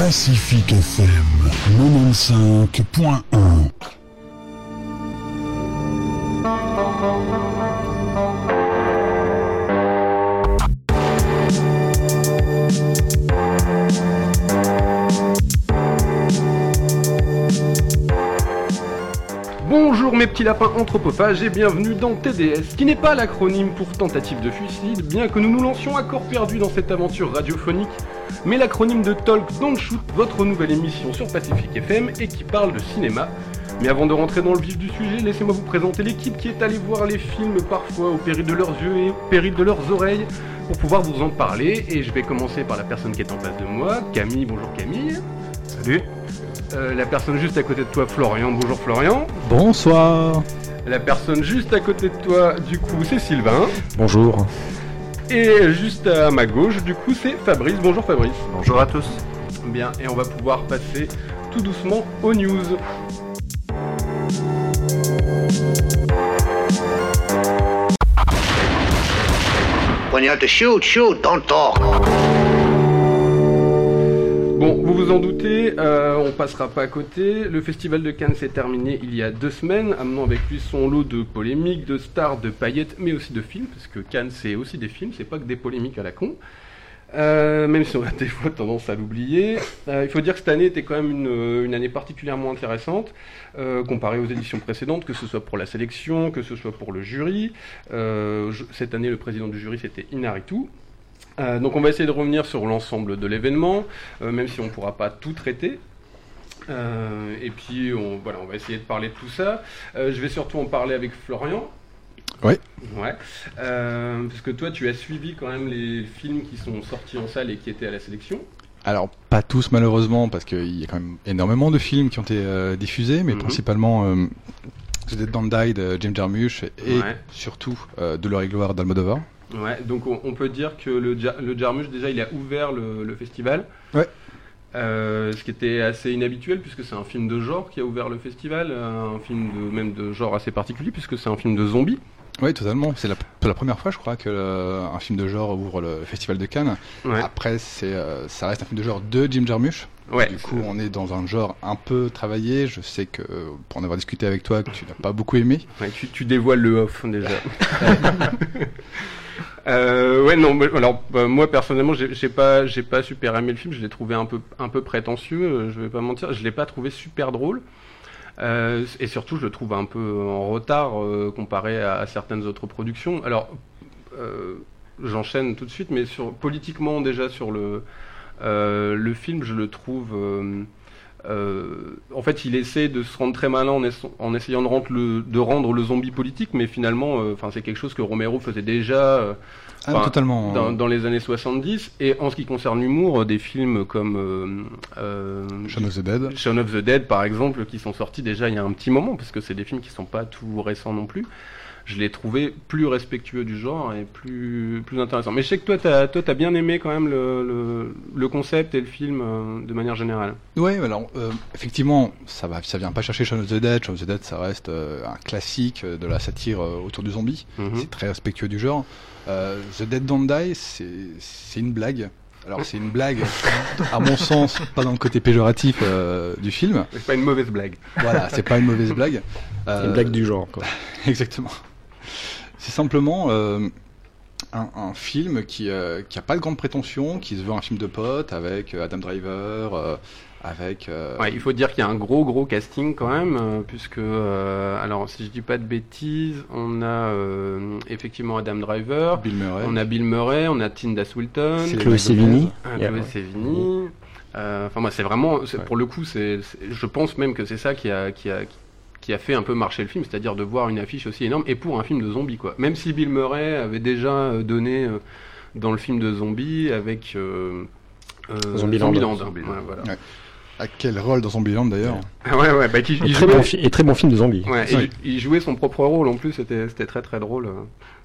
Pacifique FM 95.1 mes petits lapins anthropophages et bienvenue dans TDS, qui n'est pas l'acronyme pour tentative de suicide, bien que nous nous lancions à corps perdu dans cette aventure radiophonique, mais l'acronyme de Talk Don't Shoot, votre nouvelle émission sur Pacific FM et qui parle de cinéma. Mais avant de rentrer dans le vif du sujet, laissez-moi vous présenter l'équipe qui est allée voir les films parfois au péril de leurs yeux et au péril de leurs oreilles pour pouvoir vous en parler. Et je vais commencer par la personne qui est en face de moi, Camille. Bonjour Camille. Salut. Euh, la personne juste à côté de toi, Florian. Bonjour Florian. Bonsoir. La personne juste à côté de toi, du coup, c'est Sylvain. Bonjour. Et juste à ma gauche, du coup, c'est Fabrice. Bonjour Fabrice. Bonjour à tous. Bien, et on va pouvoir passer tout doucement aux news. When you have to shoot, shoot, don't talk. Bon, vous vous en doutez, euh, on passera pas à côté. Le festival de Cannes s'est terminé il y a deux semaines, amenant avec lui son lot de polémiques, de stars, de paillettes, mais aussi de films, parce que Cannes c'est aussi des films, c'est pas que des polémiques à la con. Euh, même si on a des fois tendance à l'oublier. Euh, il faut dire que cette année était quand même une, année particulièrement intéressante, comparée aux éditions précédentes, que ce soit pour la sélection, que ce soit pour le jury. Cette année, le président du jury, c'était Inaritu. Euh, donc on va essayer de revenir sur l'ensemble de l'événement, euh, même si on ne pourra pas tout traiter. Euh, et puis on, voilà, on va essayer de parler de tout ça. Je vais surtout en parler avec Florian. Oui. Ouais. Parce que toi, tu as suivi quand même les films qui sont sortis en salle et qui étaient à la sélection. Alors, pas tous malheureusement, parce qu'il y a quand même énormément de films qui ont été diffusés, mais Mhm. principalement The Dead Don't Die de Jim Jarmusch et Ouais. surtout De l'or et gloire d'Almodovar. Ouais, donc on, on peut dire que le, le Jarmusch, déjà, il a ouvert le, le festival. Ouais. Euh, ce qui était assez inhabituel puisque c'est un film de genre qui a ouvert le festival, euh, un film de, même de genre assez particulier puisque c'est un film de zombies. Oui, totalement. C'est la, première fois, je crois, que euh, un film de genre ouvre le festival de Cannes. Ouais. Après, c'est, euh, ça reste un film de genre de Jim Jarmusch. Ouais. Du coup, on est dans un genre un peu travaillé. Je sais que, pour en avoir discuté avec toi, que tu n'as pas beaucoup aimé. Ouais, tu, tu dévoiles le off déjà. Euh, ouais non alors bah, moi personnellement j'ai pas j'ai pas super aimé le film. Je l'ai trouvé un peu un peu prétentieux euh, je vais pas mentir. Je l'ai pas trouvé super drôle. Euh, et surtout je le trouve un peu en retard euh, comparé à, à certaines autres productions. Alors j'enchaîne tout de suite mais sur politiquement déjà sur le le film je le trouve euh, en fait, il essaie de se rendre très malin en, essa- en essayant de rendre, le, de rendre le zombie politique, mais finalement, euh, enfin, c'est quelque chose que Romero faisait déjà euh, Ah, totalement. dans, dans les années 70. Et en ce qui concerne l'humour, euh, des films comme euh, euh, Shaun of the Dead. Shaun of the Dead, par exemple, qui sont sortis déjà il y a un petit moment, parce que c'est des films qui sont pas tout récents non plus. Je l'ai trouvé plus respectueux du genre et plus, plus intéressant. Mais je sais que toi, t'as, toi, t'as bien aimé quand même le, le, le concept et le film euh, de manière générale. Ouais, alors euh, effectivement, ça va, ça vient pas chercher Shaun of the Dead. Shaun of the Dead, ça reste euh, un classique de la satire euh, autour du zombie. Mhm. C'est très respectueux du genre. Euh, the Dead Don't Die, c'est c'est une blague. Alors c'est une blague, à mon sens, pas dans le côté péjoratif euh, du film. C'est pas une mauvaise blague. Voilà, c'est pas une mauvaise blague. C'est une blague du genre, quoi. Exactement. C'est simplement euh, un, un film qui, euh, qui a pas de grande prétention, qui se veut un film de potes avec euh, Adam Driver, euh, avec. euh, Ouais, il faut dire qu'il y a un gros gros casting quand même, euh, puisque euh, alors si je dis pas de bêtises, on a euh, effectivement Adam Driver, Bill Murray. on a Bill Murray, on a Tinda Swilton, C'est- Chloé Sevigny. euh, Chloé. Sevigny. Euh, Enfin moi c'est vraiment, Ouais. pour le coup c'est, c'est- je pense même que c'est ça qui a qui a qui a fait un peu marcher le film, c'est-à-dire de voir une affiche aussi énorme et pour un film de zombies quoi. Même si Bill Murray avait déjà euh, donné euh, dans le film de zombies avec euh, euh, Zombieland. Zombieland, Zombieland. ouais, voilà. Ouais. À quel rôle dans Zombieland d'ailleurs ouais ouais bah qui, Et il très, jouait- bon fi- et très bon film de zombie. Ouais, et il il jouait son propre rôle en plus, c'était c'était très très drôle.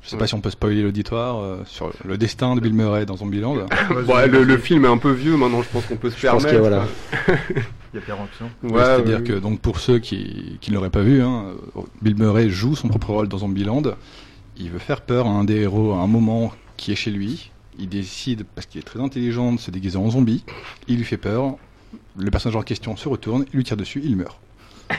Je sais pas si on peut spoiler l'auditoire euh, sur le destin de Bill Murray dans Zombieland. Bon, le, le film est un peu vieux maintenant, je pense qu'on peut se Je pense permettre. y a, voilà. Il y a pire option. Ouais, Ouais, C'est-à-dire que donc pour ceux qui, qui ne l'auraient pas vu, hein, Bill Murray joue son propre rôle dans Zombieland. Il veut faire peur à un des héros à un moment qui est chez lui. Il décide, parce qu'il est très intelligent, de se déguiser en zombie. Il lui fait peur. le personnage en question se retourne, il lui tire dessus, il meurt.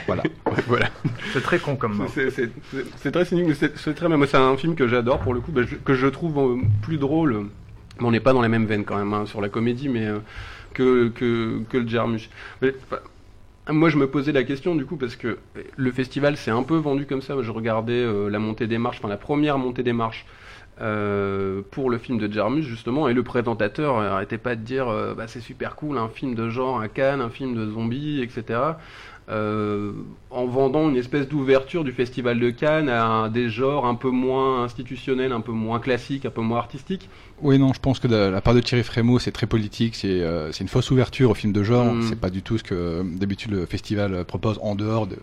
Voilà. voilà. C'est très con comme mort. C'est- très cynique, mais c'est très. Moi, c'est un film que j'adore pour le coup, bah, je- que je trouve euh, plus drôle. Mais on n'est pas dans la même veine quand même hein, sur la comédie, mais euh, que, que, le Jarmusch. Moi, je me posais la question du coup parce que le festival s'est un peu vendu comme ça. Je regardais euh, la montée des marches, enfin la première montée des marches. euh, pour le film de Jarmusch justement et le présentateur euh, arrêtait pas de dire euh, bah, c'est super cool un film de genre à Cannes un film de zombies etc euh, en vendant une espèce d'ouverture du Festival de Cannes à un- des genres un peu moins institutionnels, un peu moins classiques, un peu moins artistiques. Oui, non, je pense que de la part de Thierry Frémaux, c'est très politique, c'est euh, une fausse ouverture au film de genre, Mm. c'est pas du tout ce que euh, d'habitude le festival euh, propose en dehors de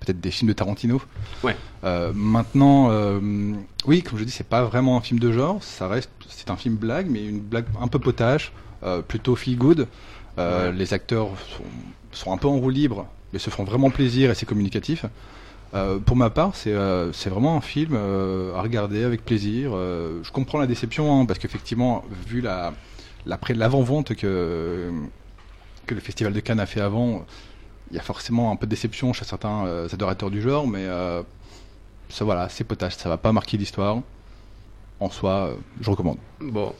peut-être des films de Tarantino. Ouais. Euh, maintenant, oui, comme je dis, c'est pas vraiment un film de genre, ça reste, c'est un film blague, mais une blague un peu potache, plutôt feel good. Les acteurs sont, sont un peu en roue libre, mais se font vraiment plaisir et c'est communicatif. Euh, pour ma part, c'est euh, vraiment un film euh, à regarder avec plaisir. Euh, je comprends la déception, hein, parce qu'effectivement, vu l'avant-vente que que le Festival de Cannes a fait avant, il y a forcément un peu de déception chez certains adorateurs du genre, mais ça voilà, c'est potage, ça va pas marquer l'histoire. En soi, je recommande. Bon.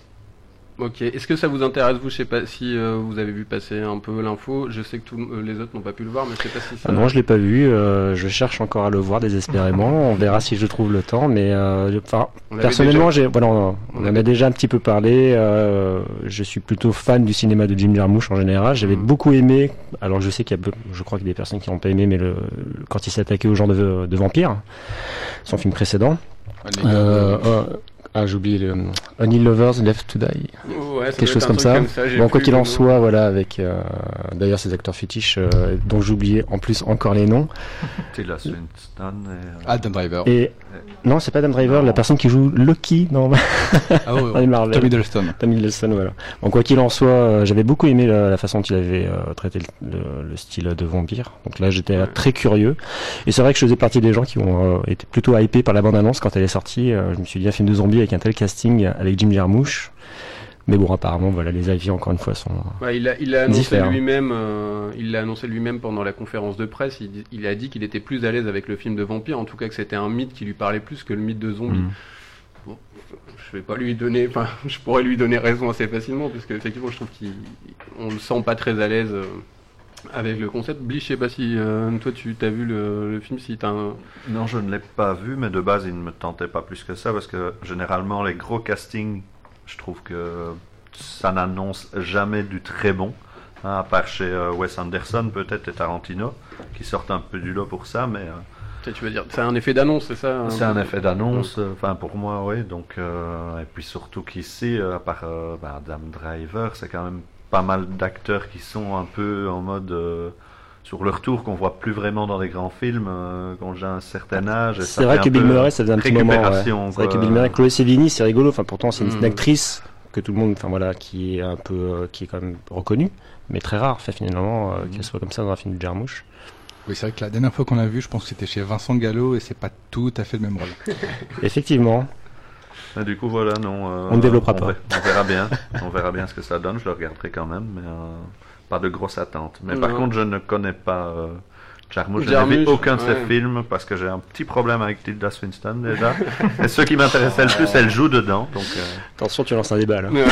Ok. Est-ce que ça vous intéresse, vous Je sais pas si euh, vous avez vu passer un peu l'info. Je sais que tous euh, les autres n'ont pas pu le voir, mais je sais pas si ça. Ah non, je l'ai pas vu. euh, je cherche encore à le voir désespérément. On verra si je trouve le temps. Mais euh, enfin, personnellement, déjà- j'ai voilà, on, on On en avait- a déjà un petit peu parlé. euh, je suis plutôt fan du cinéma de Jim Jarmusch en général. J'avais Mhm. beaucoup aimé. Alors, je sais qu'il y a, peu- je crois qu'il y a des personnes qui n'ont pas aimé, mais le, quand il s'est attaqué au genre de, de vampire, son film précédent. Euh, ah, j'ai oublié le Only Lovers Left to Die. Ouais, quelque chose comme ça. Bon, quoi qu'il en nom. soit, voilà, avec euh, d'ailleurs ces acteurs fétiches euh, dont j'oubliais en plus encore les noms. Tilda Swinton et, euh, Adam Driver. Et non, c'est pas Adam Driver, Non. la personne qui joue Loki dans Ah ouais, dans les Marvel. Tom Hiddleston. Tom Hiddleston, voilà. Bon, quoi qu'il en soit, euh, j'avais beaucoup aimé la, la façon dont il avait euh, traité le, le- le style de vampire. Donc là, j'étais euh, Ouais. très curieux. Et c'est vrai que je faisais partie des gens qui ont euh, été plutôt hypés par la bande-annonce quand elle est sortie. Euh, je me suis dit, un film de zombie avec un tel casting, avec Jim Jarmusch. Mais bon, apparemment, voilà, les avis, encore une fois, sont... Ouais, il a, il a annoncé lui-même, euh, il l'a annoncé lui-même pendant la conférence de presse. Il, a dit qu'il était plus à l'aise avec le film de vampire, en tout cas que c'était un mythe qui lui parlait plus que le mythe de zombie. Mhm. Bon, je vais pas lui donner, enfin, je pourrais lui donner raison assez facilement, parce qu'effectivement, je trouve qu'on le sent pas très à l'aise euh, avec le concept. Bliss, je sais pas si euh, toi tu t'as vu le, le film, si t'as un. Non, je ne l'ai pas vu, mais de base, il ne me tentait pas plus que ça, parce que généralement, les gros castings, je trouve que ça n'annonce jamais du très bon. hein, à part chez euh, Wes Anderson, peut-être, et Tarantino, qui sortent un peu du lot pour ça, mais euh, Tu tu veux dire, c'est un effet d'annonce, c'est ça c'est un effet d'annonce, euh, enfin pour moi, oui. Donc, euh, et puis surtout qu'ici, euh, à part bah, Adam Driver, c'est quand même pas mal d'acteurs qui sont un peu en mode euh, sur leur tour, qu'on voit plus vraiment dans les grands films, euh, quand j'ai un certain âge. et ça C'est vrai que Bill Murray, ça faisait un petit moment. ouais. C'est vrai que. Bill Murray, Chloé Sevigny, c'est rigolo. Enfin, pourtant, c'est une, Mm. actrice que tout le monde, enfin voilà, qui est un peu, euh, qui est quand même reconnue, mais très rare, fait finalement, euh, qu'elle soit comme ça dans un film de Jarmusch. Oui, c'est vrai que la dernière fois qu'on l'a vu, je pense que c'était chez Vincent Gallo et c'est pas tout à fait le même rôle. Effectivement. Du coup, voilà, non. euh, On ne développera on pas. ver- On verra bien. on verra bien ce que ça donne. Je le regarderai quand même, mais euh, pas de grosse attente. Mais par contre, je ne connais pas euh, Jarmusch. Je n'ai vu aucun de ses ouais. films parce que j'ai un petit problème avec Tilda Swinton déjà. Et ce qui m'intéressait le plus, elle joue dedans. Donc, euh, Attention, tu lances un débat là. Ouais,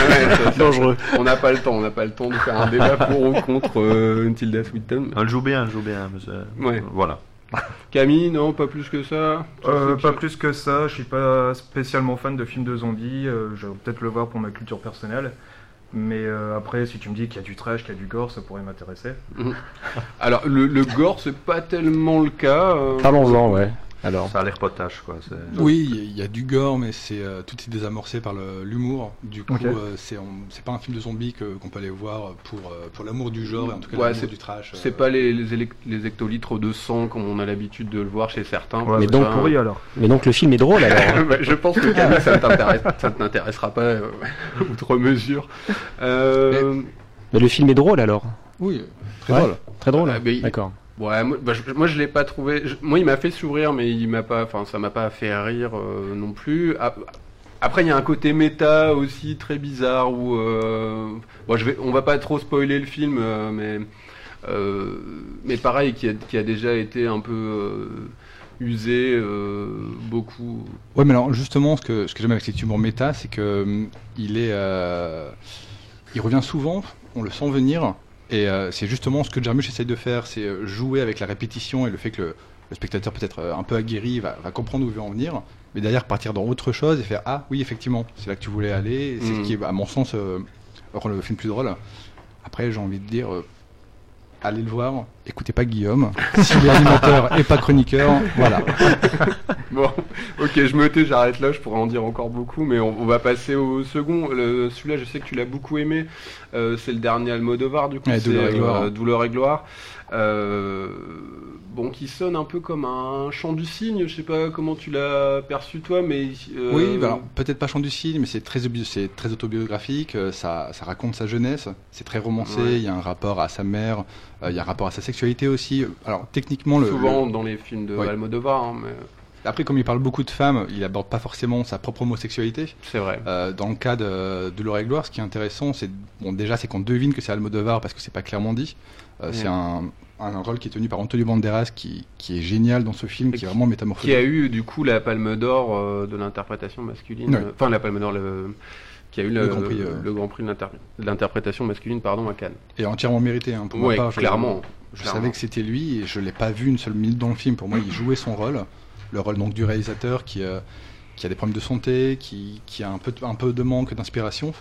Dangereux. On n'a pas le temps, on n'a pas le temps de faire un débat pour ou contre euh, Tilda Swinton. elle joue bien, elle joue bien. mais c'est- Ouais. Voilà. Camille, non, pas plus que ça. Euh, pas plus que ça, je suis pas spécialement fan de films de zombies, euh, je vais peut-être le voir pour ma culture personnelle. Mais euh, après, si tu me dis qu'il y a du trash, qu'il y a du gore, ça pourrait m'intéresser. Alors, le, le gore, c'est pas tellement le cas. euh, Parlons-en, ouais. Alors, Ça a l'air potache, quoi. Oui, il y a- il y, a du gore, mais c'est euh, tout est désamorcé par le- l'humour. Du coup, Ok. euh, c'est pas un film de zombies que- qu'on peut aller voir pour, euh, pour l'amour du genre et en tout cas Ouais, l'amour du trash. euh. C'est pas les, les, hectolitres de sang comme on a l'habitude de le voir chez certains. Ouais, Mais donc, pourri alors. mais donc le film est drôle alors. Bah, je pense que Camille, ça ne t'intéresse- ça ne t'intéressera pas euh, outre mesure. Euh, mais le film est drôle alors. Oui, très Ouais. drôle. Très drôle. Ah, mais D'accord. Ouais, moi, bah, je, moi, je l'ai pas trouvé. moi, il m'a fait sourire, mais il m'a pas, enfin, ça m'a pas fait rire euh, non plus. Ah, Après, il y a un côté méta aussi très bizarre où, euh, bon, je vais, on va pas trop spoiler le film, euh, mais euh, mais pareil, qui a, qui a déjà été un peu euh, usé, euh, beaucoup. Ouais, mais alors justement, ce que, ce que j'aime avec cet humour méta, c'est que hum, il est, il revient souvent, on le sent venir, et euh, c'est justement ce que Jarmusch essaye de faire, c'est euh, jouer avec la répétition et le fait que le, le spectateur peut-être euh, un peu aguerri va, va comprendre où il veut en venir, mais derrière partir dans autre chose et faire ah oui effectivement c'est là que tu voulais aller, c'est ce qui est à mon sens euh, rend le film plus drôle. Après j'ai envie de dire euh, allez le voir, écoutez pas Guillaume, s'il est animateur et pas chroniqueur, voilà. Bon, ok, je me tais, j'arrête là, je pourrais en dire encore beaucoup, mais on, on va passer au second. Celui-là, je sais que tu l'as beaucoup aimé. Euh, c'est le dernier Almodovar, du coup. Ouais, c'est, Douleur et gloire. euh, Douleur et gloire. Euh, bon, qui sonne un peu comme un chant du cygne. Je sais pas comment tu l'as perçu toi, mais Oui, bah alors, peut-être pas Chant du cygne, mais c'est très, aubi- c'est très autobiographique, ça, ça raconte sa jeunesse, c'est très romancé, Ouais. il y a un rapport à sa mère, il y a un rapport à sa sexualité aussi. Alors techniquement, le, souvent le- dans les films de Ouais. Almodovar, hein, mais après comme il parle beaucoup de femmes, il aborde pas forcément sa propre homosexualité. c'est vrai. Euh, dans le cas de, de et Gloire, ce qui est intéressant, c'est bon déjà c'est qu'on devine que c'est Almodovar parce que c'est pas clairement dit. Euh, C'est un, un rôle qui est tenu par Antonio Banderas qui, qui est génial dans ce film, qui est vraiment métamorphosé. Qui a eu du coup la Palme d'Or euh, de l'interprétation masculine. Ouais. euh, Enfin, la Palme d'Or, le, qui a eu le, Le Grand Prix, euh. le Grand Prix de l'inter- de l'interprétation masculine pardon, à Cannes. Et entièrement mérité hein, pour Ouais, je- clairement. Je Clairement. savais que c'était lui et je l'ai pas vu une seule minute dans le film. Pour moi, il jouait son rôle, le rôle donc du réalisateur qui, euh, qui a des problèmes de santé, qui, qui a un peu, un peu de manque d'inspiration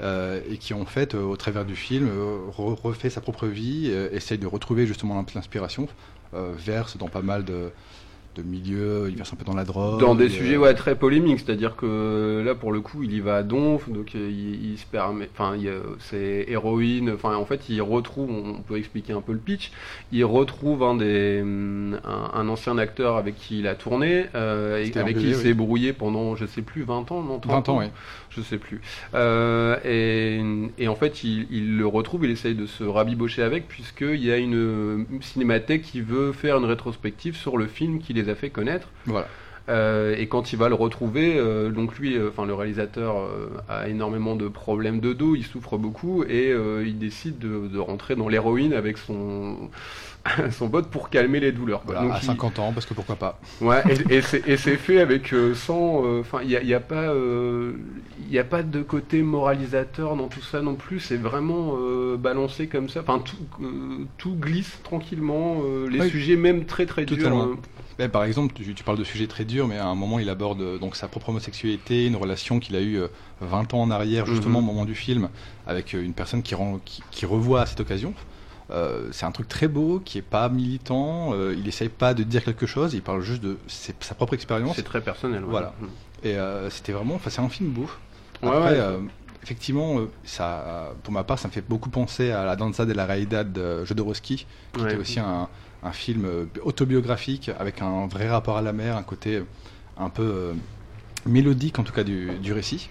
euh, et qui en fait, euh, au travers du film, re- refait sa propre vie, essaye de retrouver justement l'in- l'inspiration, verse dans pas mal de, de milieux, il verse un peu dans la drogue. Dans des euh, sujets ouais, très polémiques, c'est-à-dire que là pour le coup il y va à donf, donc euh, il, il se permet, enfin c'est héroïne, enfin en fait il retrouve, on peut expliquer un peu le pitch, il retrouve un des hum, un, un ancien acteur avec qui il a tourné, euh, et avec qui il oui. s'est brouillé pendant je sais plus 20 ans, non 30 20 ans, oui. Je sais plus. Euh, et, et en fait, il, il le retrouve, il essaye de se rabibocher avec, puisqu'il y a une cinémathèque qui veut faire une rétrospective sur le film qui les a fait connaître. Voilà. Euh, et quand il va le retrouver, euh, donc lui, euh, enfin le réalisateur euh, a énormément de problèmes de dos, il souffre beaucoup et euh, il décide de, de rentrer dans l'héroïne avec son son pote pour calmer les douleurs. Voilà, Donc, à il- 50 ans, parce que pourquoi pas. Ouais, et, et c'est fait avec euh, sans. Enfin, il n'y a, y a pas, euh, y a pas de côté moralisateur dans tout ça non plus. C'est vraiment euh, balancé comme ça. Enfin, tout, euh, tout glisse tranquillement. euh, les sujets même très très durs. Totalement. euh, Ben, par exemple, tu, tu parles de sujets très durs, mais à un moment, il aborde euh, donc sa propre homosexualité, une relation qu'il a eue euh, 20 ans en arrière, justement Mhm. au moment du film, avec euh, une personne qui, rend, qui, qui revoit à cette occasion. Euh, c'est un truc très beau, qui est pas militant, euh, il essaye pas de dire quelque chose, il parle juste de ses- sa propre expérience. c'est très personnel. ouais. Voilà. Et euh, c'était vraiment, enfin, c'est un film beau. Après, ouais. euh, effectivement, ça, pour ma part, ça me fait beaucoup penser à la Danza de la Realidad de Jodorowsky, qui était aussi un, un film autobiographique avec un vrai rapport à la mer, un côté un peu mélodique en tout cas du, du récit.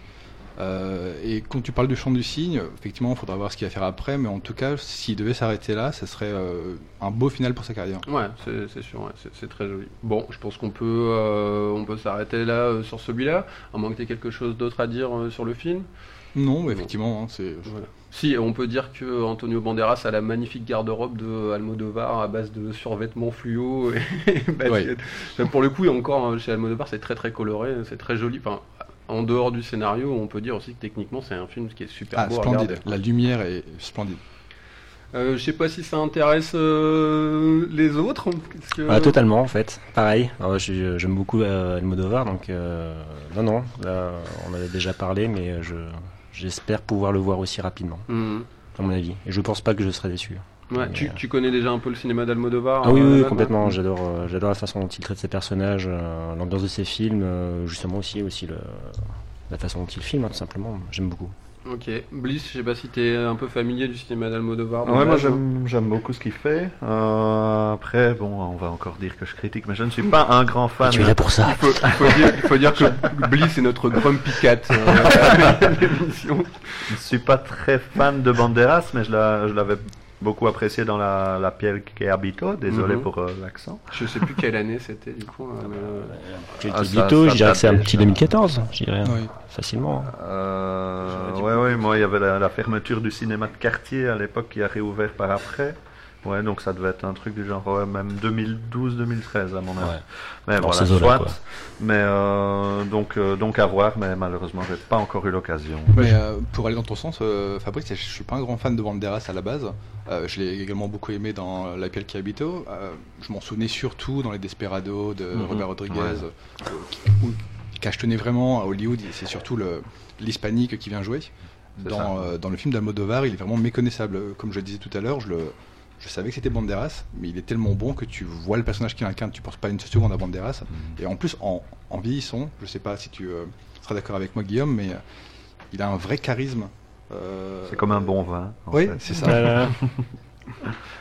Euh, et quand tu parles du chant du cygne, effectivement, il faudra voir ce qu'il va faire après, mais en tout cas, s'il devait s'arrêter là, ça serait euh, un beau final pour sa carrière. Ouais, c'est sûr, ouais, c'est- très joli. Bon, je pense qu'on peut, euh, on peut s'arrêter là sur celui-là, à moins que tu aies quelque chose d'autre à dire sur le film. Non, mais effectivement, hein, c'est. Voilà. Si, on peut dire que Antonio Banderas a la magnifique garde-robe de Almodovar à base de survêtements fluo et. Enfin, pour le coup, et encore hein, chez Almodovar, c'est très très coloré, c'est très joli. Enfin, en dehors du scénario, on peut dire aussi que techniquement, c'est un film qui est super Ah, beau à splendide. regarder. La lumière est splendide. Euh, je sais pas si ça intéresse euh, les autres. parce que- Ah, totalement en fait, pareil. Je- J'aime beaucoup euh, Almodovar, donc euh, non, non, là, on avait déjà parlé, mais je j'espère pouvoir le voir aussi rapidement, Mhm. à mon avis. Et je pense pas que je serai déçu. Ouais, tu, euh, tu connais déjà un peu le cinéma d'Almodovar Ah oui, euh, oui, complètement. J'adore, euh, j'adore la façon dont il traite ses personnages, euh, l'ambiance de ses films, euh, justement aussi, aussi le, la façon dont il filme, hein, tout simplement. J'aime beaucoup. Ok. Bliss, je sais pas si t'es un peu familier du cinéma d'Almodovar. Ouais, moi j'aime j'aime beaucoup ce qu'il fait. Euh, après, bon, on va encore dire que je critique, mais je ne suis pas un grand fan. tu es là pour ça. Il faut, dire, il faut dire que Bliss est notre grumpy cat euh. Je ne suis pas très fan de Banderas, mais je l'a- je l'avais beaucoup apprécié dans la, la Pierre qui habito. Désolé Mhm. pour euh, l'accent. Je sais plus quelle année c'était du coup. euh, mais, euh, Ah, ça- Gabito, ça je dirais que c'est un date petit déjà. 2014, je dirais, Oui. facilement. Euh, J'aurais dit ouais, ouais, moi, il y avait la, la fermeture du cinéma de quartier à l'époque qui a réouvert par après. Ouais, donc ça devait être un truc du genre, ouais, même 2012-2013 à mon avis. Ouais. Mais Dans voilà, soit. quoi. Mais euh, donc, euh, donc à voir, mais malheureusement, j'ai pas encore eu l'occasion. Mais euh, pour aller dans ton sens, euh, Fabrice, je suis pas un grand fan de Banderas à la base. Euh, je l'ai également beaucoup aimé dans La Piel qui habito. Euh, je m'en souvenais surtout dans Les Desperados de Mhm. Robert Rodriguez, Ouais. euh, où- cachetonnait vraiment à Hollywood. C'est surtout le- l'hispanique qui vient jouer. Dans, euh, dans le film d'Almodovar, il est vraiment méconnaissable. Comme je le disais tout à l'heure, je, le, je savais que c'était Banderas, mais il est tellement bon que tu vois le personnage qu'il incarne, tu penses pas une seconde à Banderas. Mhm. Et en plus, en, en vieillissant, je sais pas si tu euh, seras d'accord avec moi, Guillaume, mais euh, il a un vrai charisme. Euh, C'est comme un bon vin. en Oui, c'est ça. Voilà.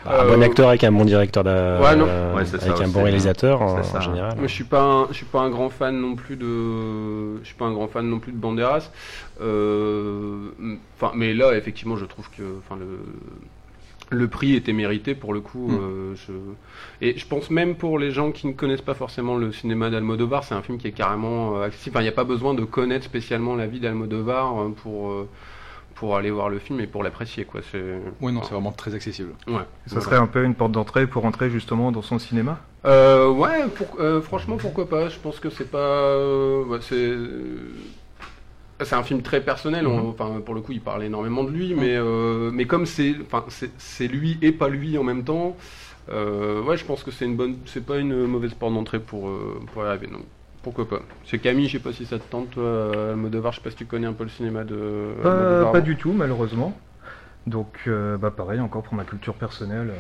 Bah, un Euh, bon acteur avec un bon directeur, Ouais, non. euh, Ouais, c'est ça avec un bon réalisateur en, C'est ça. en général. Je suis pas, un, je suis pas un grand fan non plus de, je suis pas un grand fan non plus de Banderas. Euh, Enfin, mais là, effectivement, je trouve que, enfin, le, le prix était mérité pour le coup. Mm. euh, je... Et je pense même pour les gens qui ne connaissent pas forcément le cinéma d'Almodovar, c'est un film qui est carrément euh, accessible. Enfin, il n'y a pas besoin de connaître spécialement la vie d'Almodovar euh, pour euh, pour aller voir le film et pour l'apprécier, quoi. C'est. Oui, non, c'est vraiment très accessible. Ouais. Ça serait un peu une porte d'entrée pour entrer justement dans son cinéma? Euh, ouais, pour- euh, franchement, pourquoi pas? Je pense que c'est pas. euh, ouais, c'est. Euh, C'est un film très personnel. on- Enfin, pour le coup, il parle énormément de lui, mais euh, mais comme c'est, enfin, c'est lui et pas lui en même temps. euh, ouais, je pense que c'est une bonne, c'est pas une mauvaise porte d'entrée pour euh, pour y arriver. Donc pourquoi pas C'est Camille, je sais pas si ça te tente, toi, Almodovar. Je sais pas si tu connais un peu le cinéma de. Pas, pas du tout, malheureusement. Donc, euh, bah pareil, encore pour ma culture personnelle.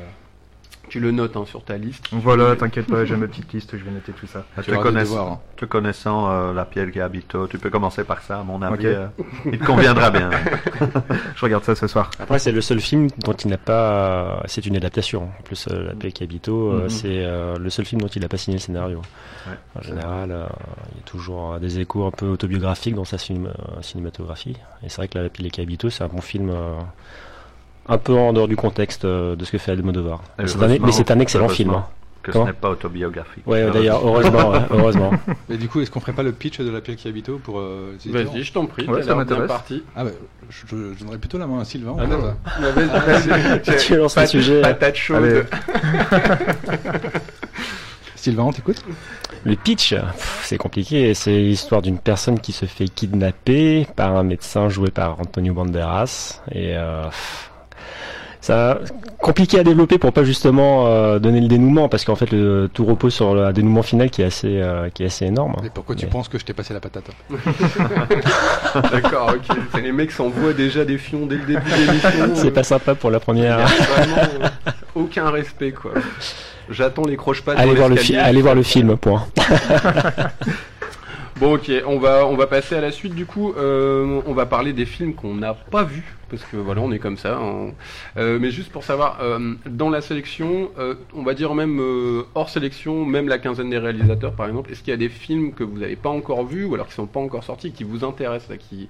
Tu le notes hein, sur ta liste. Voilà, t'inquiète pas, j'ai ma petite liste, je vais noter tout ça. Ah, Tu te, connaiss- devoirs, hein. te connaissant euh, la Pierre qui habito, tu peux commencer par ça, à mon avis. Ok. euh, il te conviendra bien. Je regarde ça ce soir. Après, c'est le seul film dont il n'a pas. C'est une adaptation. En plus, euh, La Paix Habito, euh, Mhm. c'est euh, le seul film dont il n'a pas signé le scénario. Ouais. En général, euh, il y a toujours euh, des échos un peu autobiographiques dans sa cinéma- euh, cinématographie. Et c'est vrai que La Paix Habito, c'est un bon film. Un peu en dehors du contexte euh, de ce que fait Almodovar. Mais c'est un, excellent film. hein. Que Comment ce n'est pas autobiographique. Ouais, d'ailleurs, heureusement, ouais, heureusement. Mais du coup, est-ce qu'on ferait pas le pitch de La Piel qui habito pour euh, Vas-y, je t'en prie. Ouais, ça m'intéresse. parti. Ah bah, je, je, donnerais plutôt la main à Sylvain. Ah non. vas-y. Tu lances le sujet. Patate chaude. Allez. Sylvain, on t'écoute Le pitch, c'est compliqué. C'est l'histoire d'une personne qui se fait kidnapper par un médecin joué par Antonio Banderas. Et euh, ça compliqué à développer pour pas justement euh, donner le dénouement, parce qu'en fait le tout repose sur le- un dénouement final qui est assez euh, qui est assez énorme. Et pourquoi tu Mais- penses que je t'ai passé la patate D'accord, ok. Les mecs s'envoient déjà des fions dès le début de l'émission. C'est euh, pas sympa pour la il y a première. vraiment euh, aucun respect, quoi. J'attends les croche-pattes. Allez dans voir le fi- l'escalier. allez voir le film. Point. Bon, ok, on va, on va passer à la suite du coup. Euh, on va parler des films qu'on n'a pas vus, parce que voilà, on est comme ça. hein. Euh, mais juste pour savoir, euh, dans la sélection, euh, on va dire même euh, hors sélection, même la quinzaine des réalisateurs par exemple, est-ce qu'il y a des films que vous n'avez pas encore vus, ou alors qui sont pas encore sortis, qui vous intéressent, là, qui,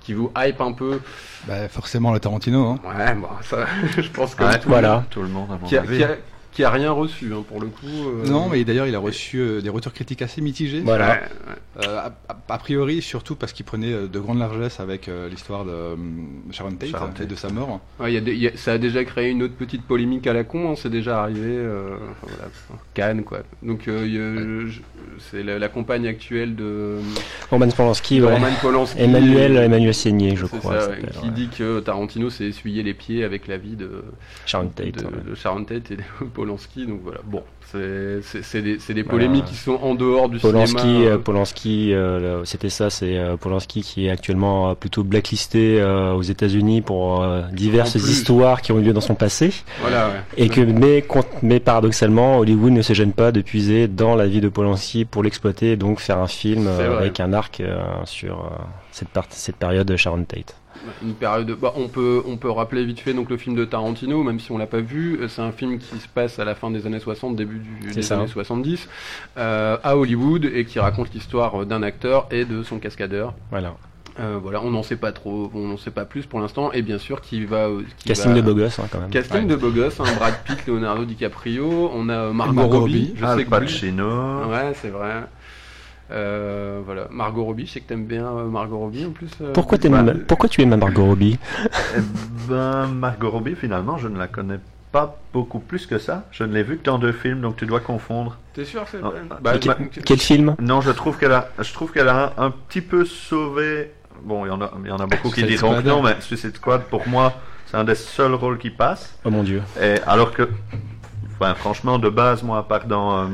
qui vous hype un peu? Bah forcément le Tarantino. Hein. Ouais, bon, ça, je pense que Ouais, tout, Voilà. Tout le monde, à mon qui, a, avis. qui, a, qui a rien reçu hein, pour le coup. euh, Non, mais d'ailleurs il a reçu euh, des retours critiques assez mitigés. Voilà. Euh, a, priori, surtout parce qu'il prenait de grandes largesses avec euh, l'histoire de euh, Sharon Tate Sharon et de sa mort. Ouais, il y a des- il y a- ça a déjà créé une autre petite polémique à la con, hein, c'est déjà arrivé. Euh, enfin, voilà, Cannes, quoi. Donc, euh, c'est la, la compagne actuelle de, Roman Polanski, de ouais. Roman Polanski. Emmanuel Emmanuel Seigné, je crois. ça, qui ouais. dit que Tarantino s'est essuyé les pieds avec la vie de, Sharon de, Tate. ouais. de Sharon Tate et de Donc voilà, bon, c'est des, des polémiques qui sont en dehors du Polanski, cinéma. euh, Polanski, euh, c'était ça, c'est euh, Polanski qui est actuellement plutôt blacklisté aux États-Unis pour diverses histoires qui ont eu lieu dans son passé, Voilà, ouais. et que mais, paradoxalement, Hollywood ne se gêne pas de puiser dans la vie de Polanski pour l'exploiter, et donc faire un film avec un arc sur cette, période de Sharon Tate. Une période. de- Bah, on peut on peut rappeler vite fait donc le film de Tarantino, même si on l'a pas vu. C'est un film qui se passe à la fin des années 60, début du, C'est des ça. années 70, euh, à Hollywood et qui raconte l'histoire d'un acteur et de son cascadeur. Voilà. Euh, voilà, on n'en sait pas trop, on n'en sait pas plus pour l'instant, et bien sûr qui va. euh, qui Casting va- de beau gosse, hein, quand même. Casting de beau gosse, hein, Brad Pitt, Leonardo DiCaprio, on a euh, Margot, Margot Robbie, Robbie. je Al sais que Pacino. Ouais, c'est vrai. Euh, voilà, Margot Robbie, je sais que t'aimes bien euh, Margot Robbie en plus. euh, Pourquoi, t'aimes Bah, Pourquoi tu aimes Margot Robbie? Eh ben, Margot Robbie, finalement, je ne la connais pas beaucoup plus que ça. Je ne l'ai vue que dans deux films, donc tu dois confondre. T'es sûr c'est Ah, bah, que- bah, Quel film Non, je trouve qu'elle a, je trouve qu'elle a un, un petit peu sauvé. Bon, il y en a, il y en a beaucoup qui Suicide diront que Squad. non, mais Suicide Squad, pour moi, c'est un des seuls rôles qui passe. Oh mon dieu. Et alors que, enfin, franchement, de base, moi, à part dans, euh,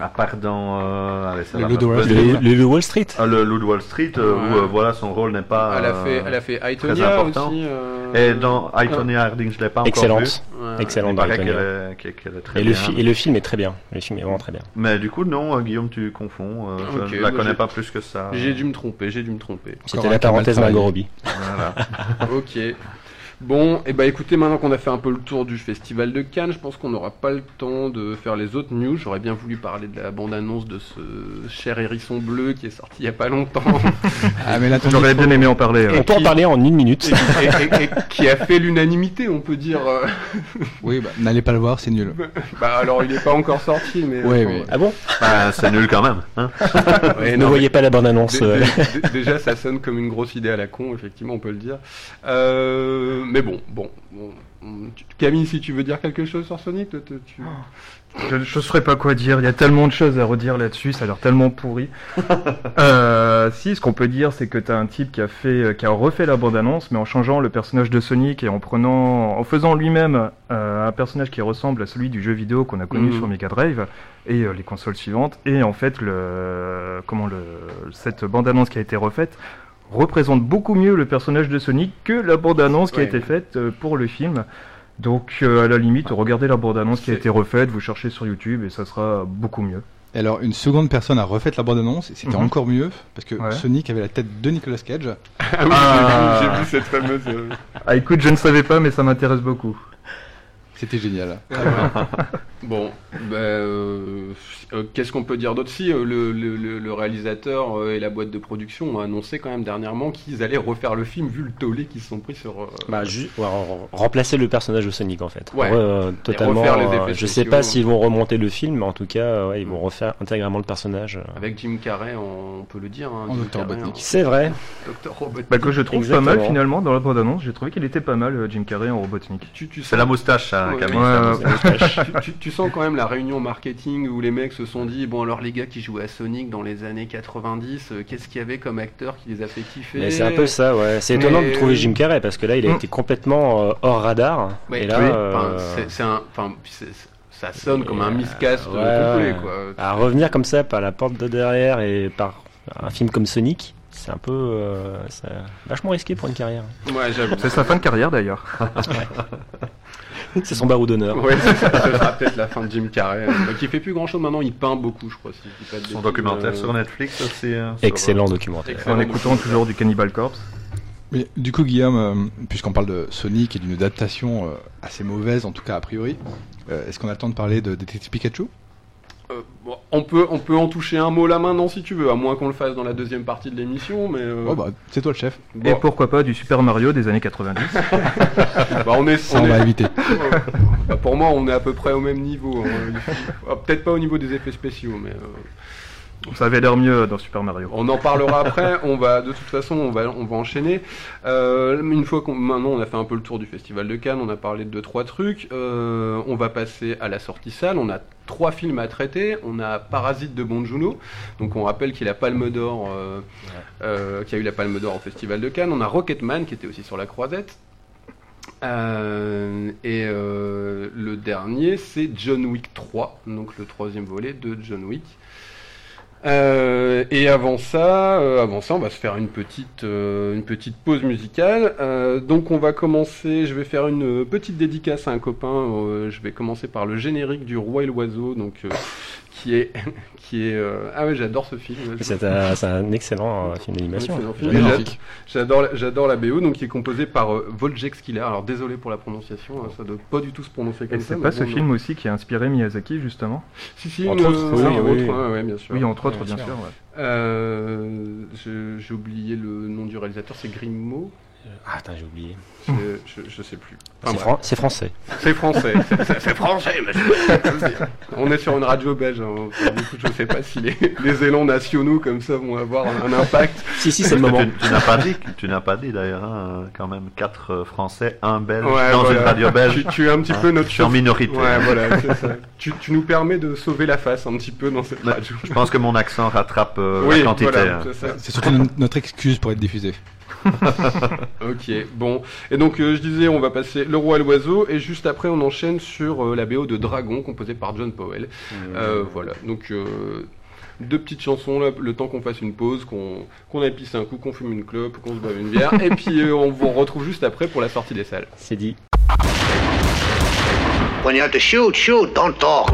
à part dans, euh, allez, ça Le Loup de Wall Street. le- le Wall Street Ah, le Loup de Wall Street, euh, Ouais. où euh, voilà, son rôle n'est pas. elle a euh, fait, elle a fait Aitonia important. aussi. euh, Et dans Itonia Harding, je l'ai pas encore vu. Excellente. ouais. Excellente dans Et le, et le film est très bien. Le film est vraiment très bien. Mais du coup, non, Guillaume, tu confonds. euh, je Ok, ne la bah, connais pas plus que ça. J'ai dû me tromper, j'ai dû me tromper. C'était la parenthèse. Margot Robbie. Voilà. ok. Bon, et bah écoutez, maintenant qu'on a fait un peu le tour du festival de Cannes, je pense qu'on n'aura pas le temps de faire les autres news. J'aurais bien voulu parler de la bande-annonce de ce cher hérisson bleu qui est sorti il y a pas longtemps Ah, mais là, J'aurais bien aimé en parler. Et euh. On peut en parler en une minute. et, et- et- et qui a fait l'unanimité, on peut dire. euh. Oui, bah, n'allez pas le voir, c'est nul. Bah alors il n'est pas encore sorti, mais. Ouais, euh, mais- Ah bon? Bah, c'est nul quand même. Hein ouais, Ne non, voyez pas la bande-annonce. Euh. dé- dé- Déjà, ça sonne comme une grosse idée à la con, effectivement, on peut le dire. Euh, mais bon, bon. bon, on- tu- Camille, si tu veux dire quelque chose sur Sonic, tu... Je ne saurais pas quoi dire, il y a tellement de choses à redire là-dessus, ça a l'air tellement pourri. euh, si, ce qu'on peut dire, c'est que tu as un type qui a, fait, qui a refait la bande-annonce, mais en changeant le personnage de Sonic et en, prenant, en faisant lui-même euh, un personnage qui ressemble à celui du jeu vidéo qu'on a connu Mhm. sur Mega Drive et euh, les consoles suivantes. Et en fait, le, comment le, cette bande-annonce qui a été refaite représente beaucoup mieux le personnage de Sonic que la bande-annonce qui a été faite euh, pour le film. Donc euh, à la limite, regardez la bande-annonce qui a été refaite, vous cherchez sur YouTube et ça sera beaucoup mieux. Et alors, une seconde personne a refait la bande-annonce, et c'était Mhm. encore mieux, parce que Ouais. Sonic avait la tête de Nicolas Cage. Ah oui, Ah. j'ai vu, vu cette fameuse... euh, Ah écoute, je ne savais pas, mais ça m'intéresse beaucoup. C'était génial. Bon, bah, euh, qu'est-ce qu'on peut dire d'autre Si, euh, le, le- le- le réalisateur et la boîte de production ont annoncé quand même dernièrement qu'ils allaient refaire le film vu le tollé qu'ils se sont pris sur... euh, Bah, ju- remplacer le personnage de Sonic en fait. Ouais. Re- euh, totalement. refaire les euh, effets je sais pas s'ils vont remonter le film, mais en tout cas, ouais, ils vont refaire intégralement le personnage. Avec Jim Carrey, on peut le dire. Hein, En Dr. Robotnik. C'est vrai. en Dr. Robotnik. Bah que je trouve Exactement. pas mal finalement dans la bande-annonce, j'ai trouvé qu'il était pas mal Jim Carrey en Robotnik. Tu, tu C'est la moustache, ça, Ouais. Camille. Ouais, c'est la ouais. moustache. tu, sens quand même la réunion marketing où les mecs se sont dit bon alors les gars qui jouaient à Sonic dans les années 90 euh, qu'est-ce qu'il y avait comme acteur qui les a fait kiffer Mais c'est un peu ça, ouais. C'est étonnant Mais- de trouver Jim Carrey parce que là, il a Mm. été complètement euh, hors radar. Ouais, et là, oui, euh, enfin, c'est- c'est un enfin c'est- c'est- ça sonne comme un miscast ouais, complet quoi à revenir comme ça par la porte de derrière et par un film comme Sonic, c'est un peu euh, c'est vachement risqué pour une carrière. ouais j'avoue C'est sa fin de carrière d'ailleurs. C'est son barreau d'honneur. Ça, ce sera peut-être la fin de Jim Carrey. Donc il fait plus grand chose maintenant, il peint beaucoup, je crois. Si je pas de Son documentaire Euh, sur Netflix aussi. hein, sur- Excellent documentaire. Excellent. En écoutant toujours du Cannibal Corpse. Mais du coup, Guillaume, euh, puisqu'on parle de Sonic et d'une adaptation euh, assez mauvaise, en tout cas a priori, euh, est-ce qu'on a le temps de parler de Détective Pikachu? Euh, bon, on peut, on peut en toucher un mot là maintenant si tu veux, à moins qu'on le fasse dans la deuxième partie de l'émission, mais. euh, Oh bah, c'est toi le chef. bon, Et pourquoi pas du Super Mario des années 90. bah, on est, on on est- va éviter. Bah, pour moi, on est à peu près au même niveau. hein. Ah, Peut-être pas au niveau des effets spéciaux, mais euh, Ça avait l'air mieux dans Super Mario. on en parlera après. On va, de toute façon, on va, on va enchaîner. Euh, une fois qu'on, maintenant, on a fait un peu le tour du festival de Cannes, on a parlé de deux trois trucs. euh, on va passer à la sortie salle. On a trois films à traiter. On a Parasite de Bong Joon-ho. Donc, on rappelle qu'il a Palme d'Or, euh, euh, qui a eu la Palme d'Or au festival de Cannes. On a Rocketman qui était aussi sur la Croisette. Euh, et euh, le dernier, c'est John Wick 3, donc le troisième volet de John Wick. Euh, et avant ça, euh, avant ça, on va se faire une petite, euh, une petite pause musicale. Euh, donc on va commencer. Je vais faire une petite dédicace à un copain. euh, je vais commencer par le générique du Roi et l'Oiseau, donc euh, qui est qui est euh, ah ouais j'adore ce film c'est un, excellent euh, film d'animation j'adore j'adore la BO donc qui est composé par euh, Voljex Killer alors désolé pour la prononciation hein, ça doit pas du tout se prononcer comme Et ça c'est pas ce film aussi qui a inspiré Miyazaki justement si si Entre autres, oui, entre oui. ouais, bien sûr Oui, entre autres, Ouais, bien bien sûr. sûr. ouais. Euh, je- j'ai oublié le nom du réalisateur c'est Grimaud Ah, attends, j'ai oublié. je, sais plus Enfin, C'est bref. fran- c'est français. C'est français, c'est- c'est c'est français, monsieur. On est sur une radio belge, hein. du coup je sais pas si les, les élans nationaux comme ça vont avoir un, un impact. Si, si, c'est le moment. Tu, tu n'as pas dit, tu n'as pas dit d'ailleurs, hein, quand même quatre euh, Français, un Belge Ouais, dans voilà. une radio belge. Tu, tu es un petit peu notre Je suis en minorité. Ouais, voilà, c'est ça. Tu, tu nous permets de sauver la face un petit peu dans cette radio. Je pense que mon accent rattrape euh, oui, la quantité. voilà, hein. c'est ça. C'est surtout no- notre excuse pour être diffusé. Ok, bon. Et donc, euh, je disais, on va passer Le Roi et l'Oiseau, et juste après, on enchaîne sur euh, la BO de Dragon, composée par John Powell. Euh, voilà, donc euh, deux petites chansons, là, le temps qu'on fasse une pause, qu'on qu'on aille pisser un coup, qu'on fume une clope, qu'on se boive une bière, et puis euh, on vous retrouve juste après pour la sortie des salles. C'est dit. When you have to shoot, shoot, don't talk.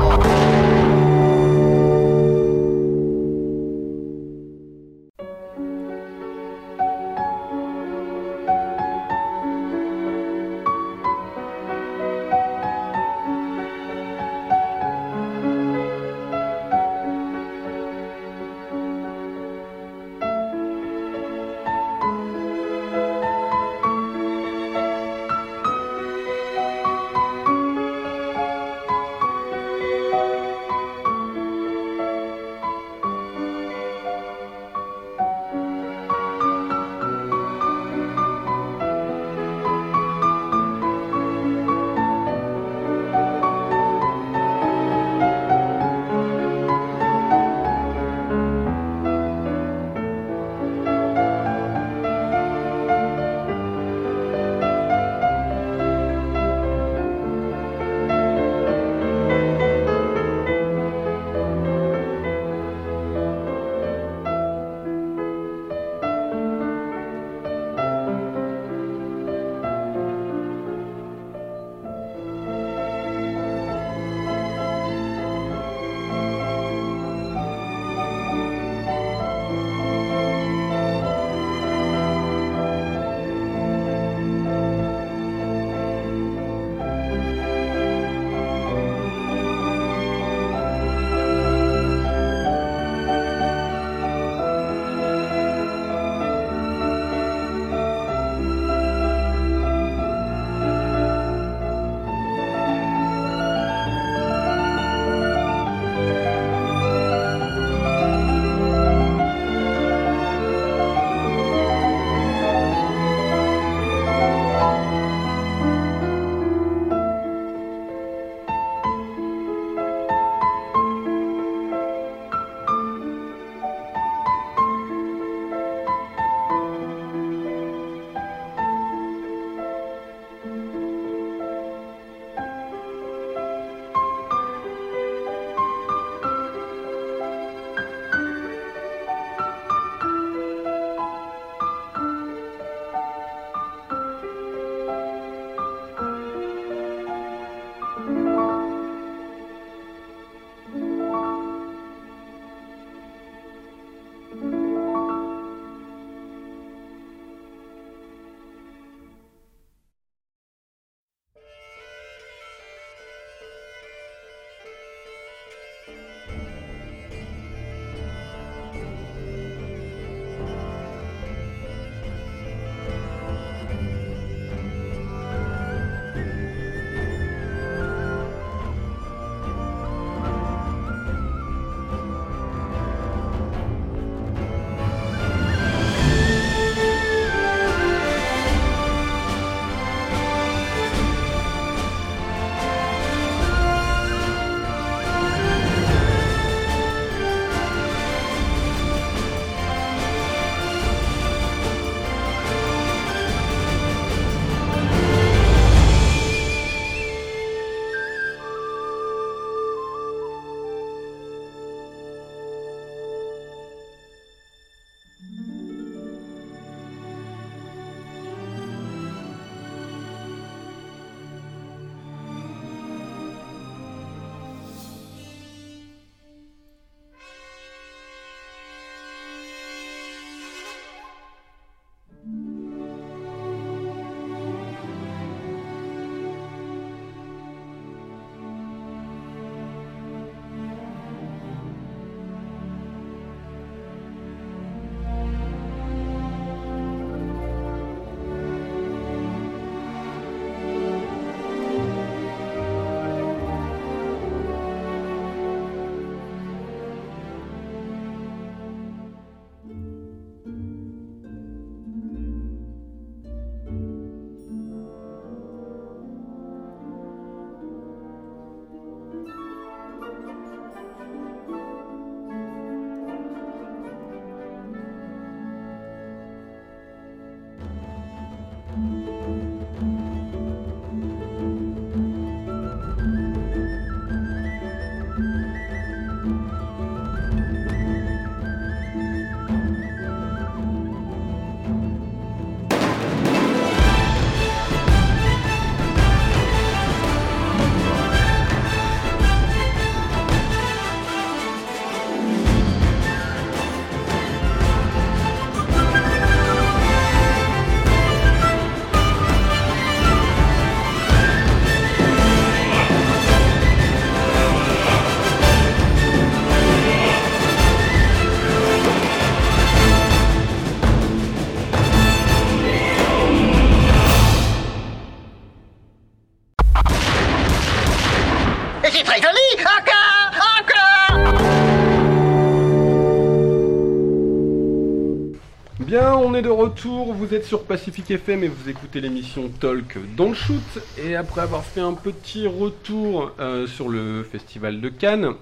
Vous êtes sur Pacific FM et vous écoutez l'émission Talk Don't Shoot. Et après avoir fait un petit retour euh, sur le festival de Cannes,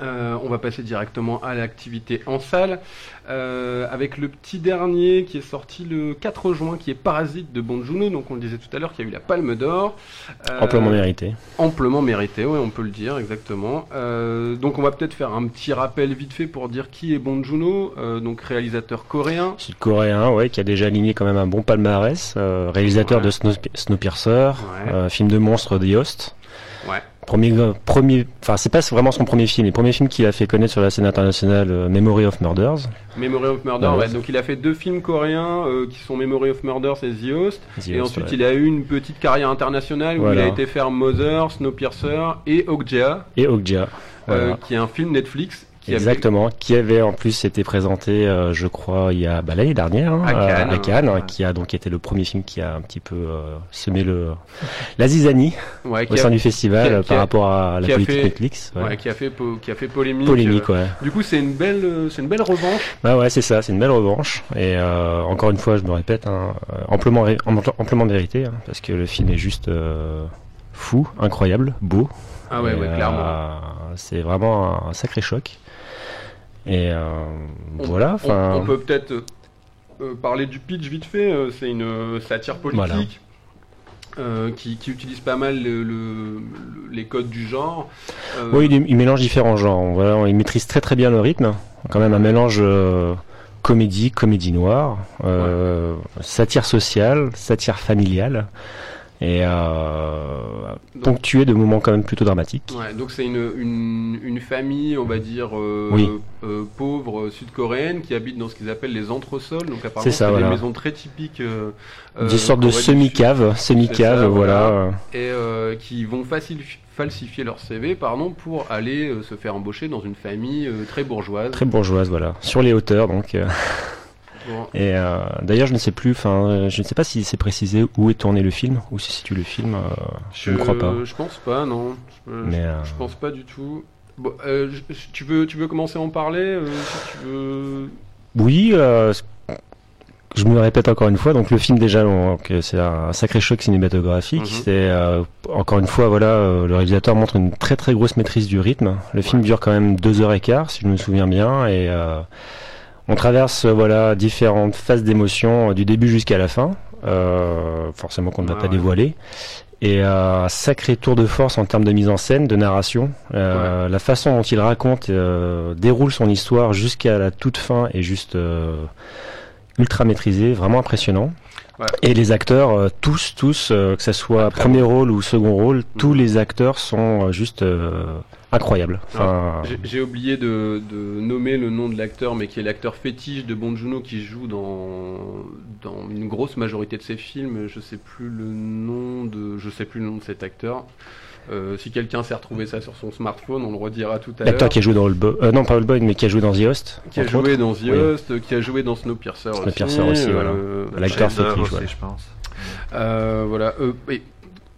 euh, on va passer directement à l'activité en salle euh, avec le petit dernier qui est sorti le 4 juin qui est Parasite de Bon Juno donc on le disait tout à l'heure qu'il y a eu la Palme d'Or. Euh, amplement mérité. Amplement mérité oui on peut le dire exactement. Euh, donc on va peut-être faire un petit rappel vite fait pour dire qui est Bon Juno donc réalisateur coréen. Sud-coréen ouais qui a déjà aligné quand même un bon palmarès réalisateur ouais. de Snow, Snowpiercer ouais. film de monstre The Host ouais Premier, premier, enfin c'est pas vraiment son premier film, le premier film qu'il a fait connaître sur la scène internationale, euh, Memory of Murders. Memory of Murders, ouais. Donc il a fait deux films coréens euh, qui sont Memory of Murders et The Host. The et Host, ensuite ouais. il a eu une petite carrière internationale où Voilà. il a été faire Mother, Snowpiercer et Okja, Et Okja. euh, qui est un film Netflix qui avait- Exactement, qui avait en plus été présenté, euh, je crois, il y a bah, l'année dernière, hein, À Cannes, à Cannes, ouais. qui a donc été le premier film qui a un petit peu euh, semé le la zizanie ouais, au a, sein du festival a- euh, par rapport à la politique fait- Netflix. ouais. qui a fait po- qui a fait polémique. Polémique, euh. ouais. Du coup, c'est une belle, euh, c'est une belle revanche. Bah ouais, c'est ça, c'est une belle revanche. Et euh, encore une fois, je me répète, hein, euh, amplement, ré- amplement, vérité, hein, parce que le film est juste euh, fou, incroyable, beau. Ah ouais, euh, clairement. c'est vraiment un sacré choc. Et euh, On- voilà, On, peut peut-être euh, euh, parler du pitch vite fait. c'est une satire politique. Voilà. euh, qui, qui utilise pas mal le- le- le- les codes du genre. Euh, Oui, il, il mélange différents genres. Voilà, il maîtrise très très bien le rythme. Quand même un mélange euh, comédie, comédie noire, satire sociale, satire familiale, et euh, ponctué de moments quand même plutôt dramatiques. Ouais, donc c'est une, une, une famille, on va dire, euh, Oui. euh, pauvre euh, sud-coréenne qui habite dans ce qu'ils appellent les entresols. Donc apparemment, C'est ça, des voilà. maisons très typiques. Des sortes de semi-caves, semi-caves, voilà. voilà. Et qui vont falsifier leur CV pardon, pour aller euh, se faire embaucher dans une famille euh, très bourgeoise. Très bourgeoise, voilà. Sur les hauteurs, donc. euh, Et euh, d'ailleurs, je ne sais plus, enfin, je ne sais pas si c'est précisé où est tourné le film, où se situe le film. euh, je ne crois pas. Je pense pas, non. Je, Mais, euh, je pense pas du tout. Bon, je- je- tu, veux, tu veux commencer à en parler si tu veux... Oui, je me répète encore une fois. Donc le film déjà, c'est un sacré choc cinématographique. C'est euh, encore une fois, voilà, le réalisateur montre une très très grosse maîtrise du rythme. Le film dure quand même deux heures et quart, si je me souviens bien, et on traverse euh, voilà différentes phases d'émotion euh, du début jusqu'à la fin. Euh, forcément qu'on ne va pas ouais. dévoiler. Et euh, un sacré tour de force en termes de mise en scène, de narration. Euh, La façon dont il raconte, euh, déroule son histoire jusqu'à la toute fin est juste euh, ultra maîtrisé, vraiment impressionnant. Ouais. Et les acteurs, euh, tous, tous, euh, que ce soit Ah, premier rôle ou second rôle, tous Mhm. les acteurs sont euh, juste incroyables. Enfin, J'ai- J'ai oublié de, de nommer le nom de l'acteur, mais qui est l'acteur fétiche de Bon Juno qui joue dans, dans une grosse majorité de ses films. Je sais plus le nom de, je sais plus le nom de cet acteur. Euh, si quelqu'un s'est retrouvé ça sur son smartphone, on le redira tout à l'heure. l'acteur qui a joué dans euh, non pas mais qui a joué dans The Host. Qui a joué autres. dans The Oui. Host, qui a joué dans Snowpiercer, Snowpiercer aussi, voilà. euh, L'acteur aussi, voilà. je pense. Euh, voilà. Euh, et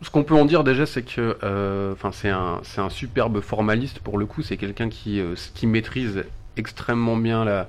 ce qu'on peut en dire déjà, c'est que, euh, enfin, c'est un, c'est un superbe formaliste pour le coup. C'est quelqu'un qui, euh, qui maîtrise extrêmement bien la,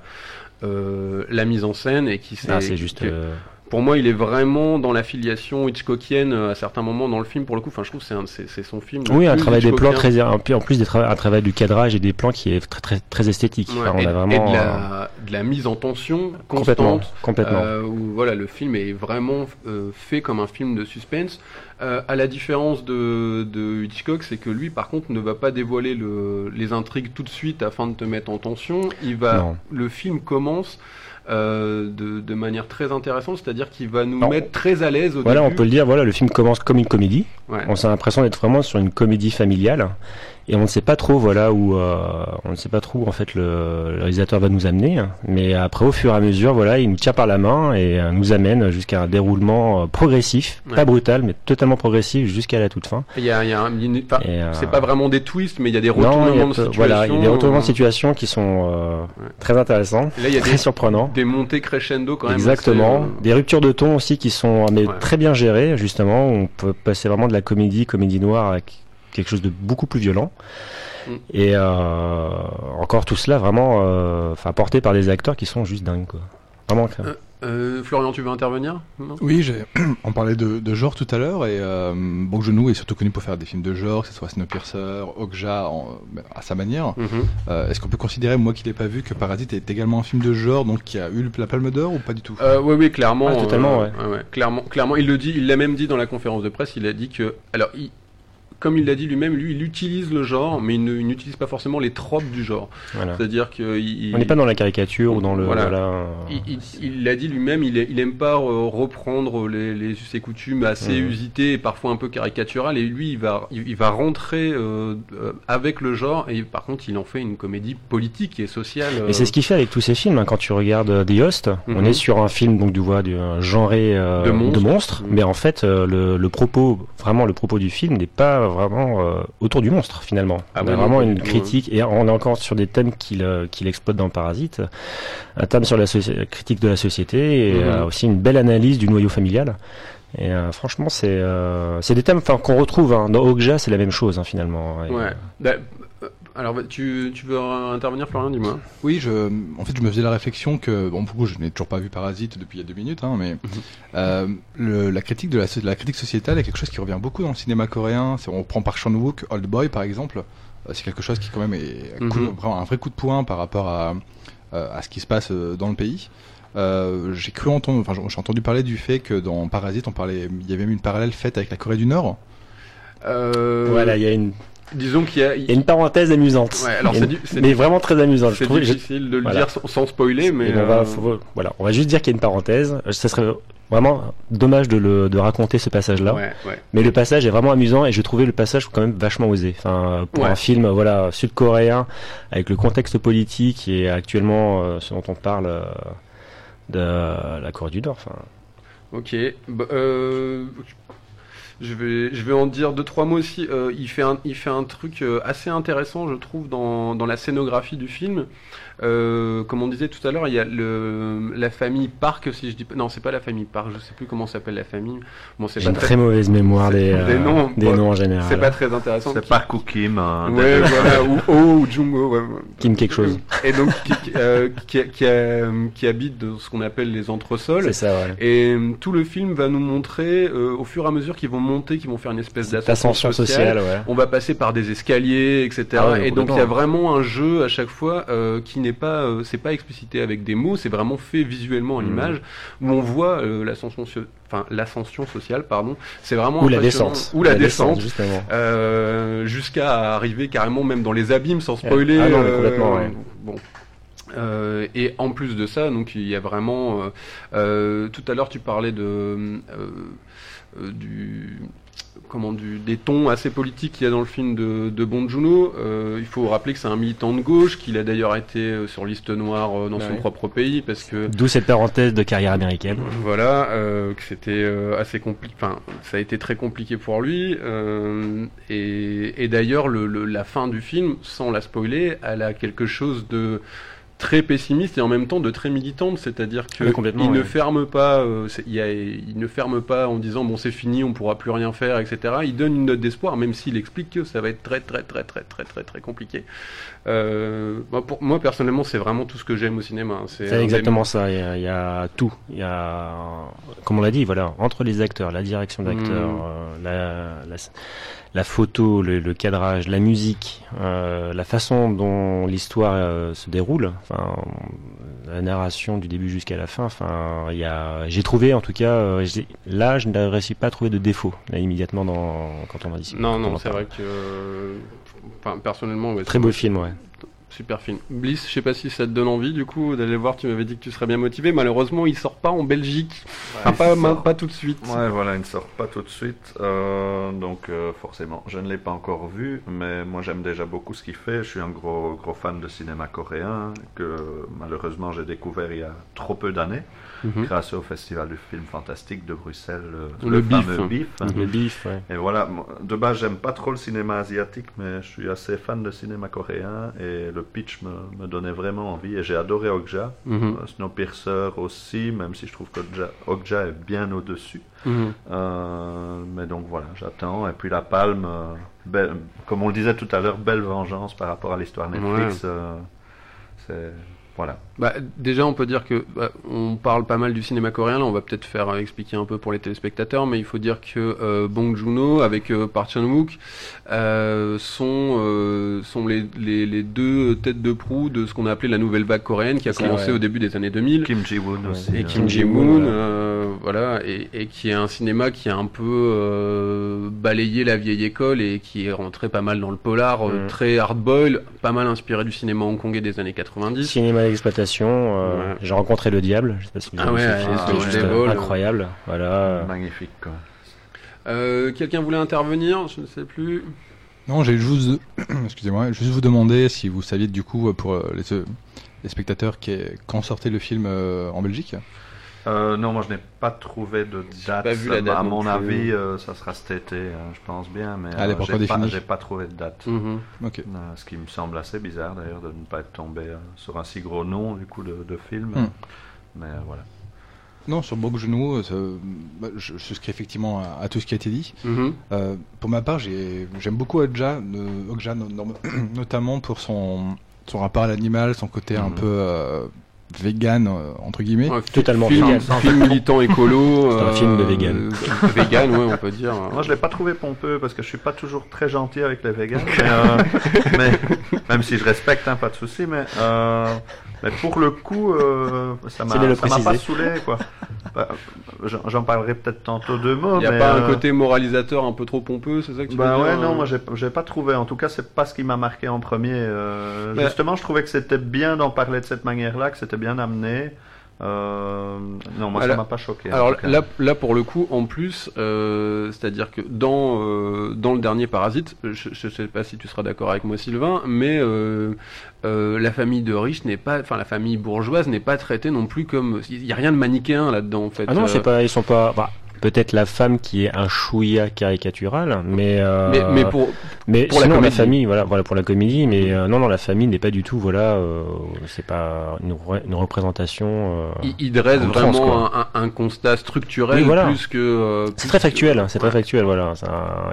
euh, la mise en scène et qui sait. Ah, c'est juste. que- euh, Pour moi, il est vraiment dans la filiation Hitchcockienne euh, à certains moments dans le film. Pour le coup, enfin, je trouve que c'est son film. Oui, un travail des plans très, en plus- en plus des tra- un travail du cadrage et des plans qui est très très, très esthétique. Ouais, Enfin, on et, a et vraiment de, euh, la, de la mise en tension complètement, constante. complètement. Euh, où voilà, le film est vraiment euh, fait comme un film de suspense. Euh, à la différence de, de Hitchcock, c'est que lui, par contre, ne va pas dévoiler le, les intrigues tout de suite afin de te mettre en tension. Il va, Non. le film commence euh, de, de manière très intéressante, c'est-à-dire qu'il va nous Non. mettre très à l'aise au Voilà, on début. peut le dire. Voilà, le film commence comme une comédie. Ouais. On a l'impression d'être vraiment sur une comédie familiale et on ne sait pas trop voilà où euh, on ne sait pas trop où en fait le, le réalisateur va nous amener mais après au fur et à mesure voilà il nous tient par la main et euh, nous amène jusqu'à un déroulement euh, progressif Ouais. pas brutal mais totalement progressif jusqu'à la toute fin Il y a, y a un- euh, c'est pas vraiment des twists, mais il y a des retournements il y a de situation. voilà il y a des retournements de euh, situation qui sont euh, Ouais. très intéressants et Là, il y a très des, surprenants des montées crescendo quand même. Exactement. assez, Des ruptures de ton aussi qui sont mais Ouais. très bien gérées, justement. On peut passer vraiment de la comédie, comédie noire, avec quelque chose de beaucoup plus violent. Mm. Et euh, encore tout cela vraiment, euh, enfin porté par des acteurs qui sont juste dingues, quoi. Vraiment. Euh, euh, Florian, tu veux intervenir? Non? Oui, j'ai- on parlait de, de genre tout à l'heure et euh, Bong Joon-ho est surtout connu pour faire des films de genre, que ce soit Snowpiercer, Okja en- à sa manière. Mhm. Euh, Est-ce qu'on peut considérer, moi qui l'ai pas vu, que Parasite est également un film de genre, donc qui a eu la Palme d'Or ou pas du tout? Euh, oui, oui, clairement. Ah, totalement, euh, ouais, Clairement, clairement, il le dit, il l'a même dit dans la conférence de presse. Il a dit que, alors, il- comme il l'a dit lui-même, lui, il utilise le genre, mais il n'utilise pas forcément les tropes du genre. Voilà. C'est-à-dire que il- On n'est pas dans la caricature ou dans le. Voilà. Voilà. Il- l'a dit lui-même, il, il aime pas euh, reprendre les, les us et coutumes assez Mhm. usités et parfois un peu caricaturales. Et lui, il va, il, il va rentrer euh, euh, avec le genre. Et par contre, il en fait une comédie politique et sociale. euh, Et c'est ce qu'il fait avec tous ces films. hein. Quand tu regardes The Host, on Mhm. est sur un film donc du voix du genré De monstres. Mhm. mais en fait le, le propos, vraiment le propos du film n'est pas vraiment euh, autour du monstre finalement. Ah on a vraiment une critique et on est encore sur des thèmes qu'il qu'il exploite dans Parasite, un thème sur la critique de la société et Mhm. euh, aussi une belle analyse du noyau familial. Et euh, franchement, c'est euh, c'est des thèmes enfin, qu'on retrouve hein. dans Okja, c'est la même chose hein, finalement. Ouais. Euh, alors, bah, tu, tu veux euh, intervenir, Florian Dis-moi. Oui, je, en fait, je me faisais la réflexion que, bon, beaucoup, je n'ai toujours pas vu Parasite depuis il y a deux minutes, hein, mais euh, le- la critique de la, critique sociétale est quelque chose qui revient beaucoup dans le cinéma coréen. On prend par Chan-wook, Old Boy, par exemple. Euh, C'est quelque chose qui, quand même, est Mhm. coup- vraiment un vrai coup de poing par rapport à, euh, à ce qui se passe euh, dans le pays. Euh, j'ai cru entendre, enfin, j'ai entendu parler du fait que dans Parasite, on parlait, il y avait même une parallèle faite avec la Corée du Nord. Euh, Voilà, il y a une Disons qu'il y a. il y a une parenthèse amusante. Ouais, alors une- du- mais du- vraiment très amusante. C'est difficile de le voilà. dire sans, sans spoiler, mais. On va, euh, faut- voilà, on va juste dire qu'il y a une parenthèse. Euh, Ça serait vraiment dommage de, le, de raconter ce passage-là. Ouais, ouais. Mais le passage est vraiment amusant et je trouvais le passage quand même vachement osé. Enfin, pour Ouais. un film, voilà, sud-coréen, avec le contexte politique et actuellement euh, ce dont on parle euh, de la Corée du Nord. Enfin, Ok. Bah, euh, je vais, je vais en dire deux trois mots aussi. Euh, il fait un, il fait un truc euh, assez intéressant, je trouve, dans, dans la scénographie du film. Euh, comme on disait tout à l'heure, il y a le, la famille Park, si je dis pas, non, c'est pas la famille Park, je sais plus comment s'appelle la famille. Bon, c'est j'ai une très, très mauvaise mémoire des, des euh, noms, des noms en général. c'est pas très intéressant. C'est pas Cookim. hein, Ouais, des- voilà, ou Oh ou Jumbo. ouais. Kim quelque chose. Et donc qui, qui, euh, qui, qui, euh, qui habite dans ce qu'on appelle les entresols. C'est ça, ouais. Et euh, tout le film va nous montrer, euh, au fur et à mesure qu'ils vont monter, qu'ils vont faire une espèce d'ascension Ascension sociale, sociale, ouais. on va passer par des escaliers, etc. Ah ouais, et donc il y a vraiment un jeu à chaque fois euh, qui n'est pas, euh, c'est pas explicité avec des mots, c'est vraiment fait visuellement à l'image où on voit euh, l'ascension, enfin l'ascension sociale, pardon. C'est vraiment Ou la descente. ou la, descente. Euh, jusqu'à arriver carrément même dans les abîmes sans spoiler. Ah non, mais complètement, ouais. Bon. Euh, et en plus de ça, donc il y a vraiment. euh, euh, tout à l'heure, tu parlais de du comment du des tons assez politiques qu'il y a dans le film de, de Bong Joon-ho. Euh, il faut rappeler que c'est un militant de gauche, qu'il a d'ailleurs été euh, sur liste noire euh, dans Bah son propre pays parce que D'où cette parenthèse de carrière américaine. voilà, euh, que c'était euh, assez compliqué. Enfin, ça a été très compliqué pour lui. euh, et et d'ailleurs, le, le- la fin du film, sans la spoiler, elle a quelque chose de très pessimiste et en même temps de très militante, c'est-à-dire que Oui, il ne ouais. ferme pas, euh, il, y a- il ne ferme pas en disant bon c'est fini, on pourra plus rien faire, etc. Il donne une note d'espoir, même s'il explique que ça va être très très très très très très très compliqué. Euh, moi, pour moi personnellement, c'est vraiment tout ce que j'aime au cinéma. hein. C'est des- exactement ça. Il y, a, il y a tout. Il y a, comme on l'a dit, voilà, entre les acteurs, la direction d'acteurs, Mm. euh, la, la, la photo, le, le cadrage, la musique, euh, la façon dont l'histoire euh, se déroule, enfin, la narration du début jusqu'à la fin. Enfin, il y a, j'ai trouvé, en tout cas, euh, là, je ne réussi pas à trouver de défaut là, immédiatement dans quand on va discuter. Non, non, c'est vrai que. euh, Enfin, personnellement, ouais, Très beau film, ouais. Super film. Bliss, je sais pas si ça te donne envie du coup d'aller voir. Tu m'avais dit que tu serais bien motivé. Malheureusement, il sort pas en Belgique. Enfin, il pas, sort. ma- pas tout de suite. Ouais, voilà, il ne sort pas tout de suite. euh, donc, euh, forcément, je ne l'ai pas encore vu, mais moi j'aime déjà beaucoup ce qu'il fait. Je suis un gros, gros fan de cinéma coréen que malheureusement j'ai découvert il y a trop peu d'années, Mhm. grâce au Festival du film fantastique de Bruxelles, euh, Le le, BIF. fameux BIF. Le bif, ouais. Et voilà, de base, j'aime pas trop le cinéma asiatique, mais je suis assez fan de cinéma coréen. Et le pitch me, me donnait vraiment envie et j'ai adoré Okja. Mhm. Euh, Snowpiercer aussi, même si je trouve qu'Okja Okja est bien au-dessus. Mhm. Euh, mais donc voilà, j'attends. Et puis La Palme, euh, belle- comme on le disait tout à l'heure, belle vengeance par rapport à l'histoire Netflix. euh, c'est voilà. Bah, déjà, on peut dire que bah, on parle pas mal du cinéma coréen. Là, on va peut-être faire euh, expliquer un peu pour les téléspectateurs, mais il faut dire que euh, Bong Joon-ho avec euh, Park Chan-wook euh, sont euh, sont les, les, les deux têtes de proue de ce qu'on a appelé la nouvelle vague coréenne, qui a commencé vrai. au début des années 2000. Kim Ji-woon aussi. et euh, Kim Ji-woon, voilà. euh, voilà, et, et qui est un cinéma qui a un peu euh, balayé la vieille école et qui est rentré pas mal dans le polar, euh, Mm. très hard-boil, pas mal inspiré du cinéma hongkongais des années 90. Cinéma d'exploitation, euh, Ouais. j'ai rencontré le diable, je sais pas si vous Ah avez vu ouais, ce film, vols. incroyable. Voilà. Magnifique quoi. Euh, Quelqu'un voulait intervenir Je ne sais plus. Non, j'ai juste, excusez-moi, juste vous demander si vous saviez du coup pour euh, les, les spectateurs qui quand sortait le film euh, en Belgique? Euh, non, moi je n'ai pas trouvé de date. pas vu la date à mon plus. avis, euh, ça sera cet été, hein, je pense bien, mais Ah, euh, pas j'ai pas, pas trouvé de date. Mhm. Euh, ce qui me semble assez bizarre d'ailleurs de ne pas être tombé euh, sur un si gros nom du coup de, de film. Hmm. Mais euh, voilà. Non, sur ça- bah, je, je souscris effectivement à, à tout ce qui a été dit. Mhm. Euh, pour ma part, j'ai- j'aime beaucoup Okja, euh, Okja, no- no- notamment pour son, son rapport à l'animal, son côté un Mhm. peu euh, vegan euh, entre guillemets. Ouais, Totalement film, vegan. film militant écolo. C'est un film de vegan. euh, vegan, ouais, on peut dire. Moi je l'ai pas trouvé pompeux parce que je suis pas toujours très gentil avec les végans. mais, euh, mais- même si je respecte, hein, pas de souci, mais, euh, mais pour le coup, euh, ça m'a pas saoulé quoi. Bah, J'en parlerai peut-être tantôt deux mots. Il n'y a mais, pas un euh, côté moralisateur un peu trop pompeux, c'est ça que tu Bah veux ouais, dire non, euh moi j'ai pas trouvé. En tout cas, c'est pas ce qui m'a marqué en premier. Euh, Bah- Justement, je trouvais que c'était bien d'en parler de cette manière-là, que c'était bien amené. Euh, non, moi Alors- ça m'a pas choqué. en Alors là, là pour le coup, en plus, euh, c'est-à-dire que dans euh, dans le dernier Parasite, je, je sais pas si tu seras d'accord avec moi, Sylvain, mais euh, euh, la famille de riches n'est pas, enfin la famille bourgeoise n'est pas traitée non plus comme, il y a rien de manichéen là-dedans en fait. Ah non, Euh, c'est pas, ils sont pas. bah, Peut-être la femme qui est un chouïa caricatural, mais euh, mais, mais pour mais pour la sinon, la, comédie. famille, voilà, voilà pour la comédie, mais euh, non, non, la famille n'est pas du tout, voilà, euh, c'est pas une, une représentation. euh, il, il dresse en trans, vraiment quoi. un, un, un constat structurel Oui, voilà. plus que. euh, C'est très factuel, hein, c'est très factuel, voilà.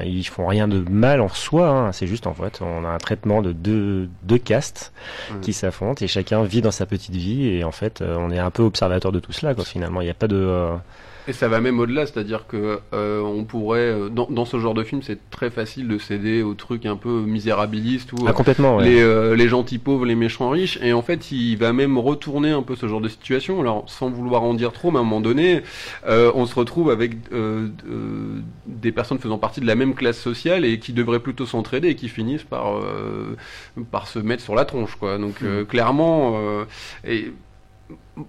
Ils font rien de mal en soi, hein, c'est juste en fait, on a un traitement de deux, deux castes qui s'affrontent et chacun vit dans sa petite vie et en fait, euh, on est un peu observateur de tout cela, quoi. Finalement, il n'y a pas de. Euh, Et ça va même au-delà, c'est-à-dire que euh, on pourrait, euh, dans, dans ce genre de film, c'est très facile de céder aux trucs un peu misérabilistes ou Ah, complètement, ouais. les, euh, les gentils pauvres, les méchants riches. Et en fait, il va même retourner un peu ce genre de situation. Alors, sans vouloir en dire trop, mais à un moment donné, euh, on se retrouve avec euh, euh, des personnes faisant partie de la même classe sociale et qui devraient plutôt s'entraider et qui finissent par euh, par se mettre sur la tronche, quoi. Donc, euh, clairement, euh, et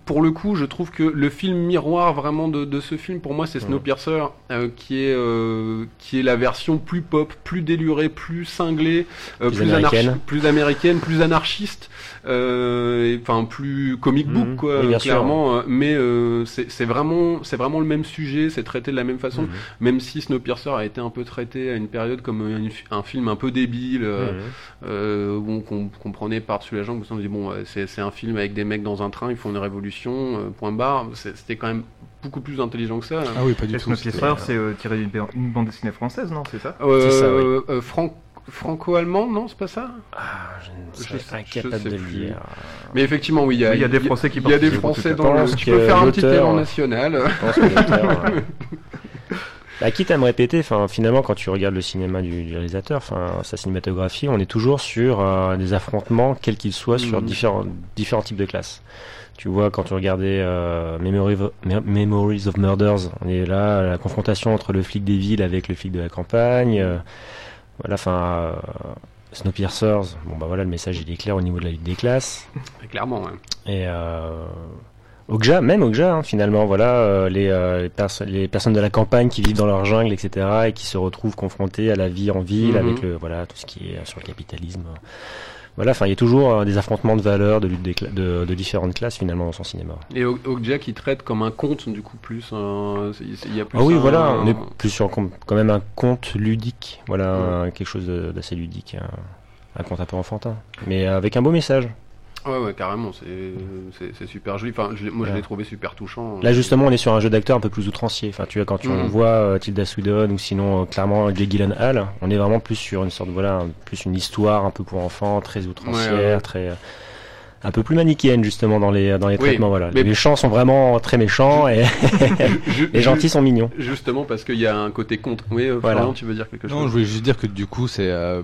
pour le coup, je trouve que le film miroir vraiment de, de ce film, pour moi, c'est Snowpiercer, euh, qui est euh, qui est la version plus pop, plus délurée, plus cinglée, euh, Plus plus, américaine. anarchi- plus américaine, plus anarchiste, euh, enfin plus comic book Mhm. quoi, Oui, bien sûr. clairement. euh, mais euh, c'est c'est vraiment c'est vraiment le même sujet, c'est traité de la même façon. Mhm. Même si Snowpiercer a été un peu traité à une période comme une- un film un peu débile. euh, Mhm. euh, où on com- comprenait par-dessus la jambe, on se dit bon, c'est c'est un film avec des mecs dans un train, ils font une révolution, euh, point barre. C'était quand même beaucoup plus intelligent que ça. Ah oui, pas du tout. Snowpiercer, c'était- c'est euh, tiré d'une ba- une bande dessinée française, non C'est ça? Euh, oui. euh, Franco-allemand, non, c'est pas ça? Ah, je ne sais- incapable je sais de le dire. Mais effectivement, oui, il y a, Oui, il y a des Français qui Il y a des Français dans le. Tu peux faire un petit élan national. Je pense que l'auteur, euh, Bah, quitte à me répéter, enfin, finalement, quand tu regardes le cinéma du, du réalisateur, enfin, sa cinématographie, on est toujours sur euh, des affrontements, quels qu'ils soient, sur Mhm. différents, différents types de classes. Tu vois, quand tu regardais euh, of- Memories of Murders, on est là, la confrontation entre le flic des villes avec le flic de la campagne. euh, voilà, enfin, euh, Snowpiercers, bon bah voilà, le message il est clair au niveau de la lutte des classes. Clairement, ouais. Et euh, Okja, même Okja, hein, finalement, voilà, euh, les, euh, les, les personnes de la campagne qui vivent dans leur jungle, etc., et qui se retrouvent confrontées à la vie en ville, Mhm. avec le, voilà, tout ce qui est sur le capitalisme. Voilà, enfin, il y a toujours euh, des affrontements de valeurs, de lutte des de, de différentes classes, finalement, dans son cinéma. Et Okja qui traite comme un conte, du coup, plus. un- Il y a plus Ah oui, un- voilà, on est plus sur quand même un conte ludique, voilà, quelque chose d'assez ludique. un conte un peu enfantin, mais avec un beau message. Ouais, ouais, carrément, c'est super joli. Enfin, je moi, je l'ai trouvé super touchant. Là justement, on est sur un jeu d'acteur un peu plus outrancier. Enfin, tu vois, quand tu on voit euh, Tilda Swinton ou sinon euh, clairement Jake Gyllenhaal, on est vraiment plus sur une sorte, voilà, un- plus une histoire un peu pour enfants, très outrancière, Ouais, ouais. très euh, un peu plus manichéenne justement dans les dans les Oui, traitements. Voilà, mais- les méchants sont vraiment très méchants et les gentils sont mignons. Justement parce qu'il y a un côté contre. Oui, euh, Voilà. Florian, tu veux dire quelque chose? Non, je voulais juste dire que du coup, c'est, euh,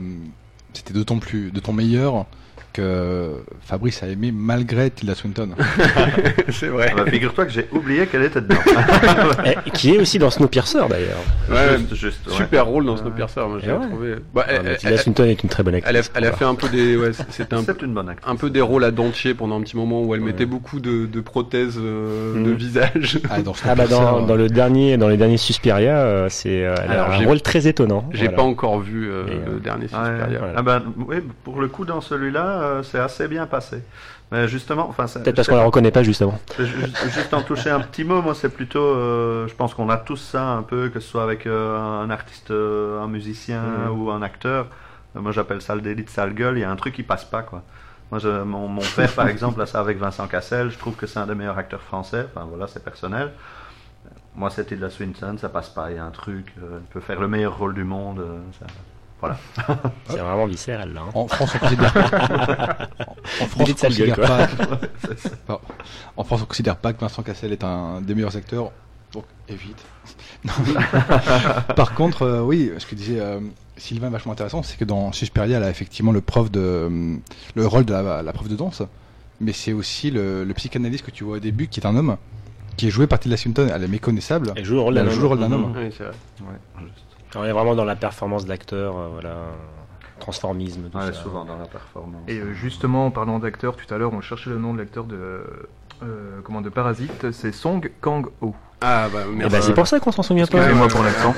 c'était d'autant plus, d'autant meilleur que Fabrice a aimé malgré Tilda Swinton. c'est vrai. Ah bah, Figure-toi que j'ai oublié qu'elle était dedans. Et qui est aussi dans Snowpiercer d'ailleurs. Ouais, juste, juste, ouais. Super rôle dans Snowpiercer, moi, je l'ai Et ouais. trouvé. Bah, elle, Ah, mais elle- Tilda elle- Swinton est une très bonne elle a, actrice. elle a fait un peu des, ouais, c'était un, C'est une bonne actrice. un peu des rôles à dentier pendant un petit moment où elle Ouais. mettait beaucoup de, de prothèses euh, de visage. Ah, dans Ah bah dans, dans le dernier dans les derniers Suspiria, euh, c'est euh, un j'ai- rôle très étonnant. J'ai Voilà. pas encore vu euh, euh, le dernier. Suspiria. Ah ben, oui, pour le coup, dans celui-là, euh, c'est assez bien passé. Mais justement, enfin, Peut-être parce qu'on la reconnaît pas justement. Ju- ju- Juste en toucher un petit mot, moi c'est plutôt, euh, je pense qu'on a tous ça un peu, que ce soit avec euh, un artiste, un musicien Mhm. ou un acteur. Moi j'appelle ça le délit de sale gueule, il y a un truc qui passe pas quoi. Moi je- mon, mon père par exemple a ça avec Vincent Cassel, je trouve que c'est un des meilleurs acteurs français, enfin voilà c'est personnel. Moi c'était de la Swinton, ça passe pas, il y a un truc, il peut faire le meilleur rôle du monde. ça- Voilà. C'est vraiment viscéral là. hein. En France, on considère, en France, on gueule, pas, Pardon. en France, on considère pas que Vincent Cassel est un des meilleurs acteurs. Donc, évite. Par contre, euh, oui, ce que disait euh, Sylvain, vachement intéressant, c'est que dans Suspiria, elle a effectivement le prof de, euh, le rôle de la, la prof de danse, mais c'est aussi le, le psychanalyste que tu vois au début, qui est un homme, qui est joué par Tilda Swinton. Elle est méconnaissable. Elle joue le rôle d'un rôle homme. Oui, c'est vrai. Ouais. On est vraiment dans la performance d'acteur, euh, voilà, transformisme, tout Ouais, ça. souvent dans la performance. Et euh, justement, en parlant d'acteur, tout à l'heure, on cherchait le nom de l'acteur de, euh, comment, de Parasite, c'est Song Kang-ho. Ah bah Eh merci. ben, c'est pour ça qu'on s'en souvient pas. Excusez-moi pour l'accent.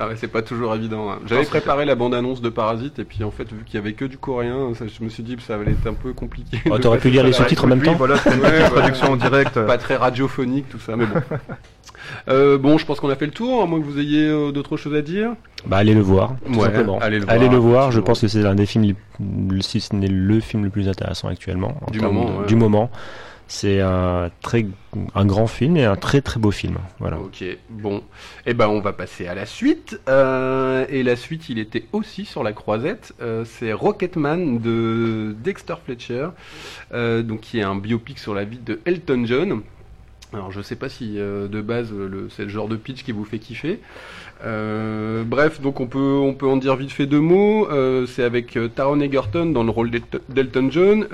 Ah ouais, c'est pas toujours évident. hein. J'avais préparé la bande-annonce de Parasite et puis en fait vu qu'il y avait que du coréen, ça, je me suis dit que ça allait être un peu compliqué. Oh, de T'aurais pu passer lire les sous-titres en même Oui, temps. voilà, c'était une Ouais, petite voilà. traduction en direct. Pas très radiophonique tout ça, mais bon. Euh, bon, je pense qu'on a fait le tour, à moins que vous ayez euh, d'autres choses à dire? Bah allez le voir, tout Ouais, simplement. allez le voir, Je pense que c'est l'un des films, les- si ce n'est le film le plus intéressant actuellement. en Du termes moment, de- ouais. Du moment. C'est un très, un grand film et un très très beau film. Voilà. Ok, bon. Eh ben, on va passer à la suite. Euh, et la suite, il était aussi sur la croisette. Euh, c'est Rocketman de Dexter Fletcher, euh, donc qui est un biopic sur la vie de Elton John. Alors, je sais pas si euh, de base le, c'est le genre de pitch qui vous fait kiffer. Euh, bref, donc on peut on peut en dire vite fait deux mots. Euh, c'est avec euh, Taron Egerton dans le rôle d'Elt- d'Elton John,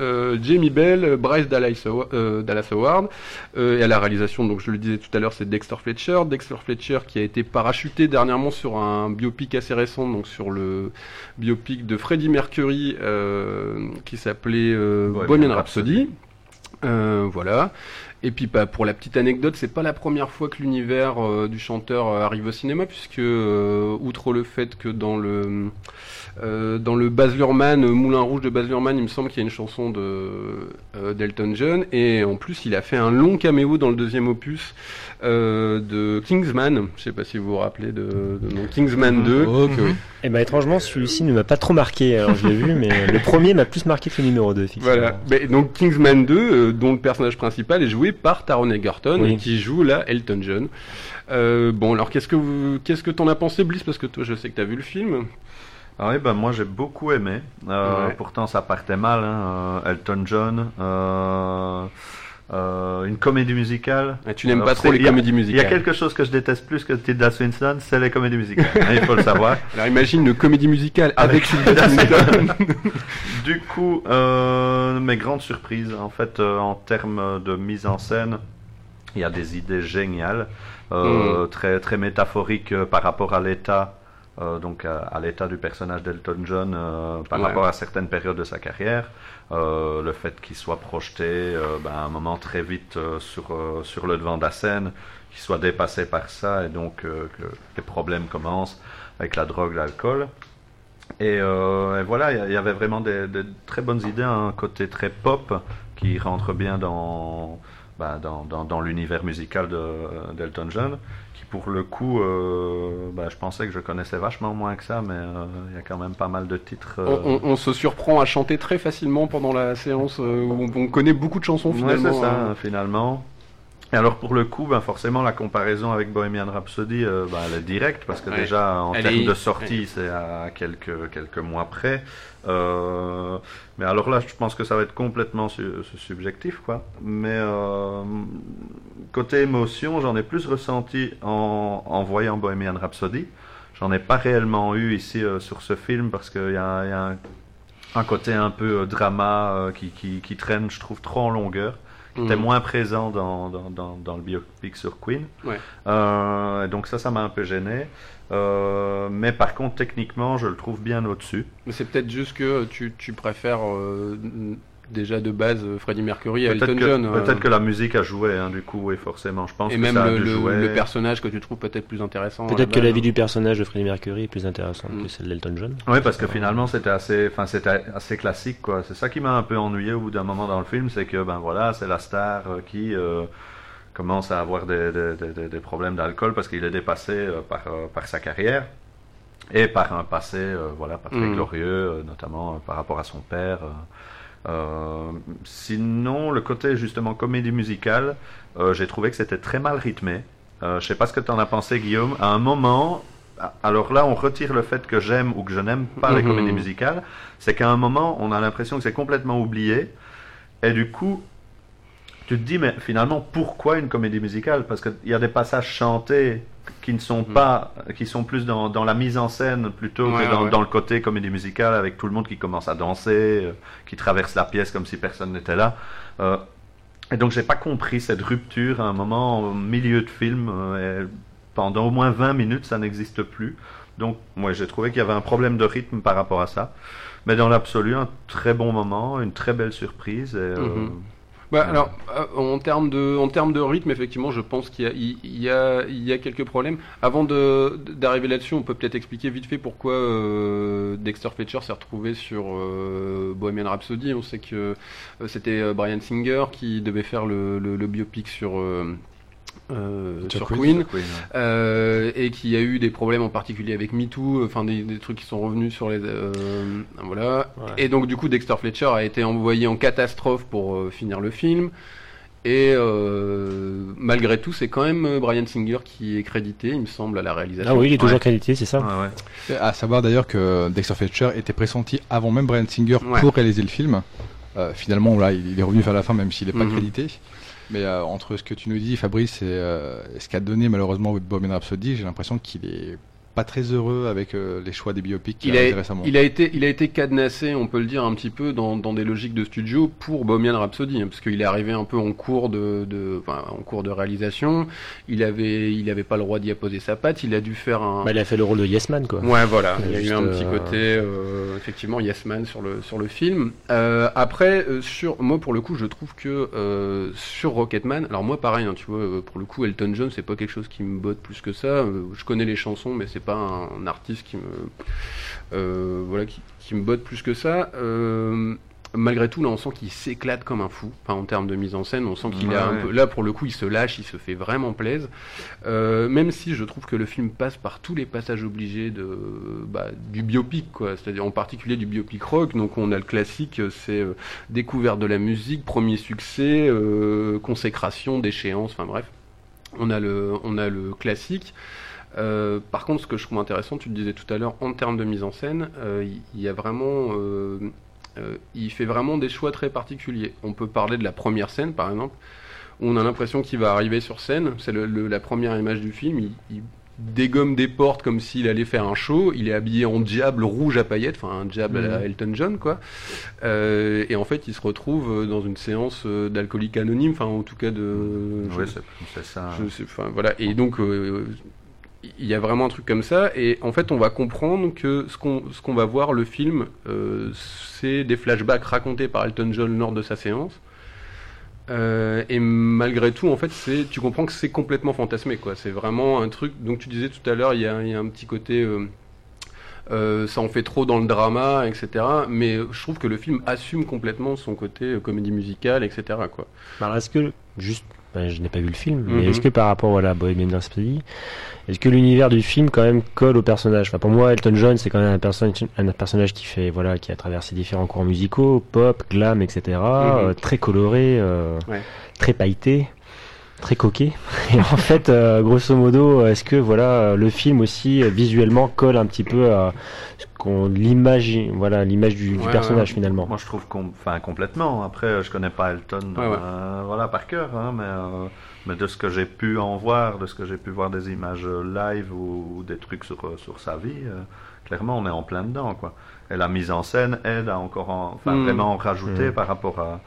Jamie Bell, Bryce Dallas, Howard, et à la réalisation, donc je le disais tout à l'heure, c'est Dexter Fletcher. Dexter Fletcher qui a été parachuté dernièrement sur un biopic assez récent, donc sur le biopic de Freddie Mercury qui s'appelait Bohemian Rhapsody. Voilà. Et puis bah, pour la petite anecdote, c'est pas la première fois que l'univers euh, du chanteur euh, arrive au cinéma, puisque euh, outre le fait que dans le euh, dans le Baz Luhrmann, Moulin Rouge de Baz Luhrmann, il me semble qu'il y a une chanson de euh, d'Elton John, et en plus il a fait un long caméo dans le deuxième opus euh, de Kingsman. Je sais pas si vous vous rappelez de, de nom Kingsman 2. Ok, oui. Et bah étrangement, celui-ci ne m'a pas trop marqué. Alors je l'ai vu, mais le premier m'a plus marqué que le numéro 2. effectivement. Voilà. Ben, donc Kingsman 2, euh, dont le personnage principal est joué par Taron Egerton, Oui. et qui joue là Elton John. Euh, bon, alors qu'est-ce que vous, qu'est-ce que t'en as pensé, Bliss? Parce que toi, je sais que t'as vu le film. Ah oui, ben moi j'ai beaucoup aimé. Euh, Ouais. Pourtant ça partait mal. Hein. euh, Elton John, euh, euh, une comédie musicale. Ah, tu n'aimes Alors, pas trop les a- comédies Il y a musicales. quelque chose que je déteste plus que Tilda Swinton, c'est les comédies musicales. hein, il faut le savoir. Alors imagine une comédie musicale avec Avec Tilda Swinton. Du coup, euh, mes grandes surprises, en fait, euh, en termes de mise en scène, il y a des idées géniales, euh, très très métaphoriques euh, par rapport à l'état, euh, donc à, à l'état du personnage d'Elton John euh, par Ouais. rapport à certaines périodes de sa carrière, Euh, le fait qu'il soit projeté, euh, ben, à un moment très vite euh, sur sur le devant de la scène, qu'il soit dépassé par ça et donc que les problèmes commencent avec la drogue, l'alcool. Et, voilà, il y avait vraiment des, très bonnes idées, un côté très pop qui rentre bien dans, bah, dans, l'univers musical de- d'Elton John, pour le coup, euh, bah, je pensais que je connaissais vachement moins que ça, mais euh, il y a quand même pas mal de titres. euh, On, on- on se surprend à chanter très facilement pendant la séance euh, où on, on connaît beaucoup de chansons Ouais, finalement. c'est ça, hein. finalement. Et alors pour le coup, ben forcément la comparaison avec Bohemian Rhapsody, euh, ben, elle est directe parce que Ouais. déjà en termes est- de sortie, c'est à quelques quelques mois près. Euh, mais alors là, je pense que ça va être complètement su- subjectif, quoi. Mais euh, côté émotion, j'en ai plus ressenti en, en voyant Bohemian Rhapsody. J'en ai pas réellement eu ici euh, sur ce film parce qu'il y a, il y a un, un côté un peu drama qui, qui, qui traîne, je trouve, trop en longueur qui était Mhm. moins présent dans, dans, dans, dans le biopic sur Queen. Ouais. Euh, donc ça, ça m'a un peu gêné. Euh, mais par contre, techniquement, je le trouve bien au-dessus. Mais c'est peut-être juste que tu, tu préfères euh, déjà de base euh, Freddie Mercury à Elton que, John. euh, peut-être que la musique a joué, hein, du coup, oui, forcément. Je pense et que même ça a le, dû le- jouer. le personnage que tu trouves peut-être plus intéressant. Peut-être que base, la vie du personnage de Freddie Mercury est plus intéressante Mm. que celle d'Elton John. Oui, parce que finalement, c'était assez, enfin, c'était assez classique, quoi. C'est ça qui m'a un peu ennuyé au bout d'un moment dans le film, c'est que, ben voilà, c'est la star euh, qui euh, commence à avoir des, des, des- des- problèmes d'alcool parce qu'il est dépassé euh, par, euh, par sa carrière et par un passé, euh, voilà, pas très Mhm. glorieux, notamment par rapport à son père. euh. Sinon, le côté justement comédie musicale, euh, j'ai trouvé que c'était très mal rythmé. Euh, je sais pas ce que tu en as pensé, Guillaume. À un moment, alors là, on retire le fait que j'aime ou que je n'aime pas les Mhm. comédies musicales. C'est qu'à un moment, on a l'impression que c'est complètement oublié. Et du coup, tu te dis, mais finalement, pourquoi une comédie musicale? Parce qu'il y a des passages chantés qui ne sont Mhm. pas, qui sont plus dans, dans la mise en scène plutôt Ouais, que dans, ouais. dans le côté comédie musicale avec tout le monde qui commence à danser, euh, qui traverse la pièce comme si personne n'était là. Euh, et donc, j'ai pas compris cette rupture à un moment au milieu de film. euh, et pendant au moins 20 minutes, ça n'existe plus. Donc, moi, j'ai trouvé qu'il y avait un problème de rythme par rapport à ça. Mais dans l'absolu, un très bon moment, une très belle surprise. Et, Mhm. Bah, alors, euh, en termes de, en termes de rythme, effectivement, je pense qu'il y a, il y a, il y a quelques problèmes. Avant de, d'arriver là-dessus, on peut peut-être expliquer vite fait pourquoi euh, Dexter Fletcher s'est retrouvé sur euh, Bohemian Rhapsody. On sait que euh, c'était euh, Brian Singer qui devait faire le, le, le biopic sur, euh, Sur sur Queen. Queen. Euh, et qui a eu des problèmes en particulier avec MeToo, enfin des, des trucs qui sont revenus sur les euh, voilà. Ouais. Et donc du coup Dexter Fletcher a été envoyé en catastrophe pour euh, finir le film. Et euh, malgré tout, c'est quand même Brian Singer qui est crédité, il me semble, à la réalisation. Ah oui, il est toujours Ouais. qualifié, c'est ça Ouais, ouais. À savoir d'ailleurs que Dexter Fletcher était pressenti avant même Brian Singer Ouais. pour réaliser le film. Euh, finalement, là, il est revenu vers la fin, même s'il n'est pas Mhm. crédité. Mais euh, entre ce que tu nous dis, Fabrice, et euh, ce qu'a donné malheureusement Bohemian Rhapsody, j'ai l'impression qu'il est pas très heureux avec euh, les choix des biopics qu'il Il a récemment. il a été, il a été cadenassé, on peut le dire un petit peu dans, dans des logiques de studio pour Bohemian Rhapsody, hein, parce qu'il est arrivé un peu en cours de, de enfin, en cours de réalisation. Il avait, il avait pas le droit d'y apposer sa patte. Il a dû faire un. Bah, Il a fait le rôle de Yes Man, quoi. Ouais, voilà. Il y a eu un petit euh, côté, euh, effectivement, Yes Man sur le sur le film. Euh, après, euh, sur moi pour le coup, je trouve que euh, sur Rocketman, alors moi pareil, hein, tu vois, euh, pour le coup, Elton John, c'est pas quelque chose qui me botte plus que ça. Je connais les chansons, mais c'est pas un, un artiste qui me, euh, voilà, qui, qui me botte plus que ça. Euh, Malgré tout, là, on sent qu'il s'éclate comme un fou. Enfin, en termes de mise en scène, on sent qu'il Ouais, a un ouais. peu. Là, pour le coup, il se lâche, il se fait vraiment plaisir. Euh, même si je trouve que le film passe par tous les passages obligés de, bah, du biopic, quoi. C'est-à-dire en particulier du biopic rock. Donc on a le classique, c'est euh, découverte de la musique, premier succès, euh, consécration, déchéance, enfin bref. On a le, on a le classique. Euh, par contre, ce que je trouve intéressant, tu le disais tout à l'heure, en termes de mise en scène, euh, il il y a vraiment, euh, euh, il fait vraiment des choix très particuliers. On peut parler de la première scène, par exemple, où on a l'impression qu'il va arriver sur scène. C'est la première image du film. Il, il dégomme des portes comme s'il allait faire un show. Il est habillé en diable rouge à paillettes, enfin un diable à la Elton John, quoi. Euh, et en fait, il se retrouve euh, dans une séance euh, d'alcoolique anonyme, enfin en tout cas de. Oui, je- ça. je sais, enfin voilà. Et donc, euh, il y a vraiment un truc comme ça. Et en fait, on va comprendre que ce qu'on qu'on va voir, le film, euh, c'est des flashbacks racontés par Elton John lors de sa séance. Euh, et malgré tout, en fait, tu comprends que c'est complètement fantasmé, quoi. C'est vraiment un truc. Donc, tu disais tout à l'heure, il y a, un petit côté euh, ça en fait trop dans le drama, etc. Mais je trouve que le film assume complètement son côté comédie musicale, etc. Quoi. Alors est-ce que, juste, ben, je n'ai pas vu le film, mais Mhm. est-ce que par rapport voilà, à Bohemian Rhapsody, est-ce que l'univers du film quand même colle au personnage? Enfin, Pour moi, Elton John, c'est quand même un, perso- un personnage qui fait voilà, qui a traversé différents courants musicaux, pop, glam, etc. euh, très coloré, euh, Ouais. très pailleté. Très coquet. Et en fait, euh, grosso modo, est-ce que voilà le film aussi euh, visuellement colle un petit peu à ce qu'on l'image, voilà l'image du, du Ouais, personnage ouais. finalement? Moi, je trouve qu'on, enfin, complètement. Après, euh, je connais pas Elton, Ouais, ouais. euh, voilà, par cœur, hein, mais, euh, mais de ce que j'ai pu en voir, de ce que j'ai pu voir des images live ou, ou des trucs sur, sur sa vie, euh, clairement, on est en plein dedans, quoi. Et la mise en scène aide à encore, en- enfin, Mm. vraiment en rajouter Mm. par rapport à,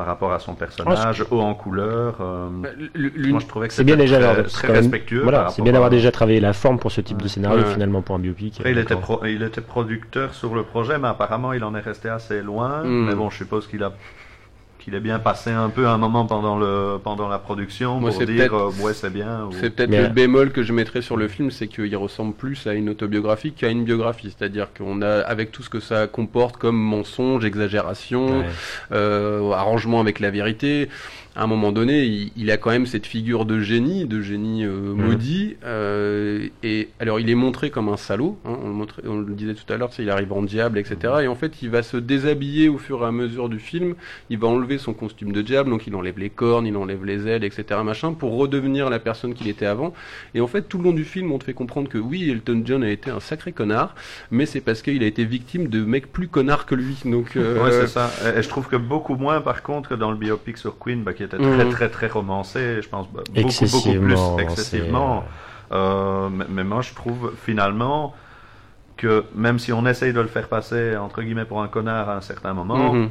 par rapport à son personnage, haut en couleur. euh, l'une- moi, je trouvais que C'est bien déjà très, même- respectueux. Voilà, c'est bien d'avoir à- déjà travaillé la forme pour ce type de scénario Ouais. finalement pour un biopic. Après, il était, D'accord. pro- il était producteur sur le projet, mais apparemment il en est resté assez loin. Mm. Mais bon, je suppose qu'il a qu'il est bien passé un peu un moment pendant le pendant la production Moi, pour c'est dire euh, ouais c'est bien. ou- C'est peut-être le bémol que je mettrais sur le film, c'est qu'il ressemble plus à une autobiographie qu'à une biographie. C'est-à-dire qu'on a, avec tout ce que ça comporte comme mensonge, exagération, Ouais. euh, arrangement avec la vérité, à un moment donné, il, il a quand même cette figure de génie, de génie euh, maudit. euh, et alors, il est montré comme un salaud. hein, on, le montrait- on le disait tout à l'heure, il arrive en diable, etc. Et en fait, il va se déshabiller au fur et à mesure du film. Il va enlever son costume de diable, donc il enlève les cornes, il enlève les ailes, etc. Machin, pour redevenir la personne qu'il était avant. Et en fait, tout le long du film, on te fait comprendre que oui, Elton John a été un sacré connard, mais c'est parce qu'il a été victime de mecs plus connards que lui. Donc, euh, Ouais, c'est ça. Et, et je trouve que beaucoup moins, par contre, que dans le biopic sur Queen, bah, qui était très, Mhm. très, très romancé. Je pense beaucoup, beaucoup Excessivement, plus excessivement. Euh, mais, mais moi, je trouve finalement que même si on essaye de le faire passer entre guillemets pour un connard à un certain moment, mhm.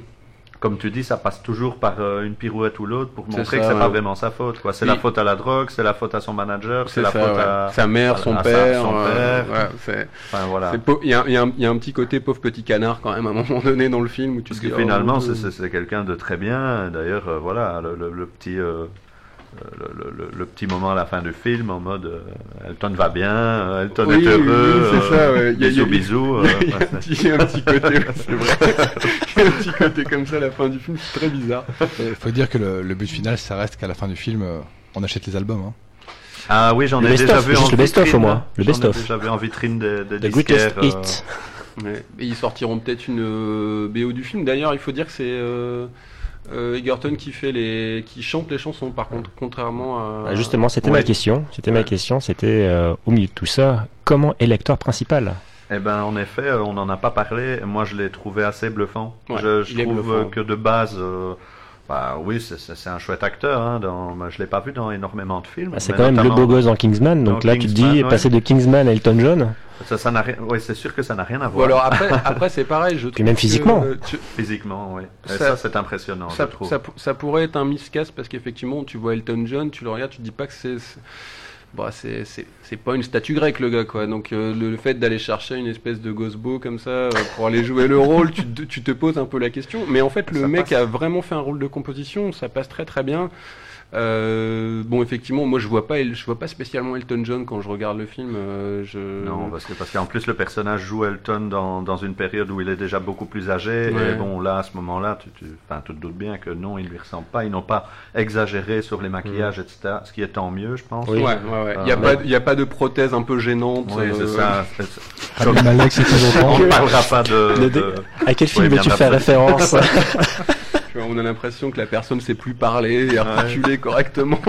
Comme tu dis, ça passe toujours par euh, une pirouette ou l'autre pour montrer ça, que c'est ouais. pas vraiment sa faute. quoi. C'est Oui. la faute à la drogue, c'est la faute à son manager, c'est la ça, faute ouais. à sa mère, son à père. son euh, père. ouais, c'est- Enfin voilà. c'est beau- Il y, a, y un- il y a un petit côté pauvre petit canard quand même à un moment donné dans le film où tu Parce te que dis, finalement, oh, c'est- quelqu'un de très bien. D'ailleurs, euh, voilà, le, le- le petit. Euh, le, le- le- le petit moment à la fin du film en mode euh, Elton va bien, euh, Elton Oui, est oui, heureux, oui, c'est ça, ouais. Il y a- il y a- bisous bisous. euh, Il y a un petit, côté, ouais, c'est vrai. Il y a un petit côté comme ça à la fin du film, c'est très bizarre. Il faut dire que le, le but final, ça reste qu'à la fin du film, euh, on achète les albums. hein. Ah oui, j'en ai déjà vu juste en le best-of, au moins. Le J'en ai best-of. déjà vu en vitrine des, des The Greatest disquaires, euh, Hit. Ouais. Et ils sortiront peut-être une euh, BO du film. D'ailleurs, il faut dire que c'est euh, Egerton qui fait les, qui chante les chansons. Par contre, contrairement à. Ah, justement, c'était ouais. ma question. C'était ma question. C'était euh, au milieu de tout ça, comment est l'acteur principal? Eh ben, en effet, euh, on n'en a pas parlé. Moi, je l'ai trouvé assez bluffant. Ouais, je trouve bluffant. que de base, euh, bah oui, c'est- un chouette acteur. Hein, dans, bah, je l'ai pas vu dans énormément de films. Ah, C'est quand même le beau gosse dans Kingsman. Donc dans là, tu te dis, ouais. passer de Kingsman à Elton John. Ça, ça n'a rien. Oui, c'est sûr que ça n'a rien à Ou voir. alors après, après c'est pareil. Je trouve même que, physiquement. euh, tu- Physiquement, oui. Et Ça- ça, c'est impressionnant, ça, je trouve. ça, ça pourrait être un miscast parce qu'effectivement, tu vois Elton John, tu le regardes, tu te dis pas que c'est. C'est- Bah, c'est pas une statue grecque le gars quoi. Donc euh, le, le fait d'aller chercher une espèce de gosbo comme ça euh, pour aller jouer le rôle tu, te- tu te poses un peu la question. Mais en fait le Ça mec passe. a vraiment fait un rôle de composition ça passe très très bien Euh, bon effectivement moi je vois pas je vois pas spécialement Elton John quand je regarde le film euh, je Non, parce que parce qu'en plus le personnage joue Elton dans, dans une période où il est déjà beaucoup plus âgé. Ouais. Et bon, là, à ce moment-là, tu, tu, enfin, tu te doutes bien que non, il lui ressemble pas. Ils n'ont pas exagéré sur les maquillages, etc. Ce qui est tant mieux, je pense. Oui. ouais ouais ouais il y a Euh, pas il y a pas de prothèse un peu gênante Oui, c'est euh, ça. C'est- Rami Malek, c'est toujours On ne parlera pas de. À quel film veux-tu faire référence Tu vois, on a l'impression que la personne sait plus parler et articuler correctement.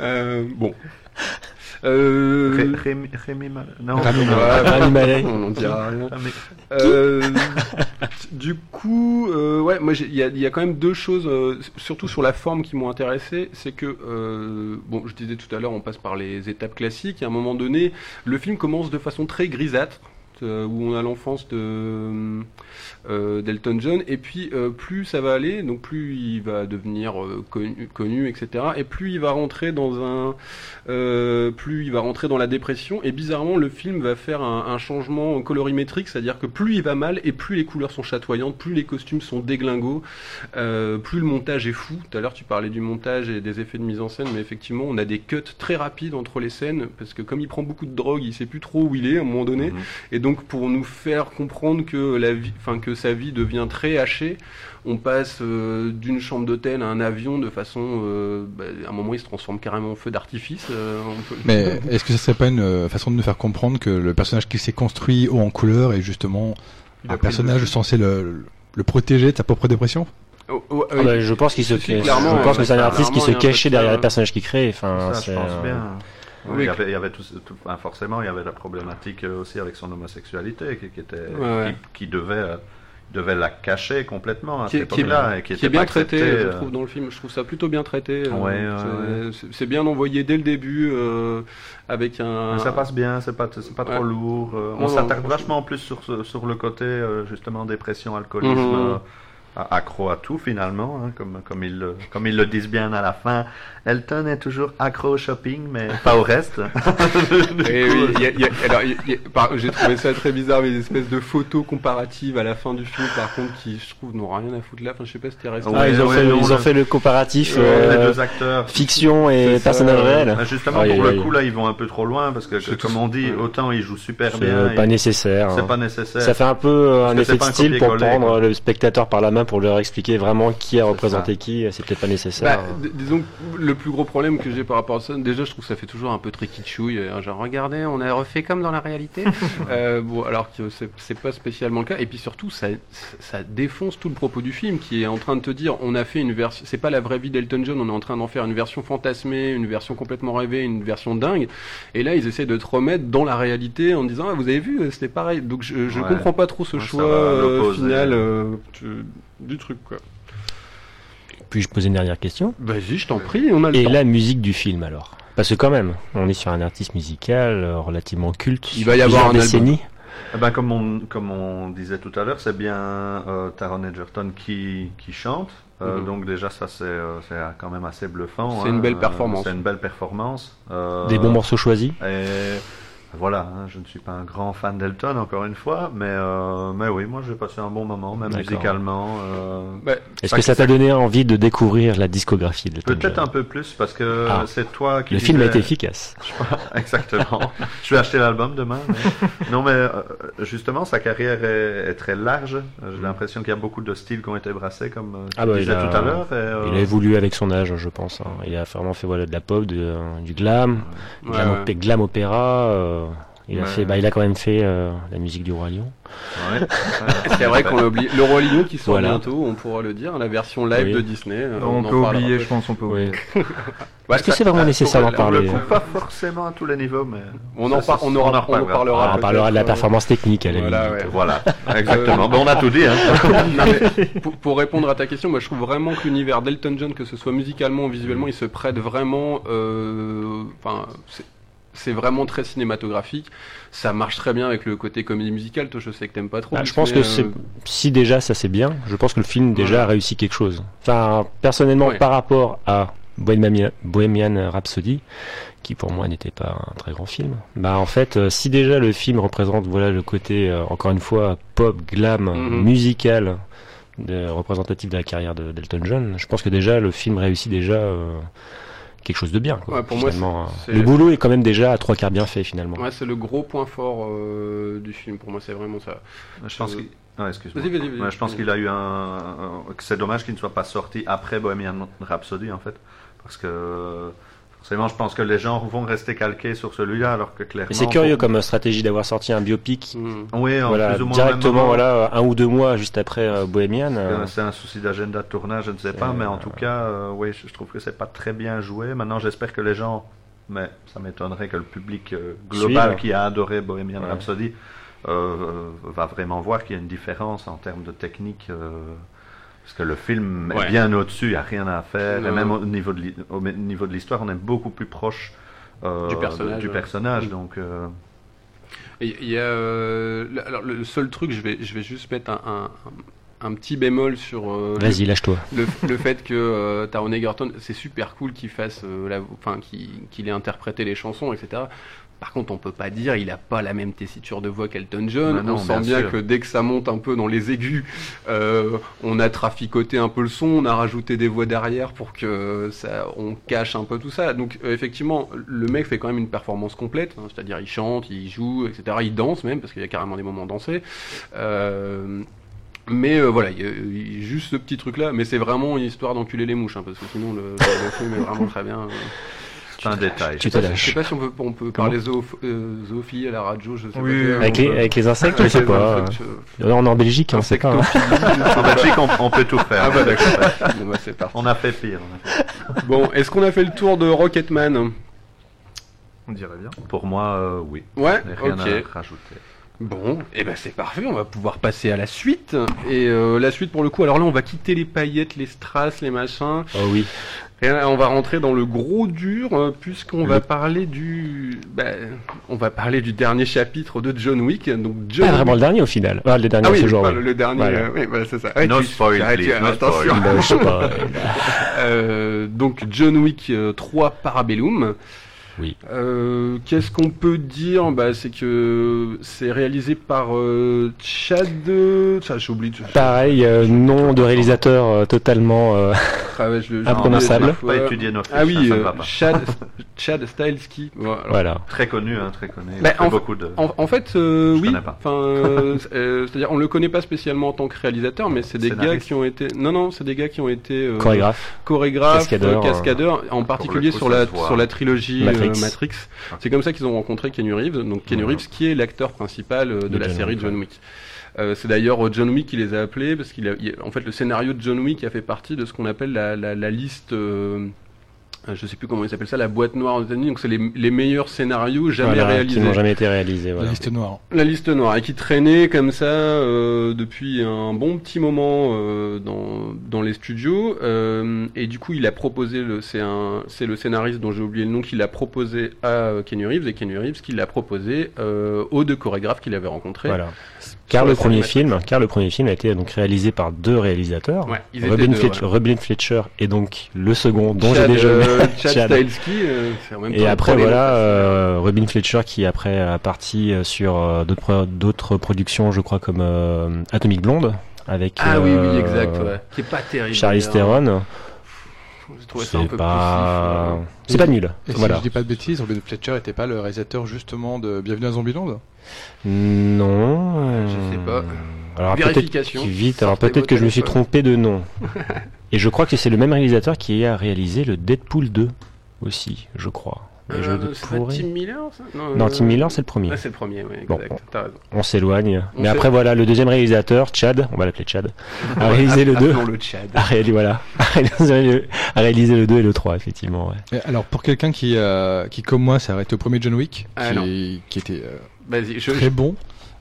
Euh, bon. Euh, Ré- Rémi, Non. Ouais, Malek. Rami Malek. on n'en dira rien. Euh, du coup, euh, ouais, moi il y y a quand même deux choses, euh, surtout sur la forme, qui m'ont intéressé. C'est que, euh, bon, je disais tout à l'heure, on passe par les étapes classiques. Et à un moment donné, le film commence de façon très grisâtre. euh, où on a l'enfance de d'Elton John. Et puis euh, plus ça va aller donc plus il va devenir euh, connu, connu etc et plus il va rentrer dans un euh, plus il va rentrer dans la dépression. Et bizarrement le film va faire un, un changement colorimétrique c'est à dire que plus il va mal et plus les couleurs sont chatoyantes plus les costumes sont déglingos euh, plus le montage est fou. Tout à l'heure tu parlais du montage et des effets de mise en scène mais effectivement on a des cuts très rapides entre les scènes parce que comme il prend beaucoup de drogue il sait plus trop où il est à un moment donné. Mhm. et donc donc pour nous faire comprendre que la vie, enfin que sa vie devient très hachée, on passe euh, d'une chambre d'hôtel à un avion de façon, euh, bah, à un moment il se transforme carrément en feu d'artifice. euh, peut- Mais est-ce que ça serait pas une façon de nous faire comprendre que le personnage qui s'est construit haut en couleur est justement un personnage censé le, le protéger de sa propre dépression? Oh, oh, Ah bah, je pense qu'il se, Si, je clairement, pense que c'est un artiste qui se cachait de derrière le personnage qu'il crée. Enfin, Ça, c'est, je pense bien. Oui. Il y avait, il y avait tout, tout- enfin, forcément, il y avait la problématique aussi avec son homosexualité qui, qui était, ouais. qui, qui devait, euh, devait la cacher complètement à qui cette qui est- époque-là et qui, qui était est bien traité, accepté, je euh, trouve, dans le film. Je trouve ça plutôt bien traité. euh, Ouais, c'est- bien envoyé dès le début, euh, avec un. Mais ça passe bien, c'est pas, c'est pas Ouais. trop lourd. euh, on s'attarde vachement plus sur, sur le côté justement dépression, alcoolisme, Mhm. accro à tout finalement, hein, comme, comme, ils le, comme ils le disent bien à la fin. Elton est toujours accro au shopping, mais pas au reste. Et oui, y a- y a- alors, par- j'ai trouvé ça très bizarre, mais des espèces de photos comparatives à la fin du film, par contre, qui, je trouve, n'ont rien à foutre là. Enfin, je sais pas si t'es resté. Ouais, Ah, ils ont, ouais, fait, non, ils le- fait le comparatif les euh, deux acteurs. fiction et C'est ça, personnage réel. Bah, justement, pour le coup, là, ils vont un peu trop loin parce que, C'est comme on dit, ouais. autant ils jouent super C'est bien. pas ils- nécessaire. C'est hein. pas nécessaire. Ça fait un peu euh, un c'est effet de pas style pour prendre quoi. le spectateur par la main pour leur expliquer vraiment qui a représenté qui. C'est peut-être pas nécessaire. Bah, d- disons que le plus gros problème que j'ai par rapport à ça, déjà je trouve que ça fait toujours un peu très kitschouille, euh, genre regardez, on a refait comme dans la réalité. Euh, bon, alors que c'est pas spécialement le cas. Et puis surtout, ça, ça défonce tout le propos du film qui est en train de te dire, on a fait une version, c'est pas la vraie vie d'Elton John, on est en train d'en faire une version fantasmée, une version complètement rêvée, une version dingue. Et là, ils essaient de te remettre dans la réalité en disant, ah, vous avez vu, euh, c'était pareil. Donc je, je Ouais. comprends pas trop ce Ouais, choix euh, final euh, tu- du truc quoi. Puis-je poser une dernière question Vas-y, je t'en prie, on a le Et temps. la musique du film alors? Parce que quand même, on est sur un artiste musical euh, relativement culte. Il va y avoir plusieurs un décennies. Eh ben, comme, on, comme on disait tout à l'heure, c'est bien euh, Taron Egerton qui, qui chante. Euh, Mhm. Donc déjà, ça, c'est euh, c'est quand même assez bluffant. C'est hein. une belle Euh, performance. C'est une belle performance. Euh, Des bons morceaux choisis? Et voilà, hein, je ne suis pas un grand fan d'Elton, encore une fois, mais, euh, mais oui, moi j'ai passé un bon moment, même musicalement. euh, Bah, Est-ce que ça t'a donné envie de découvrir la discographie de Elton Peut-être un peu plus, parce que Ah. c'est toi qui. Le film a disais- été efficace. Exactement. je vais acheter l'album demain. mais- Non, mais euh, justement, sa carrière est, est très large. J'ai l'impression qu'il y a beaucoup de styles qui ont été brassés, comme tu Ah bah, disais il a- tout à l'heure. euh, Il a évolué avec son âge, je pense. hein. Il a vraiment fait voilà, de la pop, de- du glam, Ouais, glam, ouais. opé- glam opéra. Euh, il, a Ouais. fait, bah, il a quand même fait euh, la musique du Roi Lion. ouais. C'est vrai qu'on l'a oublié. Le Roi Lion qui sort Voilà. bientôt, on pourra le dire, la version live Oui. de Disney. euh, on, en peut parlera. oublier, je pense, on peut oublier. Est-ce que c'est vraiment nécessaire d'en on- On le parler pas forcément à tous les niveaux, mais. On en, par- on, aura, on en parlera. Ah, on parlera de la performance technique à la Voilà, ouais. Voilà, exactement. On a tout dit, hein. Non, mais pour, pour répondre à ta question, moi je trouve vraiment que l'univers d'Elton John, que ce soit musicalement ou visuellement, il se prête vraiment. euh, Enfin, c'est vraiment très cinématographique. Ça marche très bien avec le côté comédie musicale. Toi, je sais que t'aimes pas trop. Ah, je pense que euh, si déjà ça c'est bien, je pense que le film déjà Ouais. a réussi quelque chose. Enfin, personnellement, Ouais. par rapport à Bohemian, Bohemian Rhapsody, qui pour moi n'était pas un très grand film, bah en fait, euh, si déjà le film représente voilà le côté euh, encore une fois pop, glam, Mhm. musical, de, représentatif de la carrière de d'Elton John, je pense que déjà le film réussit déjà euh, quelque chose de bien. quoi, Ouais, pour moi, finalement. c'est- le boulot est quand même déjà à trois quarts bien fait finalement. Ouais, c'est le gros point fort euh, du film. Pour moi, c'est vraiment ça. Je pense qu'il. Ah, excuse-moi. Vas-y, vas-y, vas-y. Ouais, je pense qu'il a eu un. c'est dommage qu'il ne soit pas sorti après Bohemian Rhapsody, en fait. Parce que. Forcément, je pense que les gens vont rester calqués sur celui-là, alors que clairement. C'est curieux comme stratégie d'avoir sorti un biopic. Oui, en voilà, plus ou moins au même directement voilà un ou deux mois juste après euh, Bohemian. Euh, euh, C'est un souci d'agenda de tournage, je ne sais pas, mais en euh, tout cas, euh, oui, je, trouve que c'est pas très bien joué. Maintenant, j'espère que les gens, mais ça m'étonnerait que le public euh, global Suivre. qui a adoré Bohemian Ouais. Rhapsody euh, va vraiment voir qu'il y a une différence en termes de technique. Parce que le film Ouais. est bien au-dessus, il n'y a rien à faire. Non. Et même au niveau de l'histoire, on est beaucoup plus proche euh, Du personnage, du ouais. personnage, Mm. donc. euh, il y a, euh, le- alors le seul truc, je vais, je vais juste mettre un, un, petit bémol sur euh, le- Vas-y, lâche-toi. le, le fait que euh, Taron Egerton, c'est super cool qu'il fasse, euh, enfin, qu'il qu'il ait interprété les chansons, etc. Par contre, on peut pas dire, il a pas la même tessiture de voix qu'Elton John. Bah non, on sent bien que dès que ça monte un peu dans les aigus, euh, on a traficoté un peu le son, on a rajouté des voix derrière pour que ça, on cache un peu tout ça. Donc euh, effectivement, le mec fait quand même une performance complète, hein, c'est-à-dire il chante, il joue, etc. Il danse même parce qu'il y a carrément des moments dansés. Euh, mais euh, voilà, il y a- il y a juste ce petit truc-là, mais c'est vraiment une histoire d'enculer les mouches, hein, parce que sinon le, le- le film est vraiment très bien. euh. C'est un détail. Tu Je sais te pas- Je sais lâches. pas si on peut, on peut parler euh, zoophilie à la radio, je sais Oui, pas. Avec les, avec les insectes, je sais pas. insectes, je- On est en Belgique, on sait pas. hein. En Belgique, on, on peut tout faire. Ah bah d'accord. Bon, bah. On a fait pire. on a fait- Bon, est-ce qu'on a fait le tour de Rocketman? On dirait bien. Pour moi, euh, oui. Ouais, Rien ok. à rajouter. Bon, et ben c'est parfait, on va pouvoir passer à la suite. Et euh, la suite pour le coup, alors là on va quitter les paillettes, les strass, les machins. Oh oui. Et là, on va rentrer dans le gros dur euh, puisqu'on va Le- parler du, bah, on va parler du dernier chapitre de John Wick. Donc John Pas vraiment le dernier au final. Ah, le dernier Ah oui, ce jour. pas oui. le, dernier. Voilà. euh, oui, voilà, c'est ça. Ouais, No tu- spoil, tu- please, no attention. spoil. Je sais pas. Euh, donc John Wick euh, 3 Parabellum. Oui. Euh, Qu'est-ce qu'on peut dire? Bah, C'est que c'est réalisé par euh, Chad. Ça, j'ai oublié. Pareil, euh, nom de réalisateur euh, totalement. euh, Ah ouais, je le- Imprononçable. pas Ah oui, ça, ça euh, pas. Chad, Chad alors, voilà. Très connu, hein, très connu. Bah, en- beaucoup de. En, en fait, euh, Je oui. Enfin, c'est-à-dire, on le connaît pas spécialement en tant que réalisateur, mais c'est des gars qui ont été. Non, non, c'est des gars qui ont été euh, Chorégraphe. chorégraphes, Cascadeurs, cascadeurs, en particulier sur la sur la trilogie euh, Matrix. C'est comme ça qu'ils ont rencontré Keanu Reeves. Donc Mhm. Reeves, qui est l'acteur principal euh, de, De la John série Wick, John Wick. Euh, c'est d'ailleurs John Wick qui les a appelés parce qu'il a, en fait, le scénario de John Wick a fait partie de ce qu'on appelle la, la, la liste. euh, je sais plus comment ils s'appellent ça, la boîte noire aux États-Unis. Donc c'est les, les meilleurs scénarios jamais Voilà, réalisés. Qui n'ont jamais été réalisés. La Voilà. liste noire. La liste noire et qui traînait comme ça euh, depuis un bon petit moment euh, dans, dans les studios euh, et du coup il a proposé le c'est un c'est le scénariste dont j'ai oublié le nom qui l'a proposé à euh, Kenny Reeves et Kenny Reeves qui l'a proposé euh, aux deux chorégraphes qu'il avait rencontrés. Voilà. Car le premier film, car le premier film a été donc réalisé par deux réalisateurs, Ouais, Robin, deux, Fletcher, ouais. Robin Fletcher et donc le second dont j'ai déjà euh, Chad. Stahelski, euh, Et après voilà, euh, Robin Fletcher qui après a parti euh, sur euh, d'autres pro- d'autres productions, je crois comme euh, Atomic Blonde avec ah oui oui exact ouais. qui est pas terrible. D'ailleurs. Theron. J'ai trouvé ça un C'est peu pas, poussif, c'est pas nul. Et Voilà. si je dis pas de bêtises, Robin Fletcher était pas le réalisateur justement de Bienvenue à Zombieland Non. euh, Je sais pas. Alors peut-être vite. Alors peut-être que je me suis trompé de nom. Et je crois que c'est le même réalisateur qui a réalisé le Deadpool 2 aussi, je crois. Je Euh, Tim Miller ça? Non, euh, Tim Miller, c'est le premier. Ouais, c'est le premier, oui, Bon, exact. T'as raison. On s'éloigne. On Mais après voilà, le deuxième réalisateur, Chad, on va l'appeler Chad, a réalisé le 2. Appelons le Tchad. A réalisé, voilà, a réalisé le, a réalisé le 2 et le 3, effectivement. Ouais. Alors pour quelqu'un qui, euh, qui comme moi s'est arrêté au premier John Wick, Ah, qui, était euh, Vas-y, je, très bon,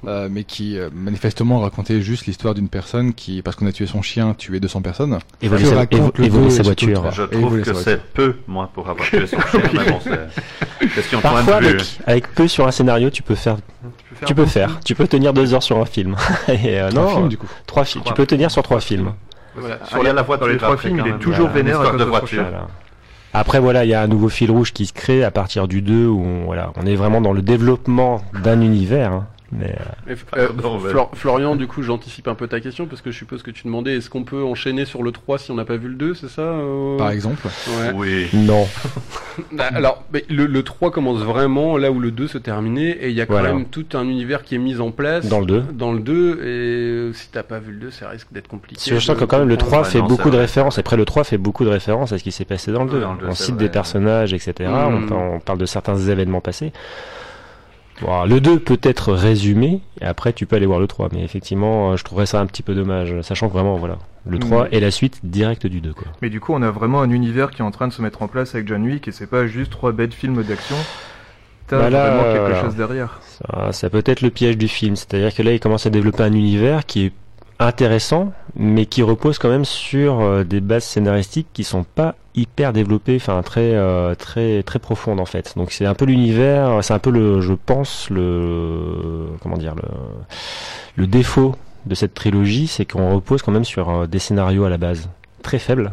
euh, mais qui euh, manifestement racontait juste l'histoire d'une personne qui, parce qu'on a tué son chien, tué 200 personnes. Et voler Que sa, et et voler sa voiture. Je trouve que c'est peu, moi, pour avoir tué son chien, mais bon, c'est question Parfois, de vue. avec, avec peu sur un scénario, tu peux faire, tu peux faire, tu peux tenir deux heures sur un film. et euh, non, films, du coup. trois films. Tu peux tenir sur trois films. Voilà. Sur la- la voiture dans les trois après, films, il est toujours vénère à cause de voiture. Voilà. Après voilà, il y a un nouveau fil rouge qui se crée à partir du 2 où on, voilà, on est vraiment dans le développement d'un univers. hein. Mais euh, Mais, euh, Pardon, ouais. Flor- Florian, du coup, j'anticipe un peu ta question parce que je suppose que tu demandais est-ce qu'on peut enchaîner sur le 3 si on n'a pas vu le 2, c'est ça euh? Par exemple. Ouais. Oui. non, Bah, alors, mais le, le 3 commence vraiment là où le 2 se terminait et il y a quand Voilà. même tout un univers qui est mis en place dans le 2. dans le 2 et euh, si t'as pas vu le 2, ça risque d'être compliqué. Je sens que quand même le 3 Ouais, fait non, beaucoup de références. Après le 3 fait beaucoup de références à ce qui s'est passé dans le 2. Ouais, dans le deux, on cite vrai. des personnages, etc. On, Mm. on parle de certains événements passés. Bon, le 2 peut être résumé, et après tu peux aller voir le 3. Mais effectivement, euh, je trouverais ça un petit peu dommage, sachant que vraiment, voilà, le 3 Mm. est la suite directe du 2. Quoi. Mais du coup, on a vraiment un univers qui est en train de se mettre en place avec John Wick et c'est pas juste trois bêtes films d'action. T'as Bah vraiment quelque voilà. chose derrière. Ça, ça peut être le piège du film, c'est-à-dire que là, il commence à développer un univers qui est intéressant, mais qui repose quand même sur euh, des bases scénaristiques qui sont pas hyper développées, enfin très euh, très très profondes en fait. Donc c'est un peu l'univers, c'est un peu le, je pense le comment dire le le défaut de cette trilogie, c'est qu'on repose quand même sur euh, des scénarios à la base très faibles.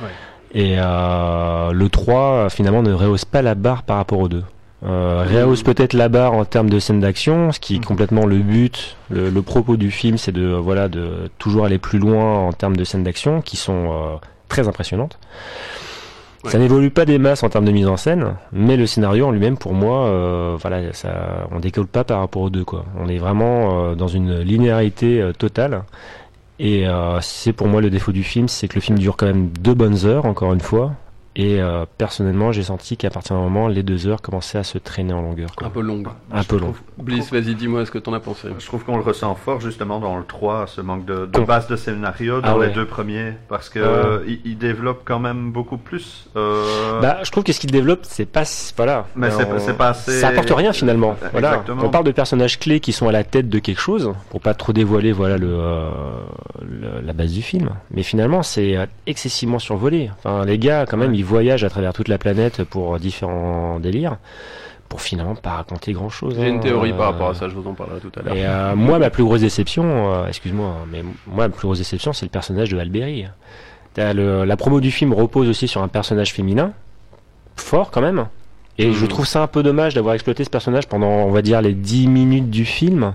Ouais. Et euh, le 3 finalement ne rehausse pas la barre par rapport au 2. Euh, réhausse peut-être la barre en termes de scène d'action, ce qui est Mhm. complètement le but, le, le propos du film, c'est de voilà de toujours aller plus loin en termes de scènes d'action qui sont euh, très impressionnantes. Ça n'évolue pas des masses en termes de mise en scène, mais le scénario en lui-même, pour moi, euh, voilà, ça, on décolle pas par rapport aux deux quoi. On est vraiment euh, dans une linéarité euh, totale. Et euh, c'est pour moi le défaut du film, c'est que le film dure quand même deux bonnes heures, encore une fois. Et euh, personnellement, j'ai senti qu'à partir d'un moment, les deux heures commençaient à se traîner en longueur. Quoi. Un peu longue. Un peu long. Bliss, vas-y, dis-moi ce que t'en as pensé. Je trouve qu'on le ressent fort justement dans le 3, ce manque de, base de scénario dans Ah ouais. les deux premiers, parce que euh, il, il développe quand même beaucoup plus. euh, Bah, je trouve que ce qu'il développe, c'est pas, voilà. Mais c'est- On- c'est pas assez- Ça apporte rien finalement. Voilà. exactement. On parle de personnages clés qui sont à la tête de quelque chose, pour pas trop dévoiler, voilà le, euh, le- la base du film. Mais finalement, c'est excessivement survolé. Enfin, les gars, quand même, ils voyagent à travers toute la planète pour différents délires, pour finalement pas raconter grand chose. J'ai une théorie par rapport à ça, je vous en parlerai tout à l'heure. Et euh, moi, ma plus grosse déception, euh, excuse-moi, hein, mais moi, ma plus grosse déception, c'est le personnage de Alberi. La promo du film repose aussi sur un personnage féminin, fort quand même. Et Mhm. je trouve ça un peu dommage d'avoir exploité ce personnage pendant, on va dire, les 10 minutes du film.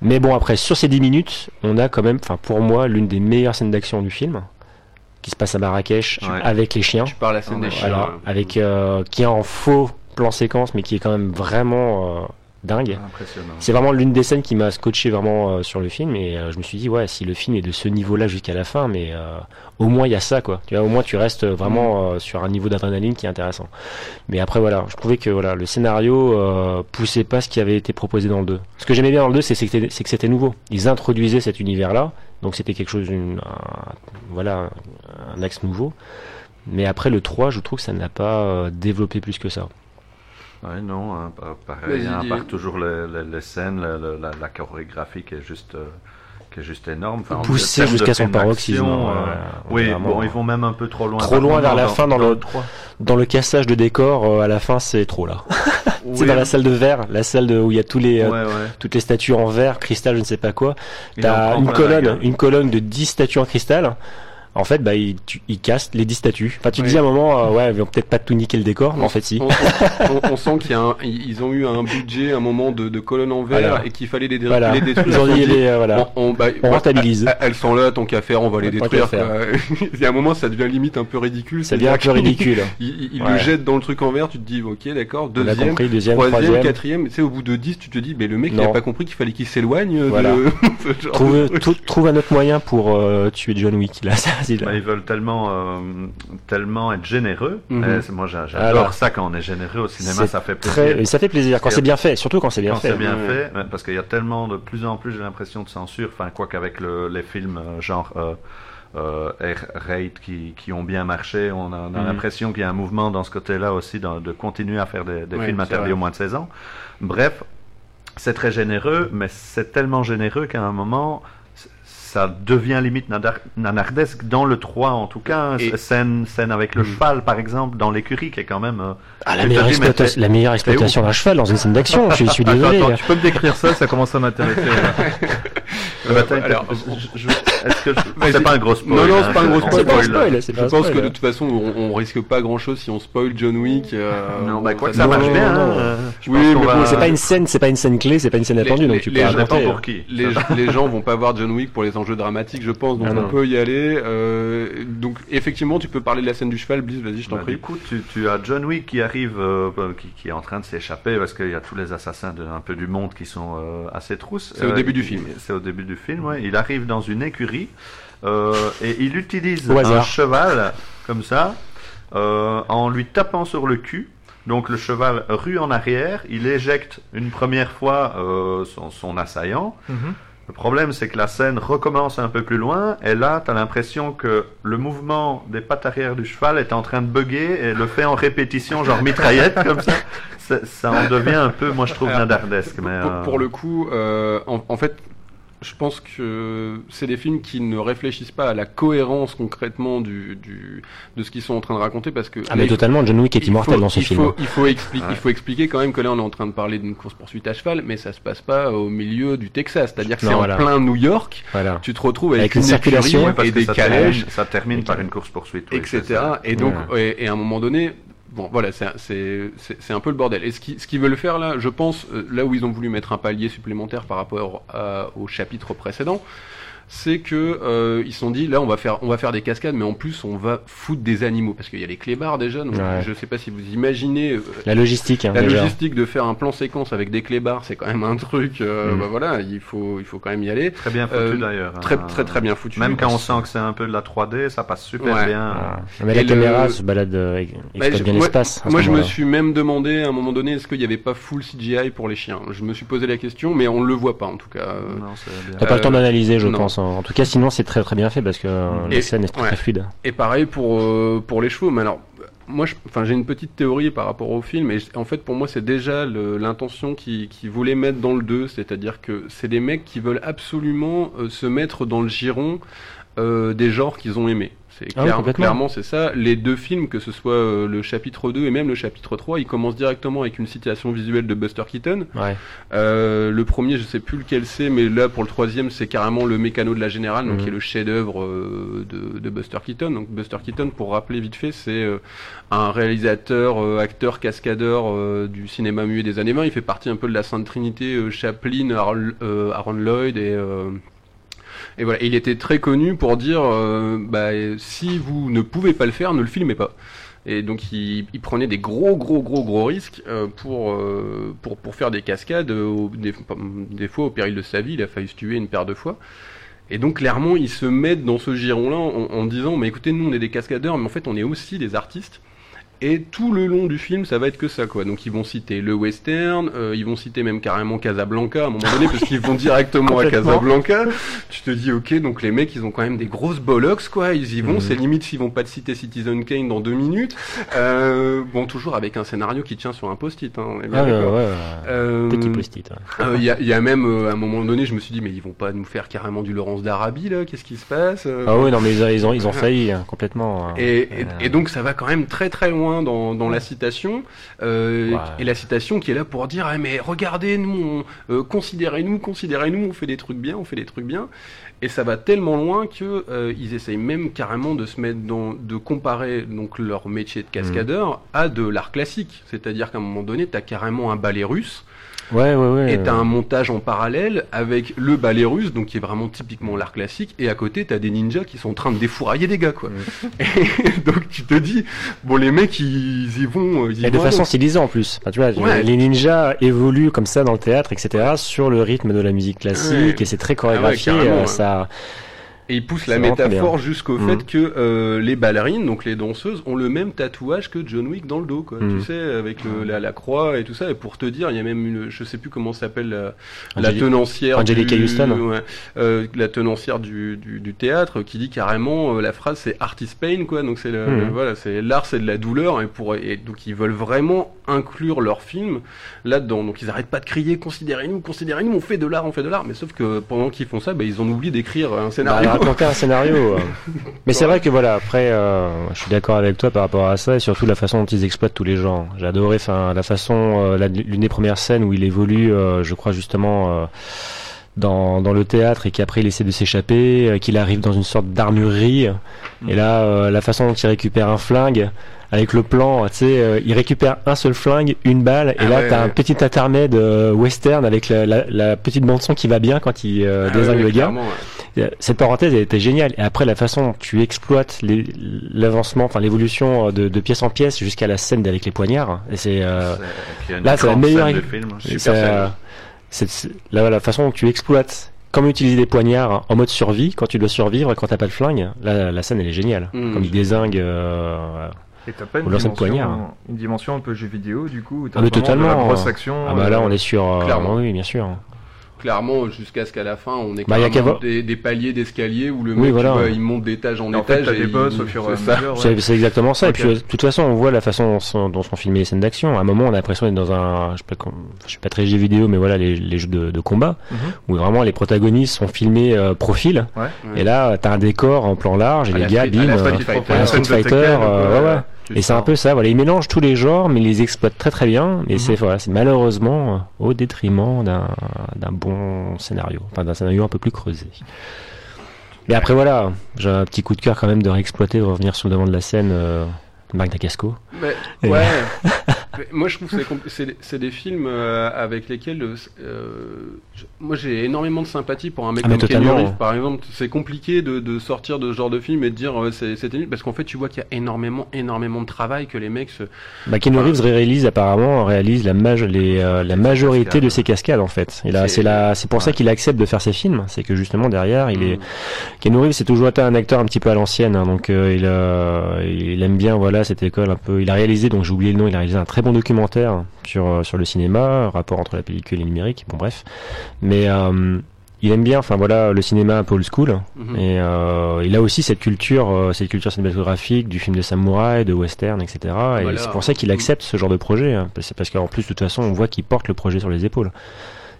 Mais bon, après, sur ces 10 minutes, on a quand même, enfin, pour moi, l'une des meilleures scènes d'action du film, qui se passe à Marrakech, Ouais. avec les chiens. Tu parles la scène des chiens. Avec, euh, qui est en faux plan séquence, mais qui est quand même vraiment euh, dingue. C'est vraiment l'une des scènes qui m'a scotché vraiment euh, sur le film et euh, je me suis dit ouais si le film est de ce niveau-là jusqu'à la fin mais euh, au moins il y a ça quoi. Tu vois au moins tu restes vraiment euh, sur un niveau d'adrénaline qui est intéressant. Mais après voilà je trouvais que voilà le scénario poussait pas ce qui avait été proposé dans le 2 ce que j'aimais bien dans le 2 c'est que c'était nouveau. Ils introduisaient cet univers là donc c'était quelque chose une, un- voilà un axe nouveau. Mais après le 3 je trouve que ça n'a pas euh, développé plus que ça Ouais, non, hein, pa- pareil, hein, part toujours les, les- les scènes, la, la- chorégraphie qui est juste, euh, qui est juste énorme. Enfin, jusqu'à son paroxysme, ouais, euh, oui, bon, ils vont même un peu trop loin. Trop loin vers la fin dans le- 3. dans le cassage de décor euh, à la fin c'est trop là c'est Oui, dans la salle de verre la salle de, où il y a tous les euh, ouais, ouais. toutes les statues en verre cristal je ne sais pas quoi t'as une colonne une colonne de 10 statues en cristal en fait bah ils, tu- ils cassent les 10 statues enfin tu te dis à un moment euh, ouais ils vont peut-être pas tout niquer le décor mais en fait si On, on- on- on sent qu'il y a un, ils ont eu un budget, un moment de, de colonnes en verre Voilà. et qu'il fallait les, dé- voilà les détruire. ils ont Ils dit ont dit, les, euh, voilà on, on- bah, on ouais, rentabilise elles- Elles sont là, tant qu'à faire, on va les détruire. Il y a un moment, ça devient limite un peu ridicule. ça devient un peu ridicule qu'il- Il, il Ouais. le jette dans le truc en verre, tu te dis, ok, d'accord, deuxième, compris deuxième troisième, troisième quatrième. Tu sais, au bout de 10, tu te dis, mais le mec, il Non. a pas compris qu'il fallait qu'il s'éloigne Voilà. de trouve un autre moyen pour euh, tuer John Wick là, Bah, ils veulent tellement, euh, tellement être généreux. Mhm. C'est- moi, j'a- j'adore ça quand on est généreux au cinéma, ça fait plaisir. très, ça fait plaisir quand c'est bien fait surtout quand c'est bien quand fait c'est bien Ouais. fait, ouais, parce qu'il y a tellement de plus en plus, j'ai l'impression de censure, enfin quoi qu'avec le, les films euh, genre euh, euh, Air Raid qui, qui ont bien marché, on a, on a Mhm. l'impression qu'il y a un mouvement dans ce côté-là aussi dans- de continuer à faire des, films interdits au moins de 16 ans. Bref, c'est très généreux, mais c'est tellement généreux qu'à un moment, ça devient limite nanardesque dans le 3 en tout cas. Et- Scène, scène avec le Mhm. cheval par exemple, dans l'écurie qui est quand même... euh, ah, la, meilleure dis, mais exploita- c'est- la meilleure exploitation d'un cheval dans une scène d'action je suis désolé Attends, tu peux me décrire ça Ça commence à m'intéresser. là. Euh, t'as- alors, je- je- est-ce que je- Vas-y. c'est pas un gros spoil Non, non, hein, c'est pas un je- gros spoil. Je pense spoil. que de toute façon, on, on risque pas grand chose si on spoil John Wick. euh, Non, bah quoi que ça marche non, bien. non. hein, euh, je Oui, pense mais qu'on bon, va- c'est pas une scène, c'est pas une scène clé, c'est pas une scène attendue, les- donc tu les peux gens Ça dépend raconter. pour qui. Les, les gens vont pas voir John Wick pour les enjeux dramatiques, je pense, donc Ah on non. peut y aller. euh, donc effectivement, tu peux parler de la scène du cheval, Bliss, vas-y, je t'en Bah, prie. du coup, tu, tu as John Wick qui arrive, euh, qui, qui est en train de s'échapper parce qu'il y a tous les assassins de, un peu du monde qui sont euh, assez trousses. C'est au début du il- film. C'est au début du film, ouais. Il arrive dans une écurie euh, et il utilise un cheval comme ça euh, en lui tapant sur le cul. Donc le cheval rue en arrière, il éjecte une première fois euh, son, son assaillant. Mhm. Le problème, c'est que la scène recommence un peu plus loin, et là, tu as l'impression que le mouvement des pattes arrière du cheval est en train de bugger et le fait en répétition, genre mitraillette, comme ça. Ça, ça en devient un peu, moi je trouve, Alors, nadardesque. Mais, Pour, euh, pour le coup, euh, en, en fait, je pense que c'est des films qui ne réfléchissent pas à la cohérence concrètement du, du, de ce qu'ils sont en train de raconter parce que Ah mais faut- totalement, John Wick est immortel faut- dans ce il film. Faut, il, faut expliquer, Ouais. il faut expliquer quand même que là on est en train de parler d'une course poursuite à cheval, mais ça se passe pas au milieu du Texas, c'est-à-dire que c'est voilà. en plein New York. Voilà. Tu te retrouves avec, Avec une circulation, écurie ouais, parce et que des termine, ça termine par une course poursuite, etc. Et donc, et, et à un moment donné, bon, voilà, c'est- un peu le bordel. Et ce qu'ils veulent faire là, je pense, euh, là où ils ont voulu mettre un palier supplémentaire par rapport à- au chapitre précédent, c'est que euh, ils se sont dit là on va faire on va faire des cascades mais en plus on va foutre des animaux parce qu'il y a les clébards déjà donc Ouais. je sais pas si vous imaginez euh, La logistique, hein, la déjà. logistique de faire un plan séquence avec des clébards c'est quand même un truc euh, Mm. bah voilà il faut il faut quand même y aller Très bien foutu Euh, d'ailleurs. très hein. très très bien foutu Même quand on sent que c'est un peu de la 3D, ça passe super Ouais. bien. Ah. Mais la Et le- caméra se balade, euh, Bah, je- bien moi- l'espace. Moi, je me suis même demandé à un moment donné est-ce qu'il n'y avait pas full CGI pour les chiens? Je me suis posé la question, mais on le voit pas en tout cas. Non, c'est bien. T'as pas le temps d'analyser, je non. pense. En tout cas, sinon, c'est très très bien fait parce que euh, Et- la scène est très, ouais. très fluide. Et pareil pour euh, pour les chevaux. Mais alors, moi, j'ai une petite théorie par rapport au film. Et en fait, pour moi, c'est déjà l'intention qui qui voulait mettre dans le 2, c'est-à-dire que c'est des mecs qui veulent absolument euh, se mettre dans le giron euh, des genres qu'ils ont aimés. C'est Ah clair- clairement c'est ça. Les deux films, que ce soit euh, le chapitre 2 et même le chapitre 3, ils commencent directement avec une citation visuelle de Buster Keaton. Ouais. Euh, le premier, je sais plus lequel c'est, mais là pour le troisième, c'est carrément le mécano de la générale, donc Mhm. qui est le chef-d'œuvre euh, de, de Buster Keaton. Donc Buster Keaton, pour rappeler vite fait, c'est euh, un réalisateur, acteur, cascadeur du cinéma muet des années 20. Il fait partie un peu de la Sainte Trinité, Chaplin, Aaron, Aaron Lloyd et euh, et voilà, il était très connu pour dire, euh, bah, si vous ne pouvez pas le faire, ne le filmez pas. Et donc il, il prenait des gros gros gros gros risques euh, pour, euh, pour pour faire des cascades, au- des, fois au péril de sa vie, il a failli se tuer une paire de fois. Et donc clairement ils se mettent dans ce giron-là en, en disant, mais écoutez, nous on est des cascadeurs, mais en fait on est aussi des artistes. Et tout le long du film, ça va être que ça, quoi. Donc ils vont citer le western, euh, ils vont citer même carrément Casablanca à un moment donné, parce qu'ils vont directement à. Casablanca. Tu te dis, ok, donc les mecs, ils ont quand même des grosses bollocks, quoi. Ils y vont, Mhm. c'est limite s'ils vont pas te citer Citizen Kane dans deux minutes. Euh, bon, toujours avec un scénario qui tient sur un post-it, hein, on est bien Ah, ouais, ouais, ouais. Euh, Petit post-it. ouais. euh, Il y, a, y a même, euh, à un moment donné, je me suis dit, mais ils vont pas nous faire carrément du Laurence d'Arabie, là Qu'est-ce qui se passe Ah oui, non, mais ils, ont- ils ont, failli hein, complètement. hein. et, et- et donc ça va quand même très très loin dans, dans la citation euh, Ouais. et la citation qui est là pour dire ah, mais regardez nous euh, considérez-nous considérez-nous on fait des trucs bien on fait des trucs bien et ça va tellement loin que euh, ils essayent même carrément de se mettre dans de comparer donc leur métier de cascadeur à de l'art classique c'est-à-dire qu'à un moment donné t'as carrément un ballet russe Ouais, ouais, ouais. et t'as un montage en parallèle avec le ballet russe, donc qui est vraiment typiquement l'art classique, et à côté t'as des ninjas qui sont en train de défourailler des gars, quoi. Et donc tu te dis, bon les mecs ils y vont, euh, ils y Et de vont façon stylisée en plus. Enfin, tu vois, les ninjas évoluent comme ça dans le théâtre, etc., sur le rythme de la musique classique, et c'est très chorégraphié. carrément, euh, ça, Et ils poussent C'est la métaphore jusqu'au Mhm. fait que euh, les ballerines, donc les danseuses, ont le même tatouage que John Wick dans le dos, quoi. Mhm. Tu sais, avec le, la, la croix et tout ça. Et pour te dire, il y a même une, je sais plus comment s'appelle la, la Angélique- tenancière, Angelica du, ouais, euh, la tenancière du, du, du théâtre, qui dit carrément euh, la phrase c'est art is pain, quoi. Donc c'est le- le- voilà, c'est l'art, c'est de la douleur, et pour et donc ils veulent vraiment inclure leur film là-dedans. Donc ils arrêtent pas de crier, considérez-nous, considérez-nous, on fait de l'art, on fait de l'art. Mais sauf que pendant qu'ils font ça, bah, ils ont oublié d'écrire un bah, scénario. Un scénario. euh. Mais c'est vrai que voilà, après, euh, je suis d'accord avec toi par rapport à ça, et surtout la façon dont ils exploitent tous les genres. J'ai adoré, enfin, la façon, euh, l'une des premières scènes où il évolue, euh, je crois justement. Dans, dans le théâtre et qu'après il essaie de s'échapper, euh, qu'il arrive dans une sorte d'armurerie et là euh, la façon dont il récupère un flingue avec le plan, tu sais, euh, il récupère un seul flingue, une balle et Ah là ouais, t'as ouais. un petit intermède western avec la, la, la petite bande son qui va bien quand il Ah désingue ouais, le gars. Cette parenthèse elle était géniale. Et après, la façon dont tu exploites l'avancement, enfin l'évolution de, de pièce en pièce jusqu'à la scène avec les poignards, et c'est là, c'est la meilleure. scène du film, super scène. C'est- c'est- là, la façon dont tu exploites comment utiliser des poignards en mode survie quand tu dois survivre quand t'as pas de flingue. Là, la scène elle est géniale. Mm. Comme il désingue. euh, Et t'as pas une dimension, poignard. une dimension un peu jeu vidéo du coup où t'as Ah, mais de totalement. la grosse action. Ah bah là, euh, on est sur. euh, clairement. oui, bien sûr. Clairement, jusqu'à ce qu'à la fin, on ait Bah, carrément des, des paliers d'escalier où le Oui, mec, voilà. tu vois, il monte d'étage en en fait, étage. t'as et des boss il- au fur et ouais. C'est exactement ça. Et puis, euh, de toute façon, on voit la façon dont sont, dont sont filmées les scènes d'action. À un moment, on a l'impression d'être dans un, je sais pas, je suis pas très jeu vidéo, mais voilà, les, les jeux de, de combat, Mhm. où vraiment les protagonistes sont filmés euh, profil. Ouais. Ouais. Et là, t'as un décor en plan large et À les la gars, bim, euh, Street Fighter. Street Fighter, euh, ouais, ouais. Et c'est un peu ça, voilà, ils mélangent tous les genres, mais ils les exploitent très très bien, et c'est voilà, c'est malheureusement euh, au détriment d'un d'un bon scénario, enfin d'un scénario un peu plus creusé. Mais après voilà, j'ai un petit coup de cœur quand même de réexploiter, de revenir sur le devant de la scène, euh, Mais, Et- ouais. Mais moi, je trouve que c'est des films euh, avec lesquels, euh, je- moi, j'ai énormément de sympathie pour un mec Ah, comme Kenny. Reeves, par exemple. C'est compliqué de, de sortir de ce genre de film et de dire euh, c'est c'était nul parce qu'en fait, tu vois qu'il y a énormément, énormément de travail que les mecs se. Bah, Keanu Reeves réalise apparemment réalise la, les, euh, la majorité de ses cascades en fait. Et là, C'est- pour ça qu'il accepte de faire ses films. C'est que justement derrière, il est Mm. Reeves, c'est toujours été un acteur un petit peu à l'ancienne, hein, donc il, il aime bien voilà cette école un peu. Il a réalisé, donc j'ai oublié le nom, il a réalisé un très bon documentaire sur euh, sur le cinéma, rapport entre la pellicule et le numérique. Bon bref, mais euh, il aime bien, enfin voilà, le cinéma un peu old school. Mhm. Et euh, il a aussi cette culture, euh, cette culture cinématographique du film de samouraï, de western, etc. Et Voilà. c'est pour ça qu'il accepte ce genre de projet. hein. C'est parce qu'en plus, de toute façon, on voit qu'il porte le projet sur les épaules.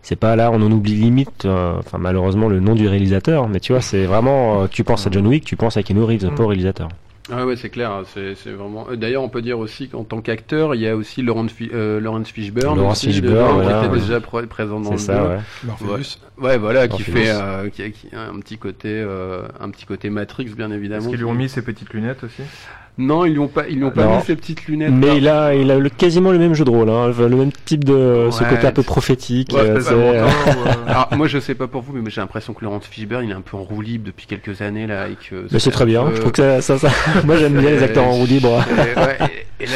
C'est pas là, on en oublie limite, euh, enfin malheureusement le nom du réalisateur, mais tu vois, c'est vraiment, tu penses à John Wick, tu penses à Keanu Reeves, Mm. pas au réalisateur. Ah ouais, c'est clair. C'est c'est vraiment. euh, D'ailleurs, on peut dire aussi qu'en tant qu'acteur, il y a aussi Laurence, Fi- euh, Laurence Fishburne, Laurence aussi, Fishburne, voilà, qui était ouais. déjà pr- présent dans C'est le ça, ouais. Morpheus. Ouais, voilà, qui Morpheus. fait, euh, qui, a, qui a un petit côté, euh, un petit côté Matrix, bien évidemment. Est-ce qu'ils lui ont mis ses petites lunettes aussi? Non, ils lui ont pas, ils lui ont pas Non. mis ses petites lunettes. Mais il a, il a le, quasiment le même jeu de rôle, hein, le même type de, ce côté un peu prophétique. Ouais, euh, euh. Alors, moi, je sais pas pour vous, mais j'ai l'impression que Laurence Fishburne, il est un peu en roue libre depuis quelques années là, et que. mais c'est très bien. un peu- Je trouve que ça, ça, ça- moi j'aime bien les acteurs en roue libre. Et, ouais, et- et là,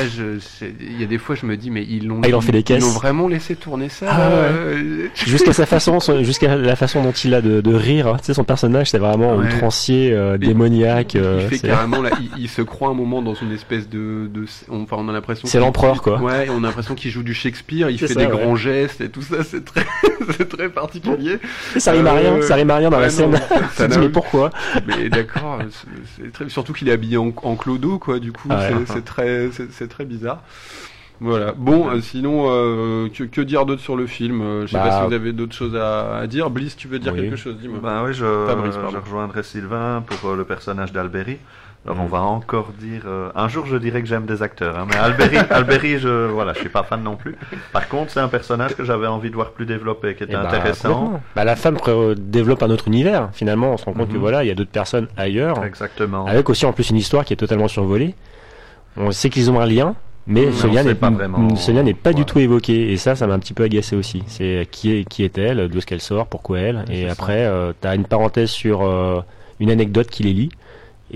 il y a des fois, je me dis, mais ils l'ont. Ah, il en fait des Ils caisses. l'ont vraiment laissé tourner ça. Ah, euh, jusqu'à sa façon, jusqu'à la façon dont il a de, de rire. hein. Tu sais, son personnage, c'est vraiment outrancier, démoniaque. Il fait c'est- carrément là, il, il se croit un moment dans une espèce de, de enfin on a l'impression. C'est l'empereur, quoi. Ouais, on a l'impression qu'il joue du Shakespeare, il fait ça, des ouais. grands gestes et tout ça, c'est très, c'est très particulier. ça rime à rien, Euh, ça rime à rien dans ouais, la scène. ça mais pourquoi Mais d'accord, c'est- c'est très, surtout qu'il est habillé en, en clodo quoi, du coup Ah ouais. c'est- très, c'est très bizarre. Voilà. Bon, euh, sinon, euh, que, que dire d'autre sur le film? Euh, Je sais Bah, pas si vous avez d'autres choses à, à dire. Bliss, tu veux dire oui. quelque chose? Dis-moi. Ben oui, je, Fabrice, je rejoindrai Sylvain pour euh, le personnage d'Alberi. Alors on Mm. va encore dire... euh, un jour je dirais que j'aime des acteurs, hein, mais Alberi, Alberi je voilà, je suis pas fan non plus. Par contre c'est un personnage que j'avais envie de voir plus développé, qui était Eh bah, intéressant. complètement. Bah, la femme pré- développe un autre univers. Finalement, on se rend compte que Mhm. voilà, il y a d'autres personnes ailleurs, Exactement. avec aussi en plus une histoire qui est totalement survolée. On sait qu'ils ont un lien, mais Mais ce lien n'est pas vraiment. ce lien n'est pas du tout évoqué. Et ça, ça m'a un petit peu agacé aussi. C'est qui est qui est elle, d'où est-ce qu'elle sort, pourquoi elle. Ouais, et après, euh, t'as une parenthèse sur euh, une anecdote qui les lie.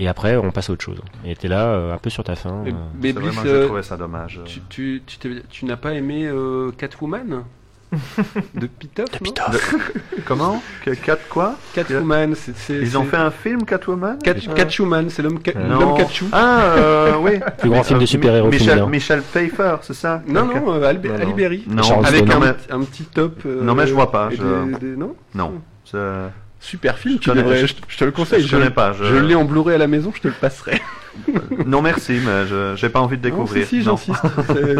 Et après, on passe à autre chose. Et t'es là, euh, un peu sur ta fin. Mais, euh. mais vraiment, j'ai euh, trouvé ça dommage. tu, tu, tu, t'es- tu n'as pas aimé euh, Catwoman de Pitoff non Comment? Que- Cat quoi? Catwoman, c'est c'est- Ils ont fait un film Catwoman? Cat, Euh, Catwoman, c'est l'homme ca- Non. l'homme Catchou. Ah euh, oui. Plus grand film de Euh, super-héros Michel. Michel Pfeiffer, c'est ça? Non, non, euh, Albe- Non, non. Ali Berry. Non, Avec un, petit top. euh, Non, mais je vois pas, et je- des- des- non? Non. c'est- Super film, Je tu connais- devrais, je- je, je te le conseille. je connais pas, je- Je l'ai en Blu-ray à la maison, je te le passerai. Non merci, mais je j'ai pas envie de découvrir. Non, si, si, j'insiste.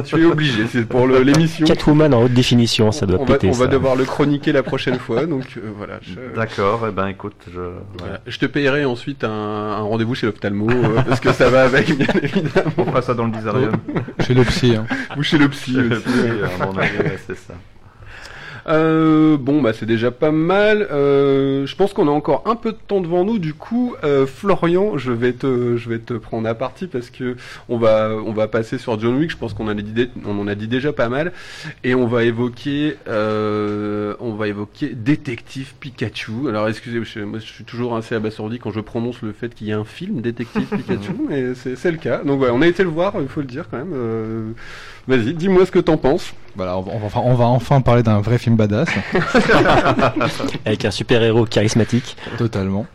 Tu es obligé, c'est pour le- l'émission. Catwoman en haute définition, ça doit On va, péter on va ça. devoir le chroniquer la prochaine fois, donc euh, voilà. Je, D'accord, eh ben écoute, je. voilà. Je te payerai ensuite un, un rendez-vous chez l'ophtalmo, euh, parce que ça va avec, bien évidemment. On fera ça dans le Bizarrium. Chez le psy. hein. Ou chez le psy aussi. ouais. à mon avis, c'est ça. Euh, bon, bah c'est déjà pas mal. Euh, je pense qu'on a encore un peu de temps devant nous. Du coup, euh, Florian, je vais te, je vais te prendre à partie parce que on va, on va passer sur John Wick. Je pense qu'on en a dit, on en a dit déjà pas mal, et on va évoquer, euh, on va évoquer Détective Pikachu. Alors, excusez, je, moi, je suis toujours assez abasourdi quand je prononce le fait qu'il y a un film Détective Pikachu, mais c'est c'est le cas. Donc voilà, on a été le voir, il faut le dire quand même. Vas-y, dis-moi ce que t'en penses. Voilà, on va, on va- on va enfin parler d'un vrai film badass, Avec un super-héros charismatique. totalement.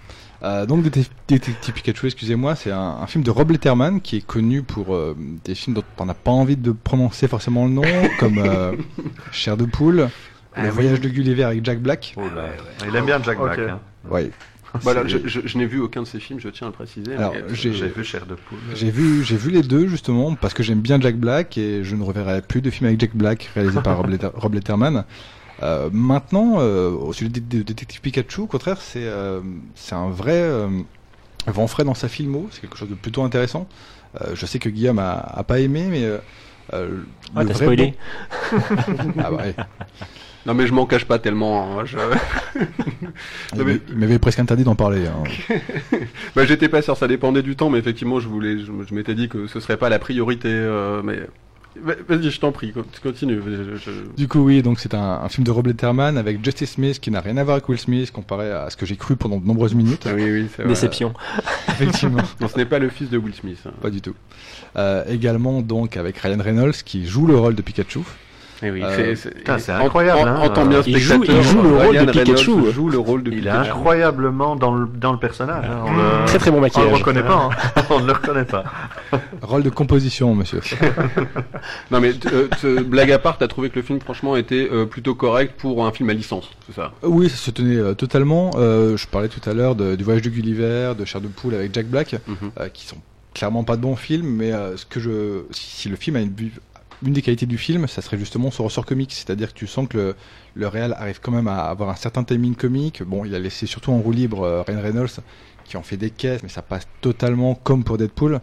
Euh, donc Détec- Détective Pikachu, excusez-moi, c'est un, un film de Rob Letterman qui est connu pour euh, des films dont on n'a pas envie de prononcer forcément le nom, comme euh, Chair de poule, Le Voyage de Gulliver avec Jack Black. Oh là. Il aime bien Jack. Black. Hein. Ouais. Voilà, C'est- je, je, je n'ai vu aucun de ces films, je tiens à le préciser. Alors, mais- j'ai- vu Cher de poule. J'ai vu, j'ai vu les deux justement parce que j'aime bien Jack Black et je ne reverrai plus de films avec Jack Black réalisé par Rob, Letter- Rob Letterman. Euh, maintenant, euh, au sujet de, de Détective Pikachu, au contraire, c'est euh, c'est un vrai euh, vent frais dans sa filmo. C'est quelque chose de plutôt intéressant. Euh, je sais que Guillaume a, a pas aimé, mais euh, euh, Ah, le t'as vrai spoilé. bon- Ah bah, ouais. Non mais je m'en cache pas tellement. hein, je- Il m'avait- il m'avait presque interdit d'en parler. hein. bah, j'étais pas sûr, ça dépendait du temps, mais effectivement, je voulais, je, je m'étais dit que ce serait pas la priorité. euh, mais Va- vas-y, je t'en prie, co- continue. je- je- Du coup, oui, donc c'est un, un film de Rob Letterman avec Justice Smith qui n'a rien à voir avec Will Smith comparé à ce que j'ai cru pendant de nombreuses minutes. Ah oui, oui, c'est vrai. Déception. Effectivement. Non, ce n'est pas le fils de Will Smith. hein. Pas du tout. Euh, également donc avec Ryan Reynolds qui joue le rôle de Pikachu. Eh oui, Euh, c'est- incroyable, En, hein. en tant bien Il joue- il joue le rôle Ryan de Pikachu. Reynolds joue le rôle de Il est Pikachu. incroyablement dans le, dans le personnage. hein. On, le, Très très bon On le maquillage. reconnaît pas. hein. on ne le reconnaît pas. Rôle de composition, monsieur. Non mais euh, blague à part, t'as trouvé que le film franchement était euh, plutôt correct pour un film à licence, c'est ça? Euh, Oui, ça se tenait euh, totalement. Euh, je parlais tout à l'heure du voyage de Gulliver, de Cher de Poule avec Jack Black, Mhm. euh, qui sont clairement pas de bons films, mais euh, ce que je, si, si le film a une, bu- une des qualités du film, ça serait justement son ressort comique, c'est-à-dire que tu sens que le, le réal arrive quand même à avoir un certain timing comique. Bon, il a laissé surtout en roue libre euh, Ryan Reynolds, qui en fait des caisses, mais ça passe totalement comme pour Deadpool.